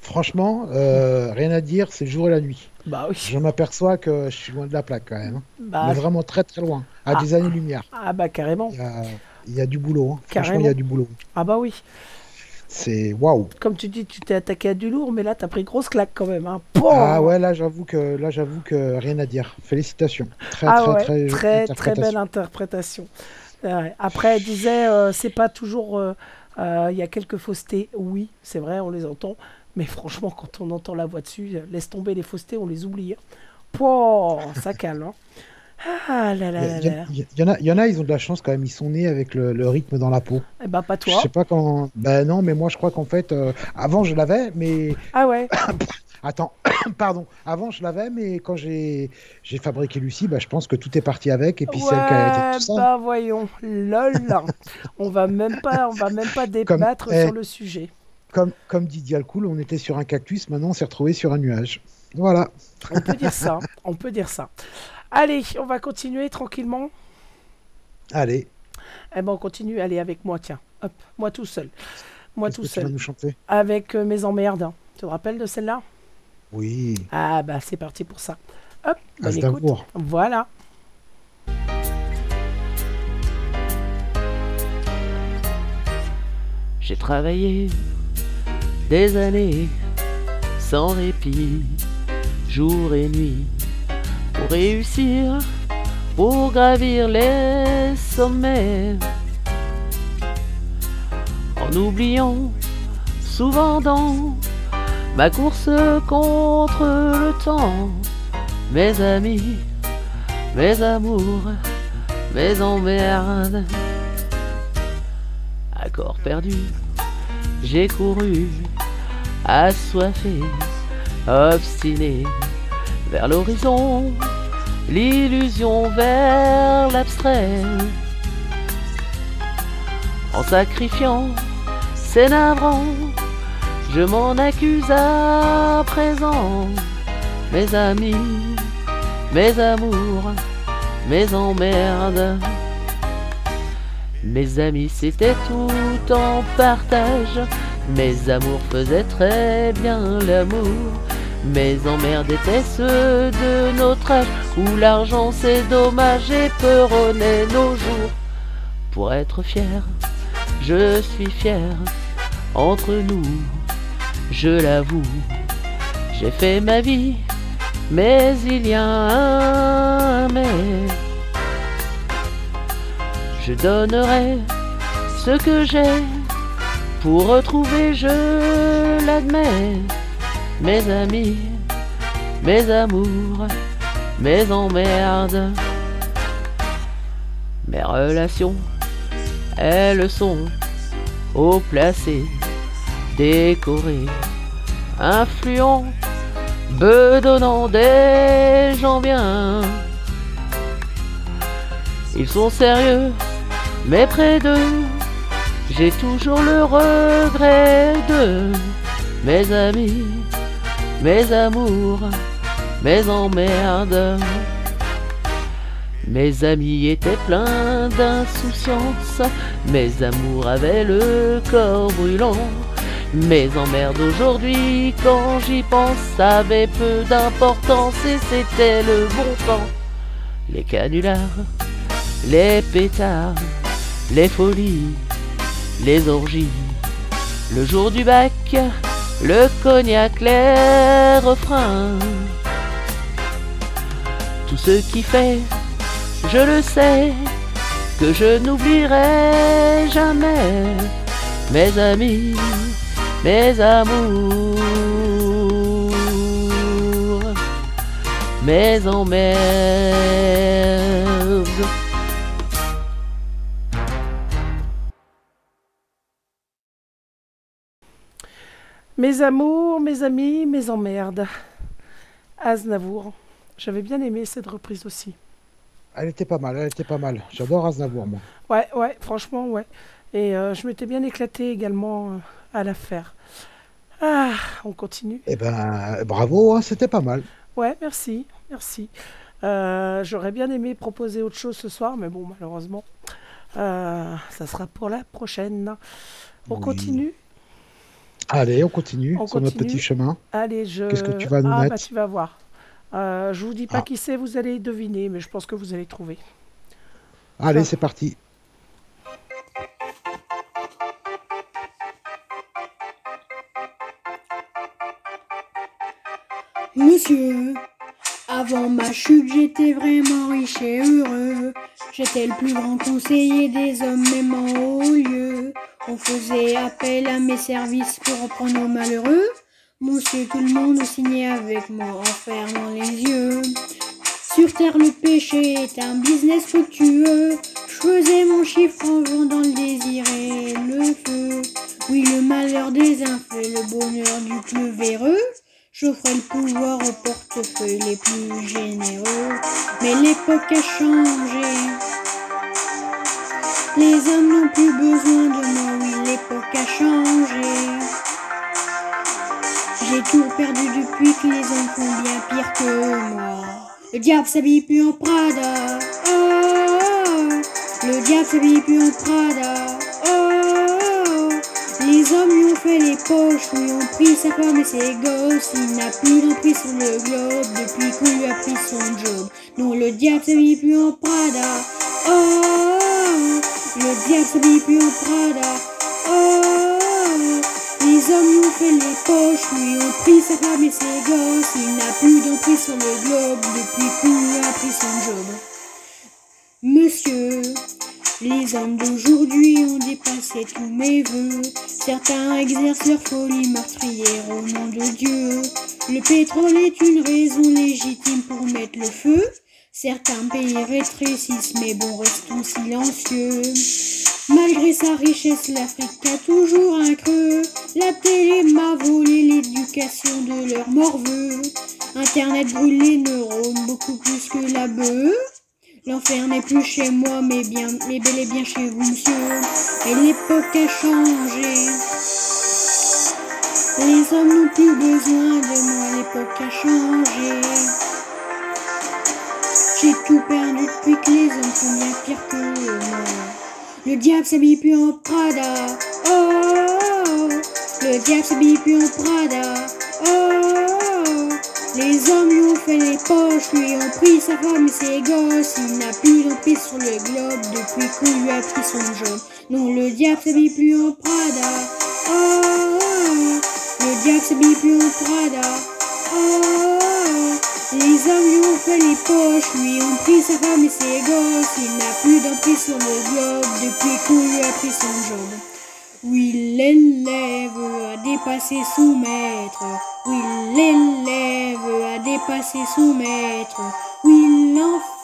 Franchement, euh, rien à dire, c'est le jour et la nuit. Bah oui. Je m'aperçois que je suis loin de la plaque quand même. hein. Bah, Mais vraiment très très loin, à Ah. des années-lumière. Ah bah carrément. Il y a, il y a du boulot. hein. Franchement, il y a du boulot. Ah bah oui. C'est waouh. Comme tu dis, tu t'es attaqué à du lourd, mais là t'as pris grosse claque quand même. Hein. Ah ouais, là j'avoue que là j'avoue que rien à dire. Félicitations. Très Ah très ouais, très très, jolie très belle interprétation. Après, elle disait, euh, c'est pas toujours. euh, Il y a quelques faussetés, oui, c'est vrai, on les entend. Mais franchement, quand on entend la voix dessus, euh, laisse tomber les faussetés, on les oublie. hein. Pouah, ça calme. hein. Ah là là là Il y, là. il y- il y en a, il y en a, ils ont de la chance quand même. Ils sont nés avec le, le rythme dans la peau. Eh ben, pas Je toi. sais pas quand. Ben non, mais moi je crois qu'en fait, euh, avant je l'avais, mais Ah ouais. attends, pardon. Avant je l'avais, mais quand j'ai fabriqué Lucie, bah, je pense que tout est parti avec. Et puis c'est elle qui a été Ouais, tout ça. bah voyons, lol. on va même pas, on va même pas débattre eh, sur le sujet. Comme comme dit Dialcool, on était sur un cactus, maintenant on s'est retrouvé sur un nuage. Voilà. On peut dire ça. On peut dire ça. Allez, on va continuer tranquillement. Allez, Eh ben, on continue. Allez, avec moi, tiens. Hop, moi tout seul. Moi tout que tu vas seul. nous chanter? Avec euh, mes emmerdes. hein. Tu te rappelles de celle-là? Oui. Ah bah c'est parti pour ça. Hop, bonne écoute. Aznavour. Voilà. J'ai travaillé des années sans répit, jour et nuit, pour réussir, pour gravir les sommets. En oubliant souvent dans ma course contre le temps, mes amis, mes amours, mes emmerdes. À corps perdu, j'ai couru, assoiffé, obstiné, vers l'horizon, l'illusion vers l'abstrait. En sacrifiant, c'est navrant, je m'en accuse à présent. Mes amis, mes amours, mes emmerdes. Mes amis, c'était tout en partage. Mes amours faisaient très bien l'amour. Mes emmerdes étaient ceux de notre âge, où l'argent c'est dommage et peuronnait nos jours. Pour être fier, je suis fier. Entre nous, je l'avoue, j'ai fait ma vie, mais il y a un mais. Je donnerai ce que j'ai pour retrouver, je l'admets, mes amis, mes amours, mes emmerdes, mes relations, elles sont haut placées, décorées, influents, bedonnant des gens bien. Ils sont sérieux, mais près d'eux, j'ai toujours le regret de mes amis, mes amours, mes emmerdes. Mes amis étaient pleins d'insouciance, mes amours avaient le corps brûlant. Mes emmerdes aujourd'hui, quand j'y pense, avaient peu d'importance et c'était le bon temps. Les canulars, les pétards, les folies, les orgies, le jour du bac, le cognac, les refrains. Tout ce qui fait, je le sais, que je n'oublierai jamais mes amis, mes amours, mes emmerdes. Mes amours, mes amis, mes emmerdes. Aznavour. J'avais bien aimé cette reprise aussi. Elle était pas mal, elle était pas mal. J'adore Aznavour, moi. Ouais, ouais, franchement, ouais. Et euh, je m'étais bien éclaté également euh, à la faire. Ah, on continue. Eh ben, bravo, hein, c'était pas mal. Ouais, merci, merci. Euh, J'aurais bien aimé proposer autre chose ce soir, mais bon, malheureusement, euh, ça sera pour la prochaine. On Oui. continue Allez, on continue On sur notre petit chemin. Allez, je. Qu'est-ce que tu vas nous ah, mettre bah, tu vas voir. Euh, je vous dis pas Ah. qui c'est, vous allez deviner, mais je pense que vous allez trouver. Allez, c'est parti. Monsieur, avant ma chute, j'étais vraiment riche et heureux. J'étais le plus grand conseiller des hommes, même en haut lieu. On faisait appel à mes services pour reprendre aux malheureux. Monsieur, tout le monde signait avec moi en fermant les yeux. Sur terre, le péché est un business fructueux. Je faisais mon chiffre en vendant le désir et le feu. Oui, le malheur des uns fait le bonheur du plus véreux. J'offrais le pouvoir aux portefeuilles les plus généreux. Mais l'époque a changé. Les hommes n'ont plus besoin de moi, oui, l'époque a changé. J'ai tout perdu depuis que les hommes font bien pire que moi. Le diable s'habille plus en Prada. Oh, oh, oh. Le diable s'habille plus en Prada. Les hommes lui ont fait les poches, lui ont pris sa femme et ses gosses. Il n'a plus d'emprise sur le globe depuis qu'on lui a pris son job. Non, le diable s'habille plus en Prada. Oh, le diable s'habille plus en Prada. Oh. Les hommes lui ont fait les poches, lui ont pris sa femme et ses gosses. Il n'a plus d'emprise sur le globe depuis qu'on lui a pris son job. Monsieur, les hommes d'aujourd'hui ont dépassé tous mes voeux. Certains exercent leur folie meurtrière au nom de Dieu. Le pétrole est une raison légitime pour mettre le feu. Certains pays rétrécissent, mais bon, restons silencieux. Malgré sa richesse, l'Afrique a toujours un creux. La télé m'a volé l'éducation de leurs morveux. Internet brûle les neurones beaucoup plus que la bœuf. L'enfer n'est plus chez moi, mais, bien, mais bel et bien chez vous, monsieur. Et l'époque a changé. Les hommes n'ont plus besoin de moi, l'époque a changé. J'ai tout perdu depuis que les hommes sont bien pires que moi. Le diable s'habille plus en Prada. Oh, oh, oh. le diable s'habille plus en Prada. Oh, oh, oh. Les hommes lui ont fait les poches, lui ont pris sa femme et ses gosses. Il n'a plus d'emprise sur le globe depuis qu'on lui a pris son job. Non, le diable s'habille plus en Prada. Oh, le diable s'habille plus en Prada. Oh. les hommes lui ont fait les poches, lui ont pris sa femme et ses gosses. Il n'a plus d'emprise sur le globe depuis qu'on lui a pris son job. Oui, l'élève a dépassé son maître. Oui, l'élève a dépassé son maître. Oui,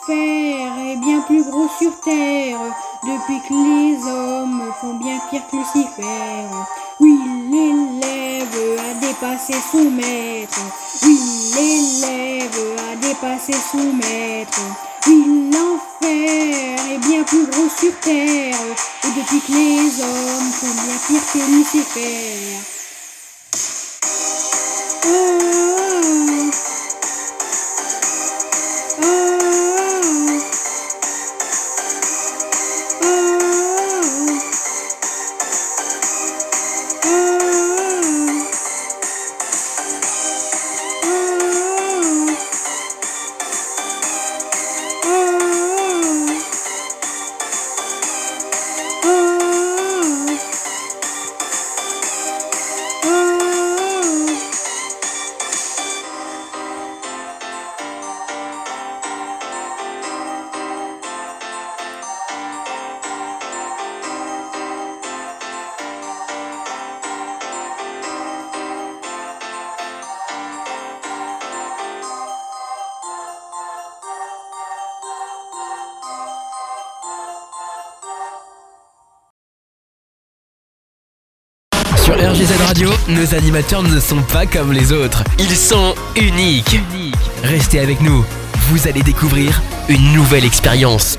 l'enfer est bien plus gros sur terre depuis que les hommes font bien pire que Lucifer. Oui, l'élève a dépassé son maître. Oui, l'élève a dépassé son maître. Oui, l'enfer est bien plus gros sur terre depuis que les hommes font bien pire que Lucifer. Oh, nos animateurs ne sont pas comme les autres. Ils sont uniques. Restez avec nous. Vous allez découvrir une nouvelle expérience.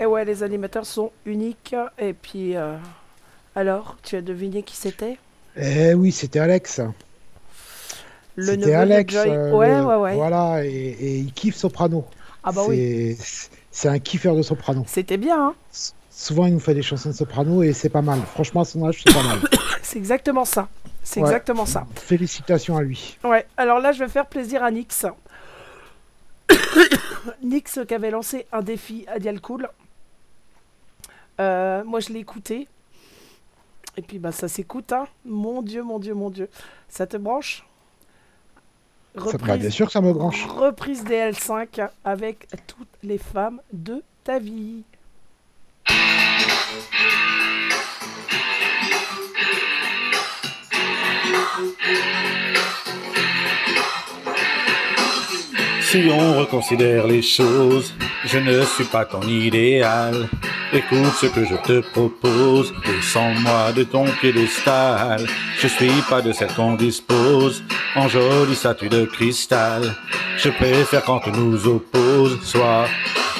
Et ouais, les animateurs sont uniques. Et puis, euh, alors, tu as deviné qui c'était? Eh oui, c'était Alex. Le C'était Alex. Joy. euh, ouais, le- ouais, ouais. Voilà, et, et il kiffe Soprano. Ah bah oui. C'est- C'est un kiffeur de Soprano. C'était bien, hein Souvent, il nous fait des chansons de Soprano et c'est pas mal. Franchement, à son âge, c'est pas mal. C'est exactement ça. C'est Ouais. exactement ça. Félicitations à lui. Ouais, alors là, je vais faire plaisir à Nix. Nix qui avait lancé un défi à Dialcool. Euh, moi, je l'ai écouté. Et puis, bah, ça s'écoute, hein. Mon Dieu, mon Dieu, mon Dieu. Ça te branche? Ça, bah, bien sûr que ça me branche. Reprise des L5 avec toutes les femmes de ta vie. Si on reconsidère les choses, je ne suis pas ton idéal. Écoute ce que je te propose, descends-moi de ton piédestal. Je suis pas de celle qu'on dispose en jolie statue de cristal. Je préfère quand on nous oppose, soit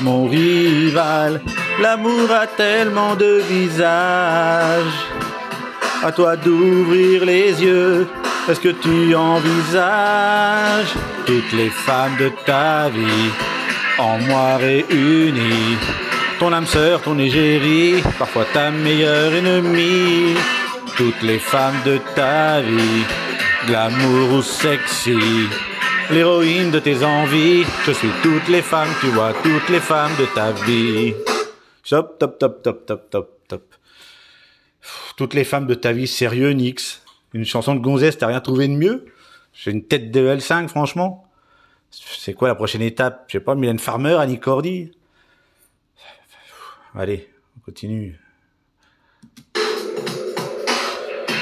mon rival. L'amour a tellement de visages. À toi d'ouvrir les yeux. Est-ce que tu envisages toutes les femmes de ta vie en moi réunies? Ton âme sœur, ton égérie, parfois ta meilleure ennemie. Toutes les femmes de ta vie, glamour ou sexy. L'héroïne de tes envies, je suis toutes les femmes, tu vois, toutes les femmes de ta vie. Top, top, top, top, top, top, top. Toutes les femmes de ta vie, sérieux, Nix. Une chanson de gonzesse, t'as rien trouvé de mieux? J'ai une tête de L5, franchement. C'est quoi la prochaine étape? Je sais pas, Mylène Farmer, Annie Cordy Allez, on continue.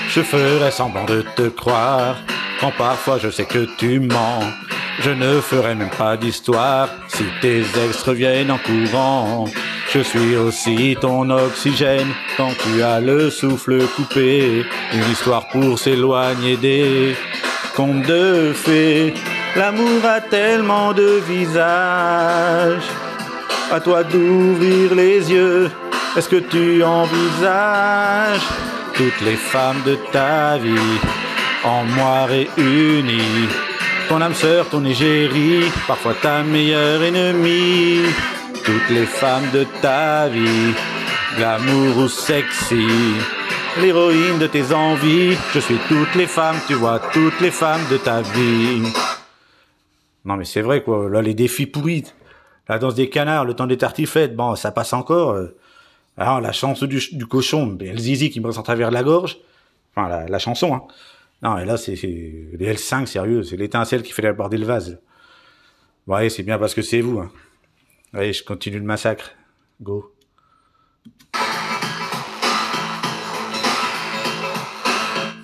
Je ferai semblant de te croire, quand parfois je sais que tu mens. Je ne ferai même pas d'histoire si tes ex reviennent en courant. Je suis aussi ton oxygène quand tu as le souffle coupé. Une histoire pour s'éloigner des contes de fées. L'amour a tellement de visages. À toi d'ouvrir les yeux. Est-ce que tu envisages toutes les femmes de ta vie en moi réunies? Ton âme sœur, ton égérie, parfois ta meilleure ennemie. Toutes les femmes de ta vie, glamour ou sexy. L'héroïne de tes envies, je suis toutes les femmes, tu vois, toutes les femmes de ta vie. Non, mais c'est vrai, quoi. Là, les défis pourris. La danse des canards, le temps des tartiflettes, bon, ça passe encore. euh. Alors, la chanson du, cochon, le zizi qui me passe en travers de la gorge. Enfin, la, la chanson, hein. Non, et là, c'est les L5, sérieux. C'est l'étincelle qui fait déborder le vase. Ouais, c'est bien parce que c'est vous, hein. Allez, je continue le massacre. Go.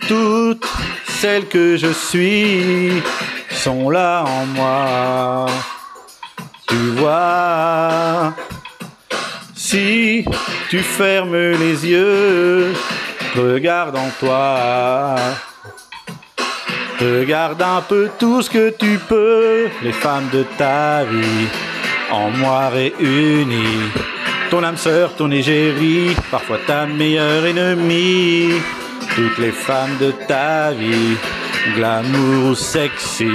Toutes celles que je suis sont là en moi. Tu vois, si tu fermes les yeux, regarde en toi. Regarde un peu tout ce que tu peux, les femmes de ta vie, en moi réunies. Ton âme sœur, ton égérie, parfois ta meilleure ennemie. Toutes les femmes de ta vie, glamour ou sexy.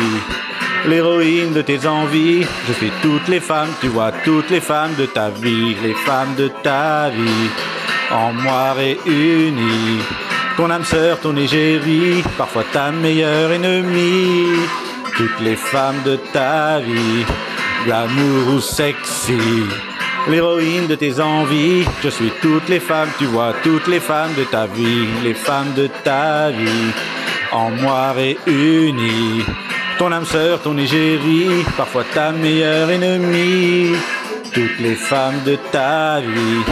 L'héroïne de tes envies, je fais toutes les femmes, tu vois toutes les femmes de ta vie, les femmes de ta vie, en moi réunies. Ton âme sœur, ton égérie, parfois ta meilleure ennemie. Toutes les femmes de ta vie, glamour ou sexy. L'héroïne de tes envies, je suis toutes les femmes, tu vois toutes les femmes de ta vie, les femmes de ta vie, en moi réunies. Ton âme sœur, ton égérie, parfois ta meilleure ennemie. Toutes les femmes de ta vie,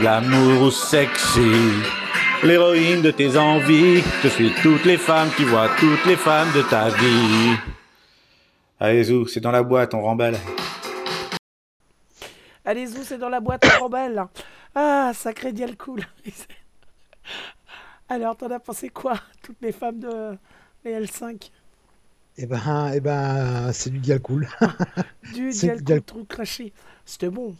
glamour ou sexy. L'héroïne de tes envies, je suis toutes les femmes, tu vois toutes les femmes de ta vie. Allez, Zou, c'est dans la boîte, on remballe. Allez, Zou, c'est dans la boîte à rembelle. Ah, sacré dial cool. Alors, t'en as pensé quoi Toutes les femmes de les L5 Eh ben, eh ben, c'est du dial cool. Du dial cool dial- craché. C'était bon.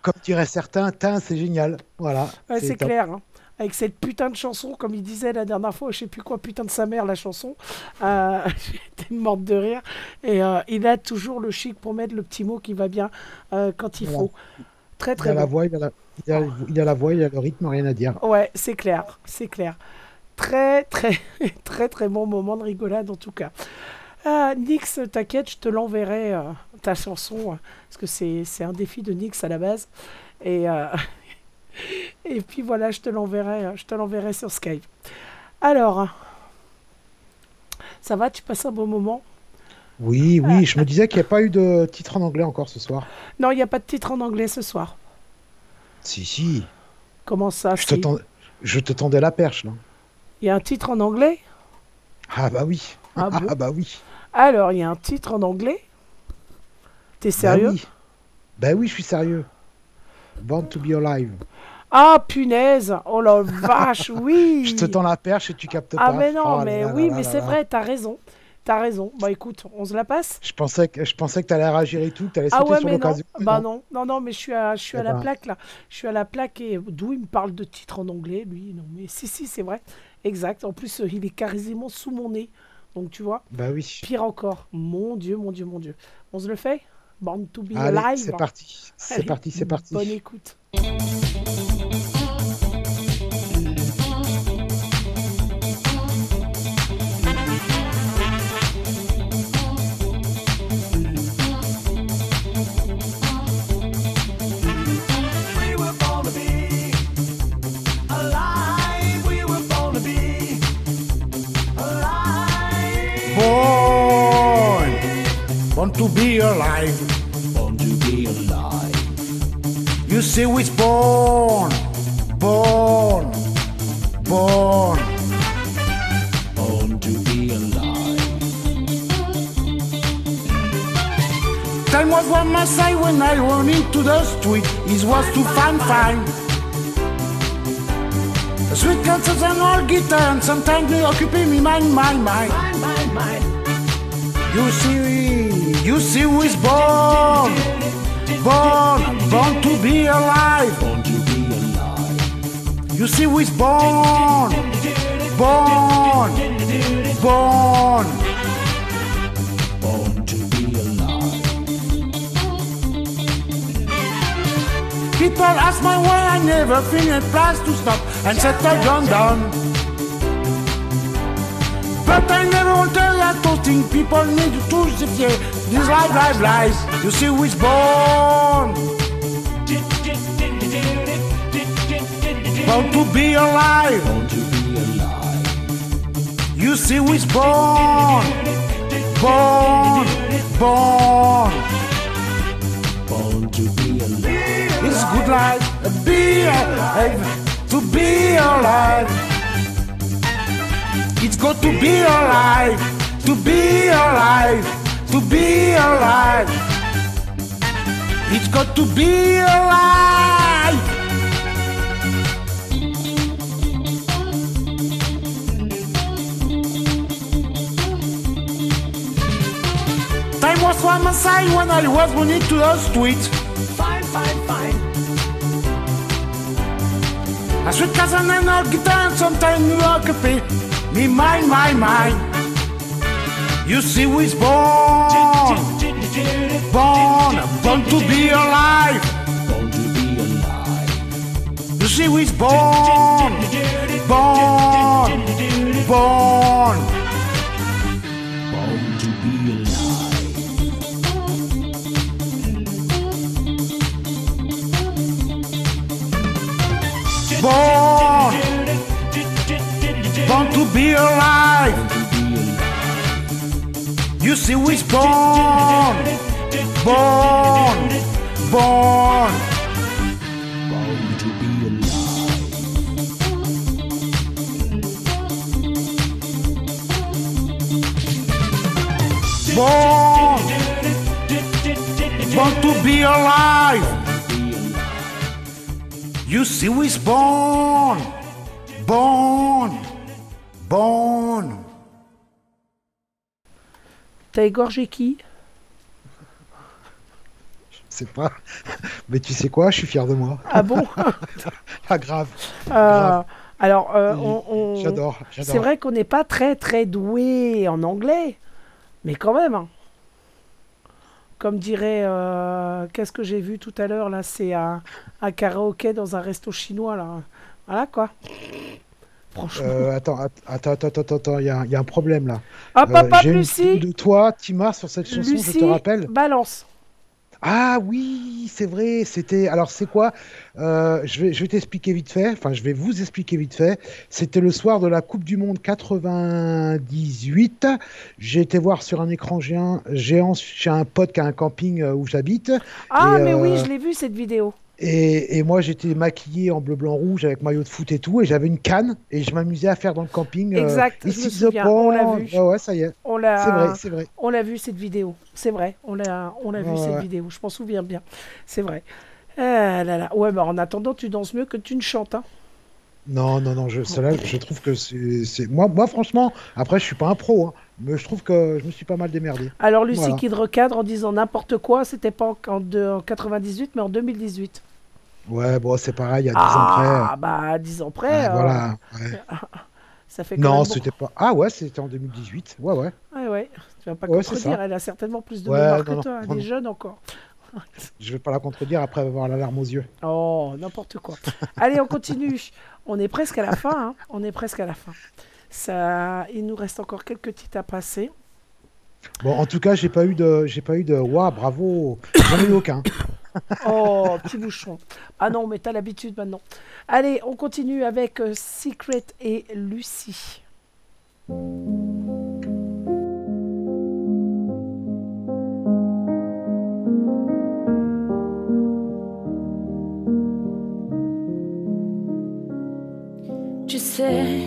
Comme diraient certains, tain, c'est génial. Voilà. Ouais, c'est clair. hein. Avec cette putain de chanson, comme il disait la dernière fois, je sais plus quoi, putain de sa mère, la chanson. Euh, J'étais morte de rire. Et euh, il a toujours le chic pour mettre le petit mot qui va bien euh, quand il Voilà. faut. Très Il très a la bon. voix, il a la, il a, il a la voix, il a le rythme, rien à dire. Ouais, c'est clair, c'est clair. Très, très, très, très bon moment de rigolade en tout cas. Ah, Nix, t'inquiète, je te l'enverrai, euh, ta chanson, euh, parce que c'est c'est un défi de Nix à la base. Et, euh, et puis voilà, je te l'enverrai, euh, je te l'enverrai sur Skype. Alors, ça va, tu passes un bon moment? Oui, oui, je me disais qu'il n'y a pas eu de titre en anglais encore ce soir. Non, il n'y a pas de titre en anglais ce soir. Si, si. Comment ça Je te, si je te tendais la perche, là. Il y a un titre en anglais? Ah bah oui. Ah bon? bah oui. Alors, il y a un titre en anglais? T'es Bah sérieux? oui. Bah oui, je suis sérieux. Born to be alive. Ah, punaise Oh la vache, oui Je te tends la perche et tu captes Ah, pas. mais non, Oh mais là oui, là mais c'est vrai, t'as raison. T'as raison. Bah écoute, on se la passe Je pensais que, je pensais que t'allais réagir et tout, que t'allais Ah sauter ouais, sur l'occasion. Bah non, non, non, mais je suis à, je suis Eh à la ben. plaque là. Je suis à la plaque et d'où il me parle de titre en anglais, lui. Non, mais si, si, c'est vrai. Exact. En plus, euh, il est quasiment sous mon nez. Donc tu vois, Bah oui. pire encore. Mon Dieu, mon Dieu, mon Dieu. On se le fait? Born to be Allez, alive. c'est parti. C'est parti, c'est parti. Bonne écoute. To be alive. Born to be alive. You see, we're born, born, born. Born to be alive. Time was one must say when I run into the street. It was to find fine. Sweet concerts and all guitar, and sometimes they occupy me mind, mind, mind. Mind, mind, mind. You see, you see who is born, born, born to be alive. Born to be alive. You see who is born, born, born. Born to be alive. People ask my way, I never find a place to stop and settle down down. But I never want to tell you toasting people need to justify this life, life, life. You see who is born. Born to be alive. You see who is born. Born, born. Born to be alive. It's good life, be alive, to be alive. It's good to be alive, to be alive, to be alive. It's got to be alive. Time was on my side when I was running to the street. Fine, fine, fine. I should cousin and a guitar and sometimes you occupy me mind, my mind. You see is born, born, born to be alive. Born to be alive. You see is born, born, born. Born to be alive. Born, be alive. You see is born, born, born. Born to be alive. Born, born to be alive. You see is born, born, born. T'as égorgé qui? C'est pas. Mais tu sais quoi, je suis fier de moi. Ah bon? Ah, grave. Euh, grave. alors, euh, on, j'adore. C'est vrai qu'on n'est pas très très doué en anglais, mais quand même. hein. Comme dirait, euh, qu'est-ce que j'ai vu tout à l'heure là C'est un, un karaoké dans un resto chinois là. Voilà quoi. Franchement. Euh, attends, att- attends, attends, attends, il y, a un- il y a un problème là. Hop, J'ai une Lucie. de toi, Timar, sur cette chanson, je te rappelle. balance. Ah oui, c'est vrai, c'était. Alors c'est quoi? Euh, Je vais, je vais t'expliquer vite fait. Enfin, je vais vous expliquer vite fait. C'était le soir de la Coupe du Monde 98. J'ai été voir sur un écran géant, géant chez un pote qui a un camping euh, où j'habite. Ah Et, mais oui, euh, je l'ai vu cette vidéo. Et, et moi, j'étais maquillé en bleu, blanc, rouge avec maillot de foot et tout. Et j'avais une canne et je m'amusais à faire dans le camping. euh, Exact, je me Ici, souviens, the on l'a vu. Ouais, ouais, ça y est. On l'a. C'est vrai, c'est vrai. On l'a vu cette vidéo. C'est vrai. On l'a, on l'a vu Ouais, cette vidéo. Je m'en souviens bien. C'est vrai. Ah là là. Ouais, bah en attendant, tu danses mieux que tu ne chantes. hein. Non, non, non, je, je trouve que c'est. c'est- Moi, moi, franchement, après, je suis pas un pro, hein, mais je trouve que je me suis pas mal démerdé. Alors Lucie Voilà. qui te recadre en disant n'importe quoi, c'était pas en, en de- en 98 mais en 2018. Ouais, bon, c'est pareil, il y a 10 ans Ah près. bah 10 ans près. Ouais, euh, voilà. ouais. Ça fait quand Non, c'était pas. Ah ouais, c'était en 2018. Ouais, ouais. Ouais ouais. Tu vas pas Ouais, contredire. Elle a certainement plus de mémoire que non, toi. Elle non. est jeune encore. Je vais pas la contredire après avoir la larme aux yeux. Oh n'importe quoi. Allez on continue. On est presque à la fin. hein. On est presque à la fin. Ça, il nous reste encore quelques titres à passer. Bon, en tout cas, j'ai pas eu de, j'ai pas eu de. Waouh, bravo. J'en ai eu aucun. Oh, petit bouchon. Ah non, mais t'as l'habitude maintenant. Allez, on continue avec euh, Secret et Lucie. Tu sais,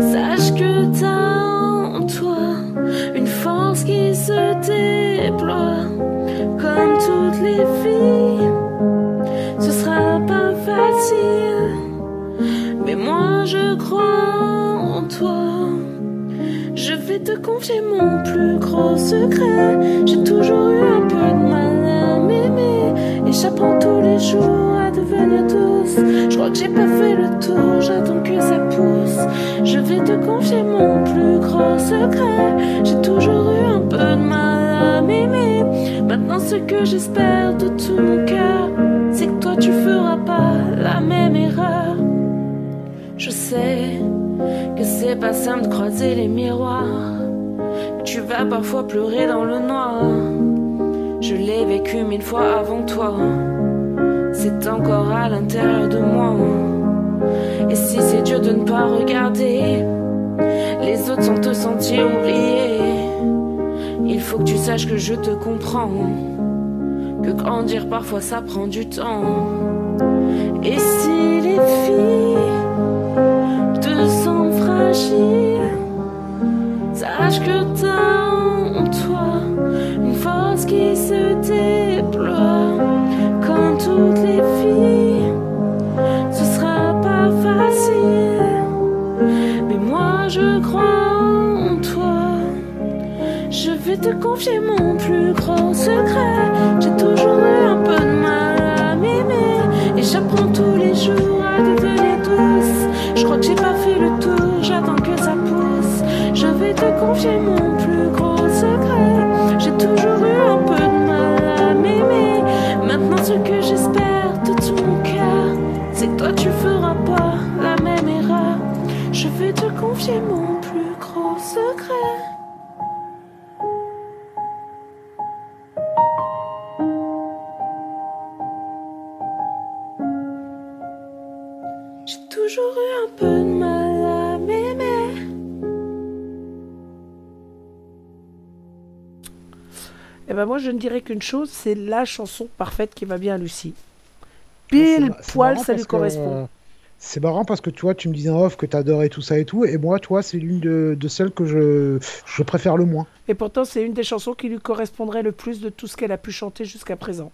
sache que t'as en toi une force qui se déploie. Comme toutes les filles, ce sera pas facile, mais moi je crois te confier mon plus gros secret. J'ai toujours eu un peu de mal à m'aimer. J'apprends tous les jours à devenir douce. Je crois que j'ai pas fait le tour, j'attends que ça pousse. Je vais te confier mon plus gros secret. J'ai toujours eu un peu de mal à m'aimer. Maintenant, ce que j'espère de tout mon cœur, c'est que toi tu feras pas la même erreur. Je sais que c'est pas simple de croiser les miroirs. que Tu vas parfois pleurer dans le noir. Je l'ai vécu mille fois avant toi. C'est encore à l'intérieur de moi. Et si c'est dur de ne pas regarder les autres sans te sentir oublié, il faut que tu saches que je te comprends. Que grandir parfois ça prend du temps. Et si les filles te sentent fragile, sache que te confier mon plus grand secret. J'ai toujours eu un peu de mal à m'aimer. Et j'apprends tous les jours à devenir douce. Je crois que j'ai pas fait le tour, j'attends que ça pousse. Je vais te confier mon plus gros secret. J'ai toujours je ne dirais qu'une chose, c'est la chanson parfaite qui va bien à Lucie. Pile poil, ça lui que, correspond. C'est marrant parce que tu vois, tu me disais en off que t'adorais tout ça et tout, et moi, toi, c'est l'une de, de celles que je, je préfère le moins. Et pourtant, c'est une des chansons qui lui correspondrait le plus de tout ce qu'elle a pu chanter jusqu'à présent.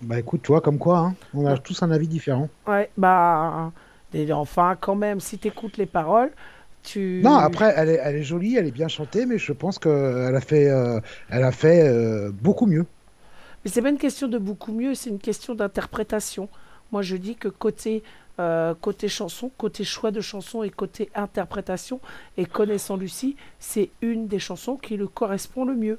Bah écoute, toi, comme quoi, hein, on a tous un avis différent. Ouais, bah. et enfin, quand même, si t'écoutes les paroles, tu. Non, après, elle est, elle est jolie, elle est bien chantée, mais je pense qu'elle a fait, euh, elle a fait euh, beaucoup mieux. Mais c'est pas une question de beaucoup mieux, c'est une question d'interprétation. Moi, je dis que côté, euh, côté chanson, côté choix de chanson et côté interprétation, et connaissant Lucie, c'est une des chansons qui lui correspond le mieux.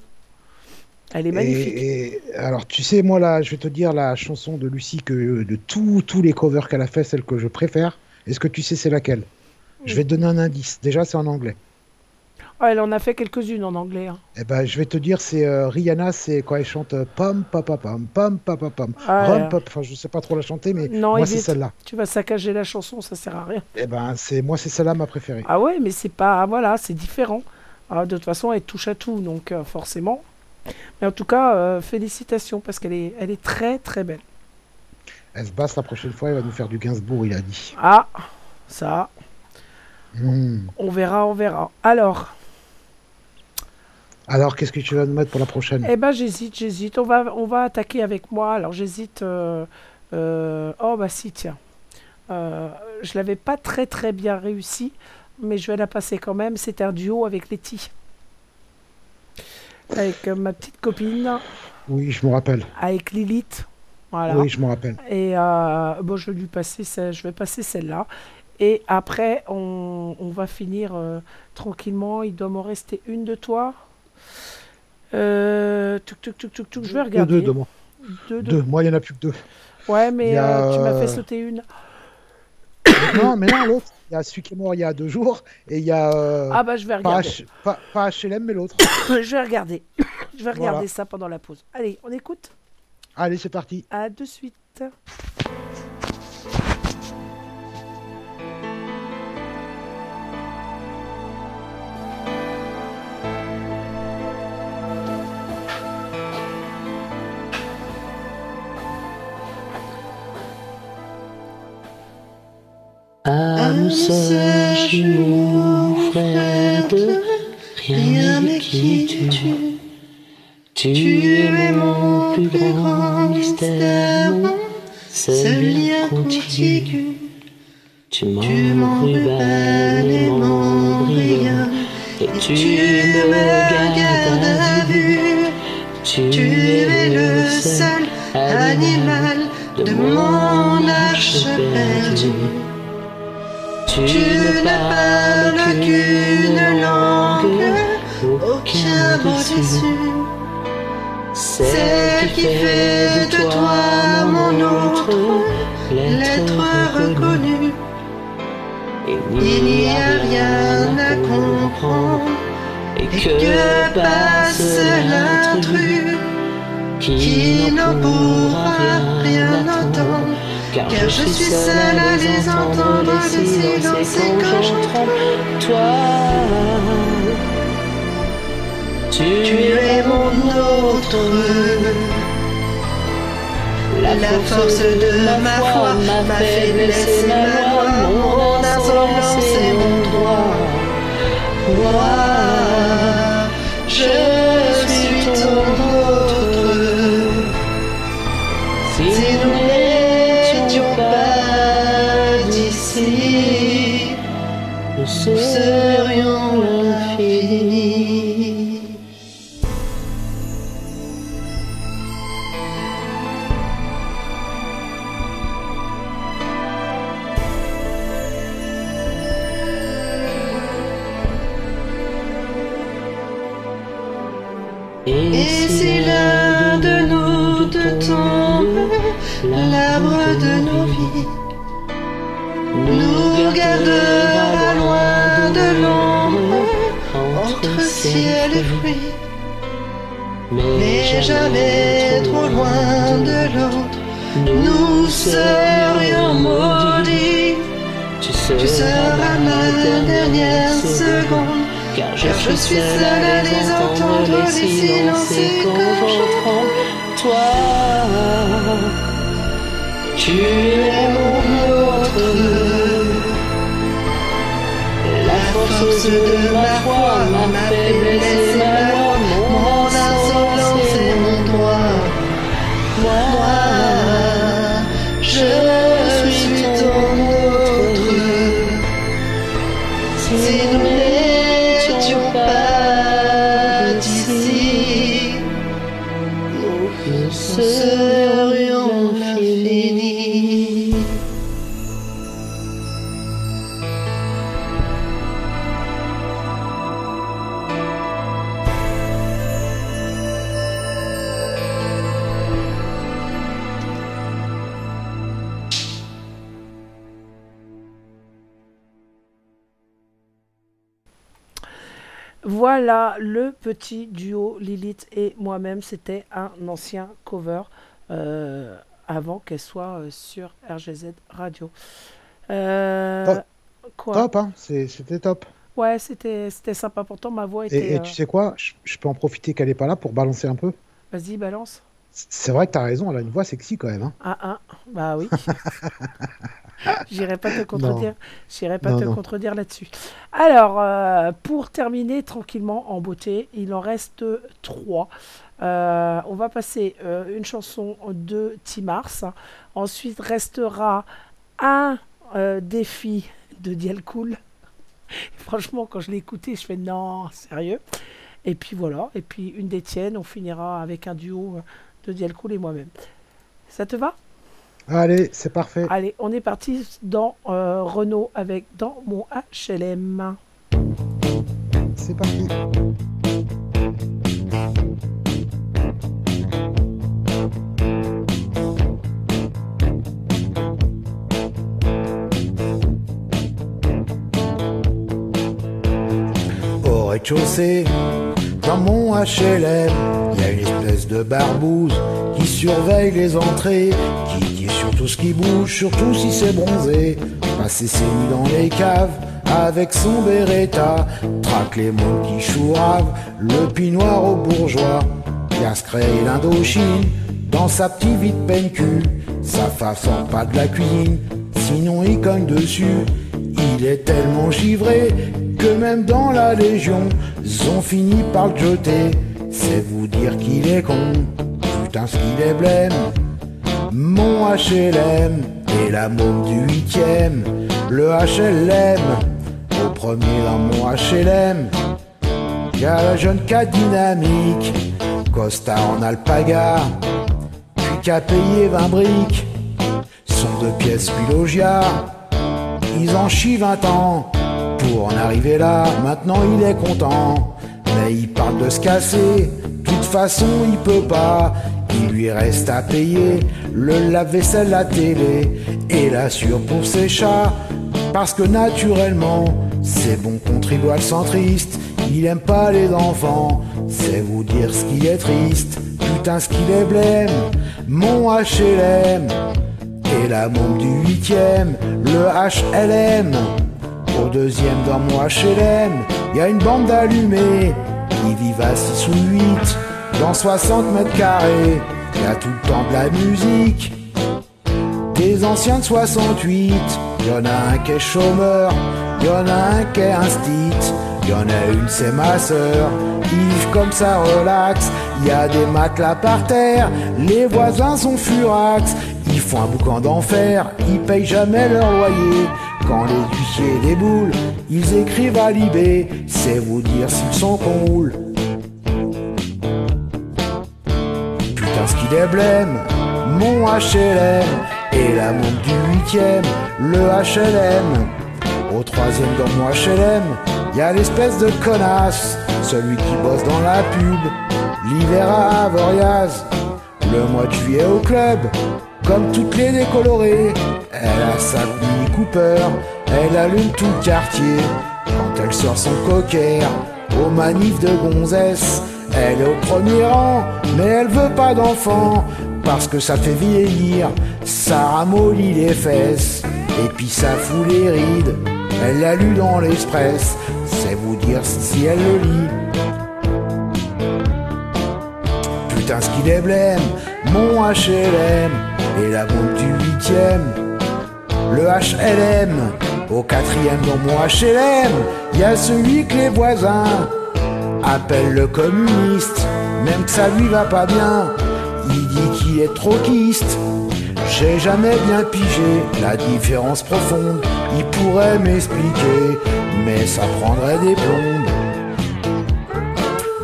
Elle est magnifique. Et, et- alors, tu sais, moi, là, je vais te dire la chanson de Lucie que de tous tous les covers qu'elle a fait, celle que je préfère. Est-ce que tu sais c'est laquelle? Je vais te donner un indice. Déjà, c'est en anglais. Ah, elle en a fait quelques-unes en anglais. hein. Eh ben, je vais te dire, c'est euh, Rihanna, c'est quand elle chante euh, pam papa pam pam papa pam Ah, rum pop. Enfin, je sais pas trop la chanter, mais Non, moi, c'est celle-là. Tu vas saccager la chanson, ça sert à rien. Eh ben, c'est moi, c'est celle-là ma préférée. Ah ouais, mais c'est pas. Voilà, c'est différent. Ah, de toute façon, elle touche à tout, donc euh, forcément. Mais en tout cas, euh, félicitations, parce qu'elle est, elle est très très belle. Elle se basse la prochaine fois, elle va nous faire du Gainsbourg, il a dit. Ah, ça, Hmm. on verra, on verra. Alors, Alors, qu'est-ce que tu vas nous mettre pour la prochaine? Eh ben j'hésite, j'hésite. On va, on va attaquer avec moi. Alors j'hésite. euh, euh, oh bah si, tiens. Euh, je l'avais pas très très bien réussi, mais je vais la passer quand même. C'est un duo avec Letty. Avec ma petite copine, Oui, je me rappelle. avec Lilith. Voilà. Oui, je me rappelle. Et euh, bon, je vais lui passer, je vais passer celle-là. Et après, on, on va finir euh, tranquillement. Il doit m'en rester une de toi. Euh, tuc, tuc, tuc, tuc, tuc, je vais regarder. deux, deux, moi. Deux, deux. Deux. Moi, il y en a plus que deux. Ouais, mais a, euh, tu m'as fait euh, sauter une. non, mais non, l'autre. Il y a celui qui est mort il y a deux jours, et il y a. euh, Ah bah, je vais pas, regarder. H- pas, pas HLM, mais l'autre. je vais regarder. Je vais regarder Voilà. ça pendant la pause. Allez, on écoute. Allez, c'est parti. À de suite. Jumeaux, frères de rien ne quitte tu. Tu es mon plus grand mystère, seul lien contigu. Tu m'enrubans et m'embrayons Et tu me gardes à vue. Tu es le seul animal de mon arche perdue. Tu ne parles qu'une langue, aucun mot dessus. Celle qui fait de toi mon autre, l'être reconnu. Il n'y a rien à comprendre, et que passe l'intrus, qui n'en pourra rien entendre. Car je suis seule à les entendre, les silencer quand j'entends toi. Tu es mon autre. La force de ma foi, ma faiblesse et ma loi, mon insolence et mon droit. Moi, je nous jamais trop loin de l'autre. Nous serions maudits. Tu seras ma dernière seconde. Car je, suis seule à les entendre, les silencer quand j'entends toi. Tu es mon autre. La force de ma foi, ma faiblesse et ma petit duo Lilith et moi-même. C'était un ancien cover euh, avant qu'elle soit euh, sur RGZ Radio. Euh, Top. quoi? Top, hein, c'était top. Ouais, c'était c'était sympa. Pourtant, ma voix était. Et, et tu sais quoi, je, je peux en profiter qu'elle est pas là pour balancer un peu. Vas-y, balance. C'est vrai que t'as raison, elle a une voix sexy quand même. hein. Ah, ah, bah oui. J'irai pas te contredire. J'irai pas Non, te non. contredire là-dessus. Alors, euh, pour terminer tranquillement en beauté, il en reste trois. Euh, on va passer euh, une chanson de Timars. Ensuite restera un défi de Dialcool. Franchement, quand je l'ai écouté, je fais non, sérieux. Et puis voilà. Et puis une des tiennes, on finira avec un duo de Dialcool et moi-même. Ça te va? Allez, c'est parfait. Allez, on est parti dans euh, Renault avec Dans mon HLM. C'est parti. Au rez-de-chaussée, dans mon HLM, il y a une espèce de barbouze qui surveille les entrées, qui sur tout ce qui bouge, surtout si c'est bronzé. Passer ses nuits dans les caves avec son Beretta, traque les mots qui chouravent, le pinoir aux bourgeois. Cascret et l'Indochine, dans sa petite vie de peine cul, sa femme sort pas de la cuisine, sinon il cogne dessus. Il est tellement givré que même dans la Légion, ont fini par le jeter. C'est vous dire qu'il est con, putain ce qu'il est blême. Mon HLM et la du huitième, le HLM, au premier dans mon HLM, y a la jeune cas dynamique, costard en alpaga, puis qu'a payé 20 briques, son deux pièces puis logia. Ils en chient 20 ans pour en arriver là, maintenant il est content, mais il parle de se casser, de toute façon il peut pas. Il lui reste à payer le lave-vaisselle, la télé et l'assure pour ses chats. Parce que naturellement, c'est bon contribuable centriste. Il aime pas les enfants, c'est vous dire ce qui est triste. Putain, ce qu'il est blême, mon HLM. Et la môme du huitième, le HLM. Au deuxième dans mon HLM, y a une bande d'allumés. Ils vivent à 6 ou 8 dans 60 mètres carrés. Y a tout le temps de la musique. Des anciens de 68, y en a un qui est chômeur, y en a un qui est instit, y en a une c'est ma sœur, vivent comme ça relax, y a des matelas par terre, les voisins sont furax, ils font un boucan d'enfer, ils payent jamais leur loyer, quand les huissiers déboulent, ils écrivent à Libé, c'est vous dire s'ils sont qu'on mon HLM et la montre du huitième, le HLM. Au troisième dans mon HLM, y a l'espèce de connasse, celui qui bosse dans la pub, l'hiver à Avoriaz, le mois de juillet au club, comme toutes les décolorées. Elle a sa Mini Cooper, elle allume tout le quartier, quand elle sort son cocker, aux manifs de gonzesse. Elle est au premier rang, mais elle veut pas d'enfant, parce que ça fait vieillir, ça ramollit les fesses, et puis ça fout les rides. Elle l'a lu dans l'Express, c'est vous dire si elle le lit. Putain, ce qu'il est blême, mon HLM, et la bombe du huitième, le HLM. Au quatrième dans mon HLM, y a celui que les voisins appellent le communiste, même que ça lui va pas bien. Il dit qu'il est troquiste. J'ai jamais bien pigé la différence profonde. Il pourrait m'expliquer, mais ça prendrait des plombes.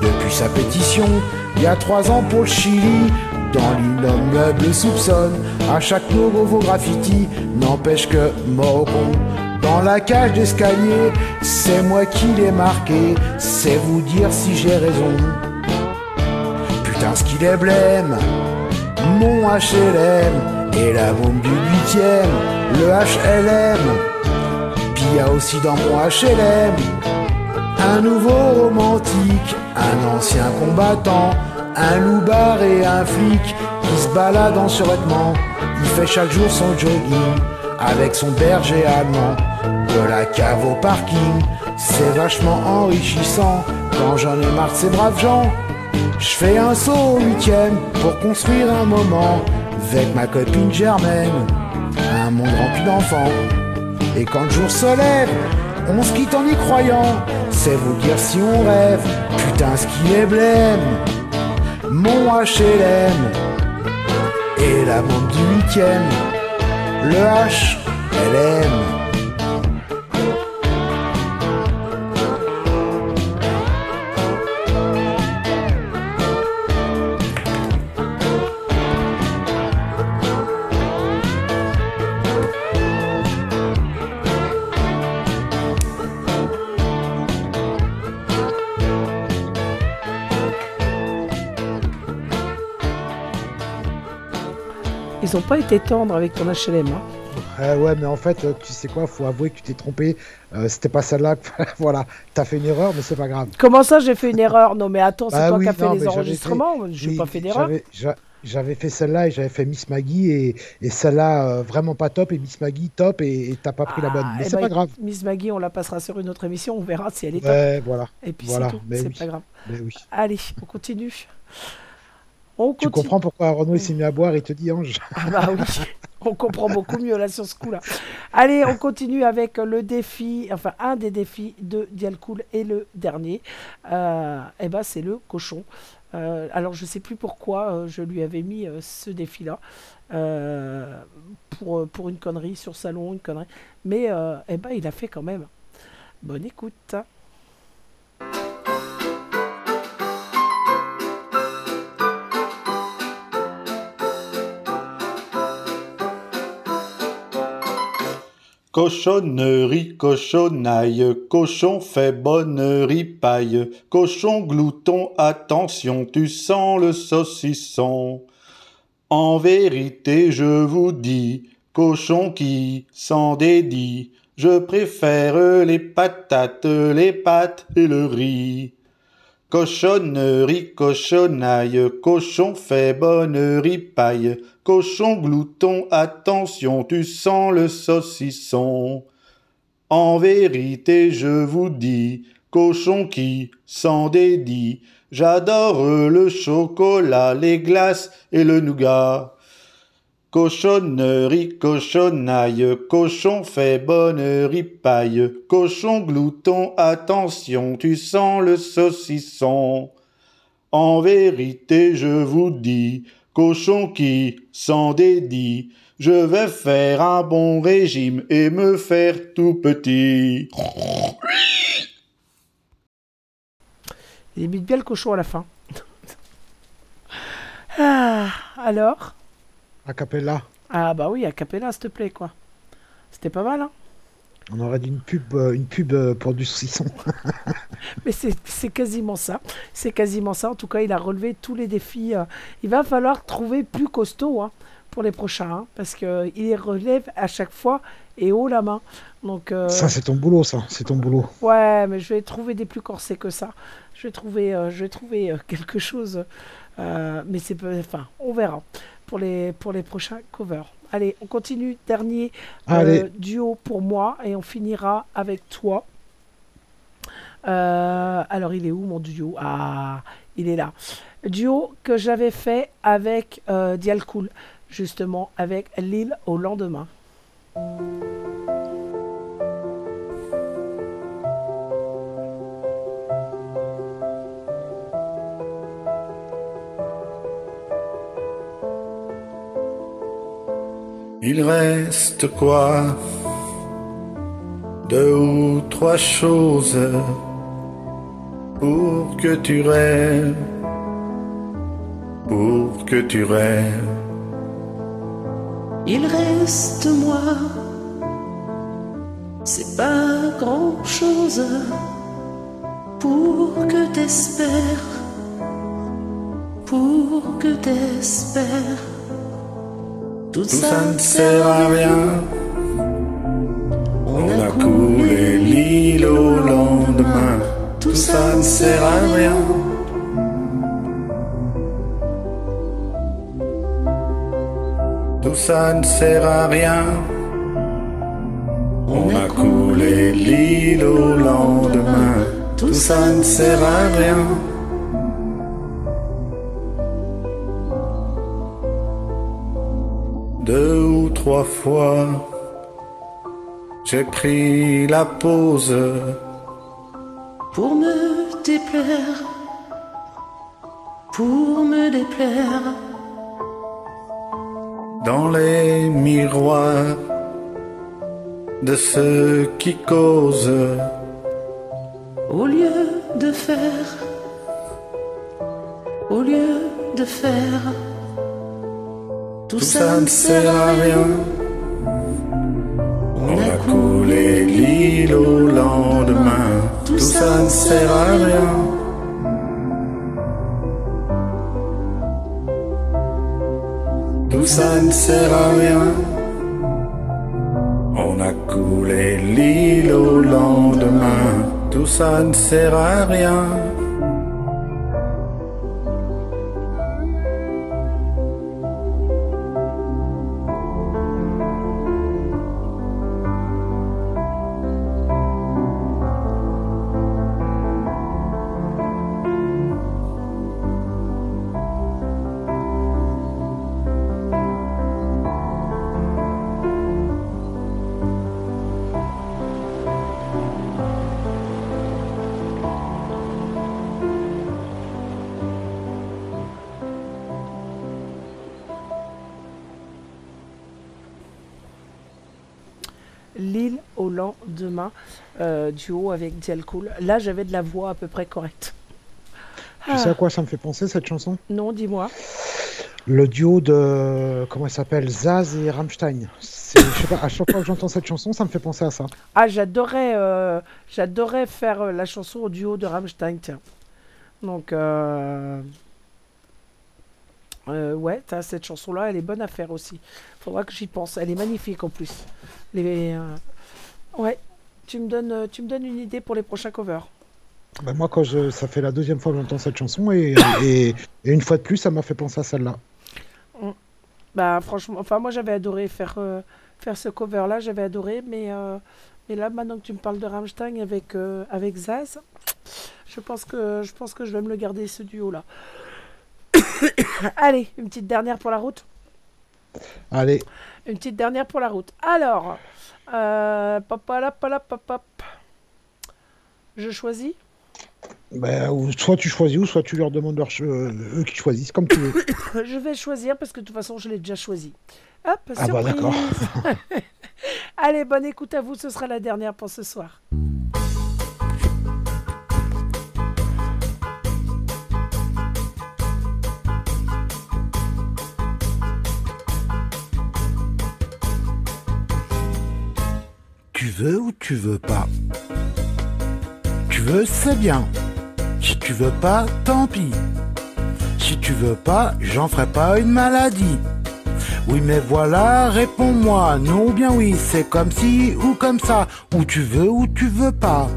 Depuis sa pétition, il y a trois ans pour le Chili, dans l'innommable soupçonne. À chaque nouveau graffiti, n'empêche que mort. Dans la cage d'escalier, c'est moi qui l'ai marqué, c'est vous dire si j'ai raison. Putain, ce qu'il est blême, mon HLM, et la bombe du huitième, le HLM. Puis y a aussi dans mon HLM, un nouveau romantique, un ancien combattant, un loupard et un flic qui se balade en survêtement. Il fait chaque jour son jogging avec son berger allemand. De la cave au parking, c'est vachement enrichissant. Quand j'en ai marre de ces braves gens, je fais un saut au huitième pour construire un moment avec ma copine Germaine. Un monde rempli d'enfants. Et quand le jour se lève, on se quitte en y croyant. C'est vous dire si on rêve. Putain, ce qui est blême. Mon HLM. Et la bombe du huitième. Le HLM. Ils ont pas été tendres avec ton HLM. hein. Euh, ouais, mais en fait, euh, tu sais quoi, faut avouer que tu t'es trompé. Euh, C'était pas celle-là. voilà, t'as fait une erreur, mais c'est pas grave. Comment ça, j'ai fait une erreur? Non, mais attends, c'est Bah toi oui, qui as fait les enregistrements. n'ai oui, pas fait d'erreur. j'avais- j'a- J'avais fait celle-là et j'avais fait Miss Maggie et, et celle-là euh, vraiment pas top et Miss Maggie top et t'as pas pris la bonne. Mais Eh c'est ben, pas grave. Miss Maggie, on la passera sur une autre émission. On verra si elle est top. Ouais, voilà. Et puis Voilà, c'est oui. pas grave. Mais. Allez, on continue. On Tu comprends pourquoi Renaud il s'est mis à boire et te dit Ange Ah bah oui, on comprend beaucoup mieux là sur ce coup-là. Allez, on continue avec le défi, enfin un des défis de Dialcool et le dernier. Euh, eh ben c'est le cochon. Euh, alors je sais plus pourquoi euh, je lui avais mis ce défi-là pour pour une connerie sur salon, une connerie. Mais eh ben il a fait quand même. Bonne écoute. Cochonnerie, cochonaille, cochon fait bonne ripaille, cochon glouton, attention, tu sens le saucisson. En vérité, je vous dis, cochon qui s'en dédie, je préfère les patates, les pâtes et le riz. Cochonnerie, cochonaille, cochon fait bonne ripaille, cochon glouton, attention, tu sens le saucisson. En vérité, je vous dis, cochon qui s'en dédie, j'adore le chocolat, les glaces et le nougat. Cochonnerie, cochonaille, cochon fait bonne ripaille, cochon glouton, attention, tu sens le saucisson. En vérité, je vous dis, cochon qui s'en dédie, je vais faire un bon régime et me faire tout petit. Il imite bien le cochon à la fin. ah, alors? A cappella. Ah bah oui, a cappella, s'il te plaît, quoi. C'était pas mal, hein? On aurait dit une pub, euh, une pub euh, pour du saucisson. Mais c'est quasiment ça. C'est quasiment ça. En tout cas, il a relevé tous les défis. euh. Il va falloir trouver plus costaud hein, pour les prochains. hein, parce qu'il les relève à chaque fois et haut la main. Donc, euh, Ça, c'est ton boulot, ça. C'est ton boulot. ouais, mais je vais trouver des plus corsés que ça. Je vais trouver, euh, je vais trouver euh, quelque chose. mais c'est. Enfin, on verra pour les, pour les prochains covers. Allez, on continue. Dernier euh, duo pour moi et on finira avec toi. Euh, alors, il est où mon duo? Ah, il est là. Duo que j'avais fait avec euh, Dialcool, justement, avec Lille au lendemain. Il reste quoi? Deux ou trois choses pour que tu rêves, pour que tu rêves. Il reste moi, c'est pas grand chose pour que t'espères, pour que t'espères. Tout, ça ne sert à rien. On a coulé l'île au lendemain. Tout ça ne sert à rien. Tout ça ne sert à rien. On a coulé l'île au lendemain. Tout ça ne sert à rien. Deux ou trois fois, j'ai pris la pause pour me déplaire, pour me déplaire. dans les miroirs de ceux qui causent. Au lieu de faire, au lieu de faire, tout, Tout ça ne sert à rien. On a coulé l'île au lendemain. Tout ça ne sert à rien. Tout ça ne sert à rien. On a coulé l'île au lendemain. Tout ça ne sert à rien. Duo avec Dialcool. Là, j'avais de la voix à peu près correcte. Tu sais à quoi ça me fait penser cette chanson? Non, dis-moi. Le duo de. Comment il s'appelle? Zaz et Rammstein. C'est sais pas, à chaque fois que j'entends cette chanson, ça me fait penser à ça. Ah, j'adorais, euh, j'adorais faire euh, la chanson au duo de Rammstein, tiens. Donc, euh, euh, ouais, cette chanson-là, elle est bonne à faire aussi. Faudra que j'y pense. Elle est magnifique en plus. Les, euh, ouais, tu me donnes, euh, tu me donnes une idée pour les prochains covers. Bah, moi, quand je, ça fait la deuxième fois que j'entends cette chanson et, et, et une fois de plus, ça m'a fait penser à celle-là. Bah franchement, enfin moi j'avais adoré faire, euh, faire ce cover là, j'avais adoré, mais, euh, mais là maintenant que tu me parles de Rammstein avec, euh, avec Zaz, je pense, que, je pense que je vais me le garder ce duo là. Allez, une petite dernière pour la route. Allez, Une petite dernière pour la route. Alors, euh, je choisis. bah, soit tu choisis ou soit tu leur demandes leur euh, eux qui choisissent, comme tu veux. je vais choisir parce que de toute façon je l'ai déjà choisi. Hop, Ah bah, d'accord. Allez, bonne écoute à vous, ce sera la dernière pour ce soir. Tu veux pas Tu veux, c'est bien. Si tu veux pas, tant pis. Si tu veux pas, j'en ferai pas une maladie. Oui, mais voilà, réponds-moi. Non bien oui, c'est comme si ou comme ça. Ou tu veux ou tu veux pas.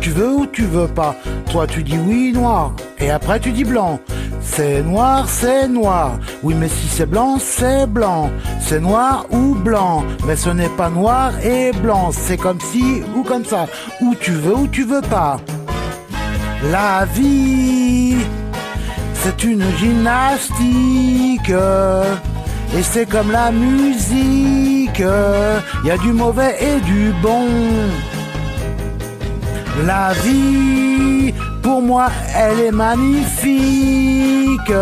Tu veux ou tu veux pas. Toi, tu dis oui, noir. Et après, tu dis blanc. C'est noir, c'est noir. Oui, mais si c'est blanc, c'est blanc. C'est noir ou blanc. Mais ce n'est pas noir et blanc. C'est comme si ou comme ça. Ou tu veux ou tu veux pas. La vie, c'est une gymnastique. Et c'est comme la musique. Il y a du mauvais et du bon. La vie, pour moi, elle est magnifique.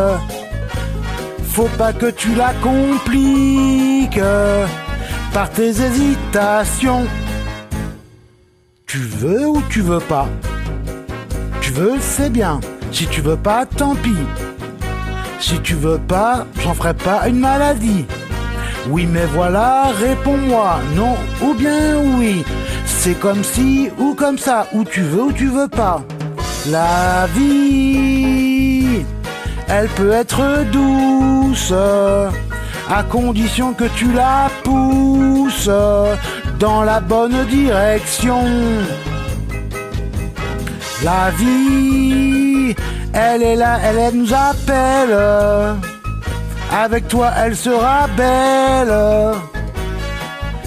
Faut pas que tu la compliques par tes hésitations. Tu veux ou tu veux pas? Tu veux, c'est bien. Si tu veux pas, tant pis. Si tu veux pas, j'en ferai pas une maladie. Oui, mais voilà, réponds-moi, non ou bien oui. C'est comme si ou comme ça, ou tu veux ou tu veux pas. La vie, elle peut être douce, à condition que tu la pousses dans la bonne direction. La vie, elle est là, elle, elle nous appelle. Avec toi, elle sera belle.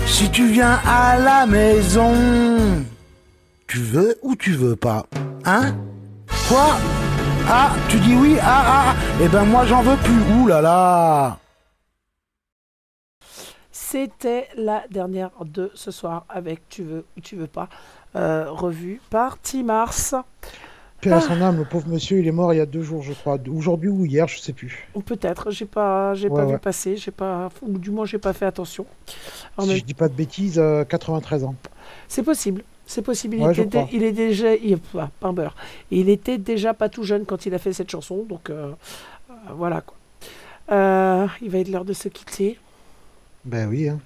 Si tu viens à la maison, tu veux ou tu veux pas Hein? Quoi? Ah, tu dis oui Ah, ah, ah. Eh ben moi, j'en veux plus. Ouh là là C'était la dernière de ce soir avec Tu veux ou tu veux pas, euh, revue par Timars. Paix à son âme, le pauvre monsieur, il est mort il y a deux jours, je crois. Aujourd'hui ou hier, je sais plus. Ou peut-être, j'ai pas, j'ai Ouais, pas vu passer, j'ai pas, ou du moins j'ai pas fait attention. En Si même- je dis pas de bêtises, euh, 93 ans. C'est possible. C'est possible. Il, Ouais, était, il est déjà. Il, ah, pain beurre. Il était déjà pas tout jeune quand il a fait cette chanson. Donc euh, euh, voilà quoi. Euh, il va être l'heure de se quitter. Ben oui, hein.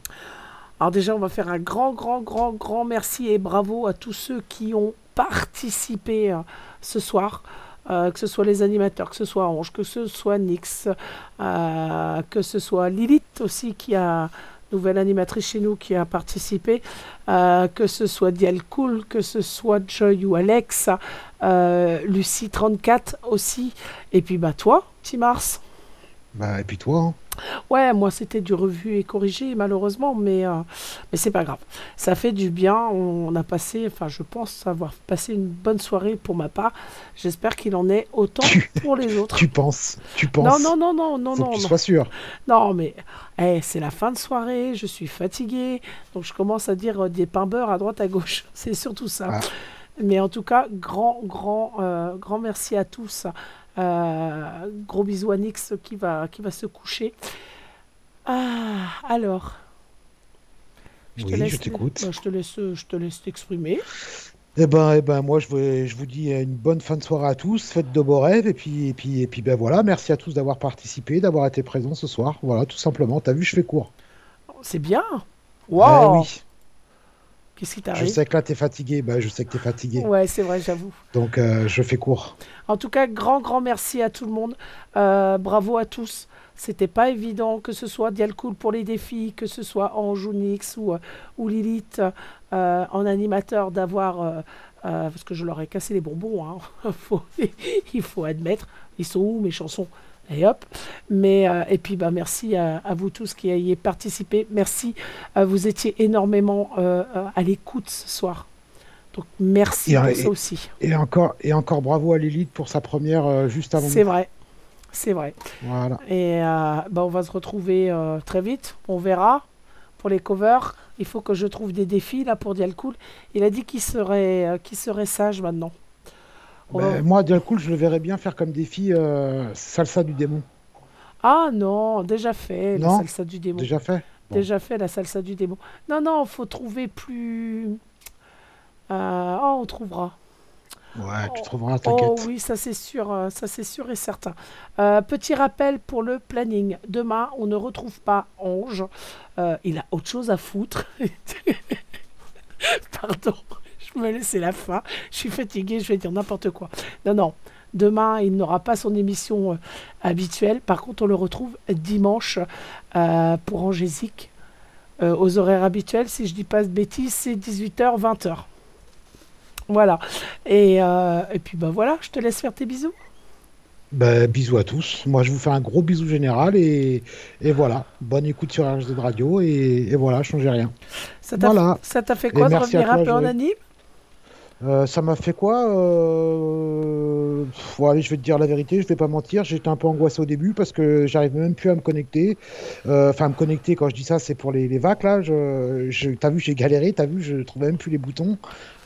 Alors déjà, on va faire un grand, grand, grand, grand merci et bravo à tous ceux qui ont participé ce soir. Euh, que ce soit les animateurs, que ce soit Ange, que ce soit Nix, euh, que ce soit Lilith aussi qui a nouvelle animatrice chez nous qui a participé, euh, que ce soit Dial Cool, que ce soit Joy ou Alex, euh, Lucie 34 aussi, et puis bah toi, Timars. Bah, et puis toi, hein. Ouais, moi c'était du revu et corrigé malheureusement, mais, euh, mais c'est pas grave. Ça fait du bien. On a passé, enfin je pense avoir passé une bonne soirée pour ma part. J'espère qu'il en est autant pour les autres. tu penses, tu penses. Non, non, non, non, non, Faut non. que tu non. sois sûr. Non, mais eh, c'est la fin de soirée, je suis fatiguée, donc je commence à dire euh, des pains à droite à gauche. C'est surtout ça. Ah. Mais en tout cas, grand, grand, euh, grand merci à tous. Euh, gros bisous à Nix qui va, qui va se coucher. Ah, alors. Oui, je t'écoute. Bah, je te laisse, je te laisse t'exprimer. Eh ben, eh ben, moi, je, vous- je vous dis une bonne fin de soirée à tous, faites de beaux rêves, et puis, et puis, et puis, ben voilà, merci à tous d'avoir participé, d'avoir été présents ce soir. Voilà, tout simplement. T'as vu, je fais court. C'est bien. Wow Eh oui. Qu'est-ce qui Je sais que là, t'es fatigué. Bah, je sais que t'es fatigué. Ouais, c'est vrai, j'avoue. Donc, euh, je fais court. En tout cas, grand, grand merci à tout le monde. Euh, bravo à tous. C'était pas évident que ce soit Dialcool pour les défis, que ce soit Nix ou, euh, ou Lilith euh, en animateur d'avoir. parce que je leur ai cassé les bonbons, hein. Il faut admettre. Ils sont où mes chansons? Et hop. Mais, euh, et puis, bah, merci à, à vous tous qui ayez participé. Merci. Euh, vous étiez énormément euh, euh, à l'écoute ce soir. Donc, merci Et, pour et- ça aussi. Et encore, et encore bravo à Lilith pour sa première juste avant. C'est vrai. C'est vrai. Voilà. Et bah, on va se retrouver très vite. On verra pour les covers. Il faut que je trouve des défis là pour Dialcool. Il a dit qu'il serait, qu'il serait sage maintenant. Ben, moi, d'un coup, je le verrais bien faire comme défi euh, salsa du démon. Ah non, déjà fait la salsa du démon. Déjà fait Bon. Déjà fait la salsa du démon. Non, non, faut trouver plus. Euh, oh, on trouvera. Ouais, tu trouveras, Oh t'inquiète. oui, ça c'est sûr, euh, ça c'est sûr et certain. Euh, petit rappel pour le planning. Demain, on ne retrouve pas Ange. Euh, il a autre chose à foutre. Pardon, me laisse la fin. Je suis fatiguée, je vais dire n'importe quoi. Non, non. Demain, il n'aura pas son émission euh, habituelle. Par contre, on le retrouve dimanche euh, pour Angésique. Euh, aux horaires habituels, si je dis pas de bêtises, c'est 18h, 20h. Voilà. Et, et puis bah voilà, je te laisse faire tes bisous. Ben, bisous à tous. Moi, je vous fais un gros bisou général et, et voilà. Bonne écoute sur RGZ Radio et, et voilà, changez rien. Ça t'a Voilà. fait Et quoi de revenir un peu en anime? Euh, ça m'a fait quoi euh... pff, bon, allez, je vais te dire la vérité, je vais pas mentir, j'étais un peu angoissé au début parce que j'arrive même plus à me connecter. Euh, Enfin, me connecter, quand je dis ça, c'est pour les, les vacs là. Je, je- t'as vu, j'ai galéré, t'as vu, je trouvais même plus les boutons.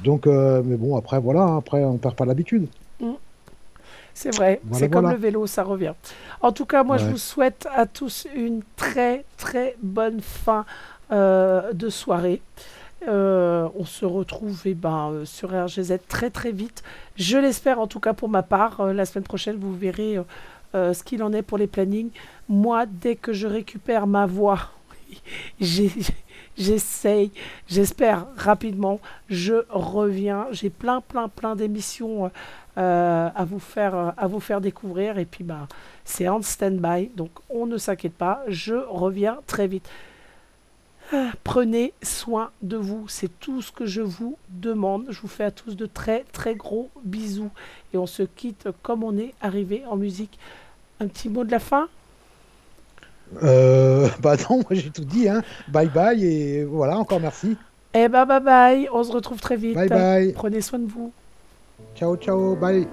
Donc, mais bon, après, voilà, hein, après, on perd pas l'habitude. C'est vrai, Voilà, c'est comme le vélo, ça revient. En tout cas, moi, je vous souhaite à tous une très, très bonne fin de soirée. Euh, on se retrouve eh ben, euh, sur RGZ très, très vite. Je l'espère, en tout cas pour ma part. Euh, la semaine prochaine, vous verrez ce qu'il en est pour les plannings. Moi, dès que je récupère ma voix, j'essaye, j'espère rapidement, je reviens. J'ai plein, plein, plein d'émissions à, vous faire, à vous faire découvrir. Et puis, bah, c'est en stand-by, donc on ne s'inquiète pas, je reviens très vite. Ah, Prenez soin de vous, c'est tout ce que je vous demande. Je vous fais à tous de très très gros bisous et on se quitte comme on est arrivé en musique. Un petit mot de la fin? Euh, bah non, moi j'ai tout dit, hein. Bye bye et voilà, encore merci. Eh ben bye bye, on se retrouve très vite. Bye bye. Prenez soin de vous. Ciao, ciao, bye.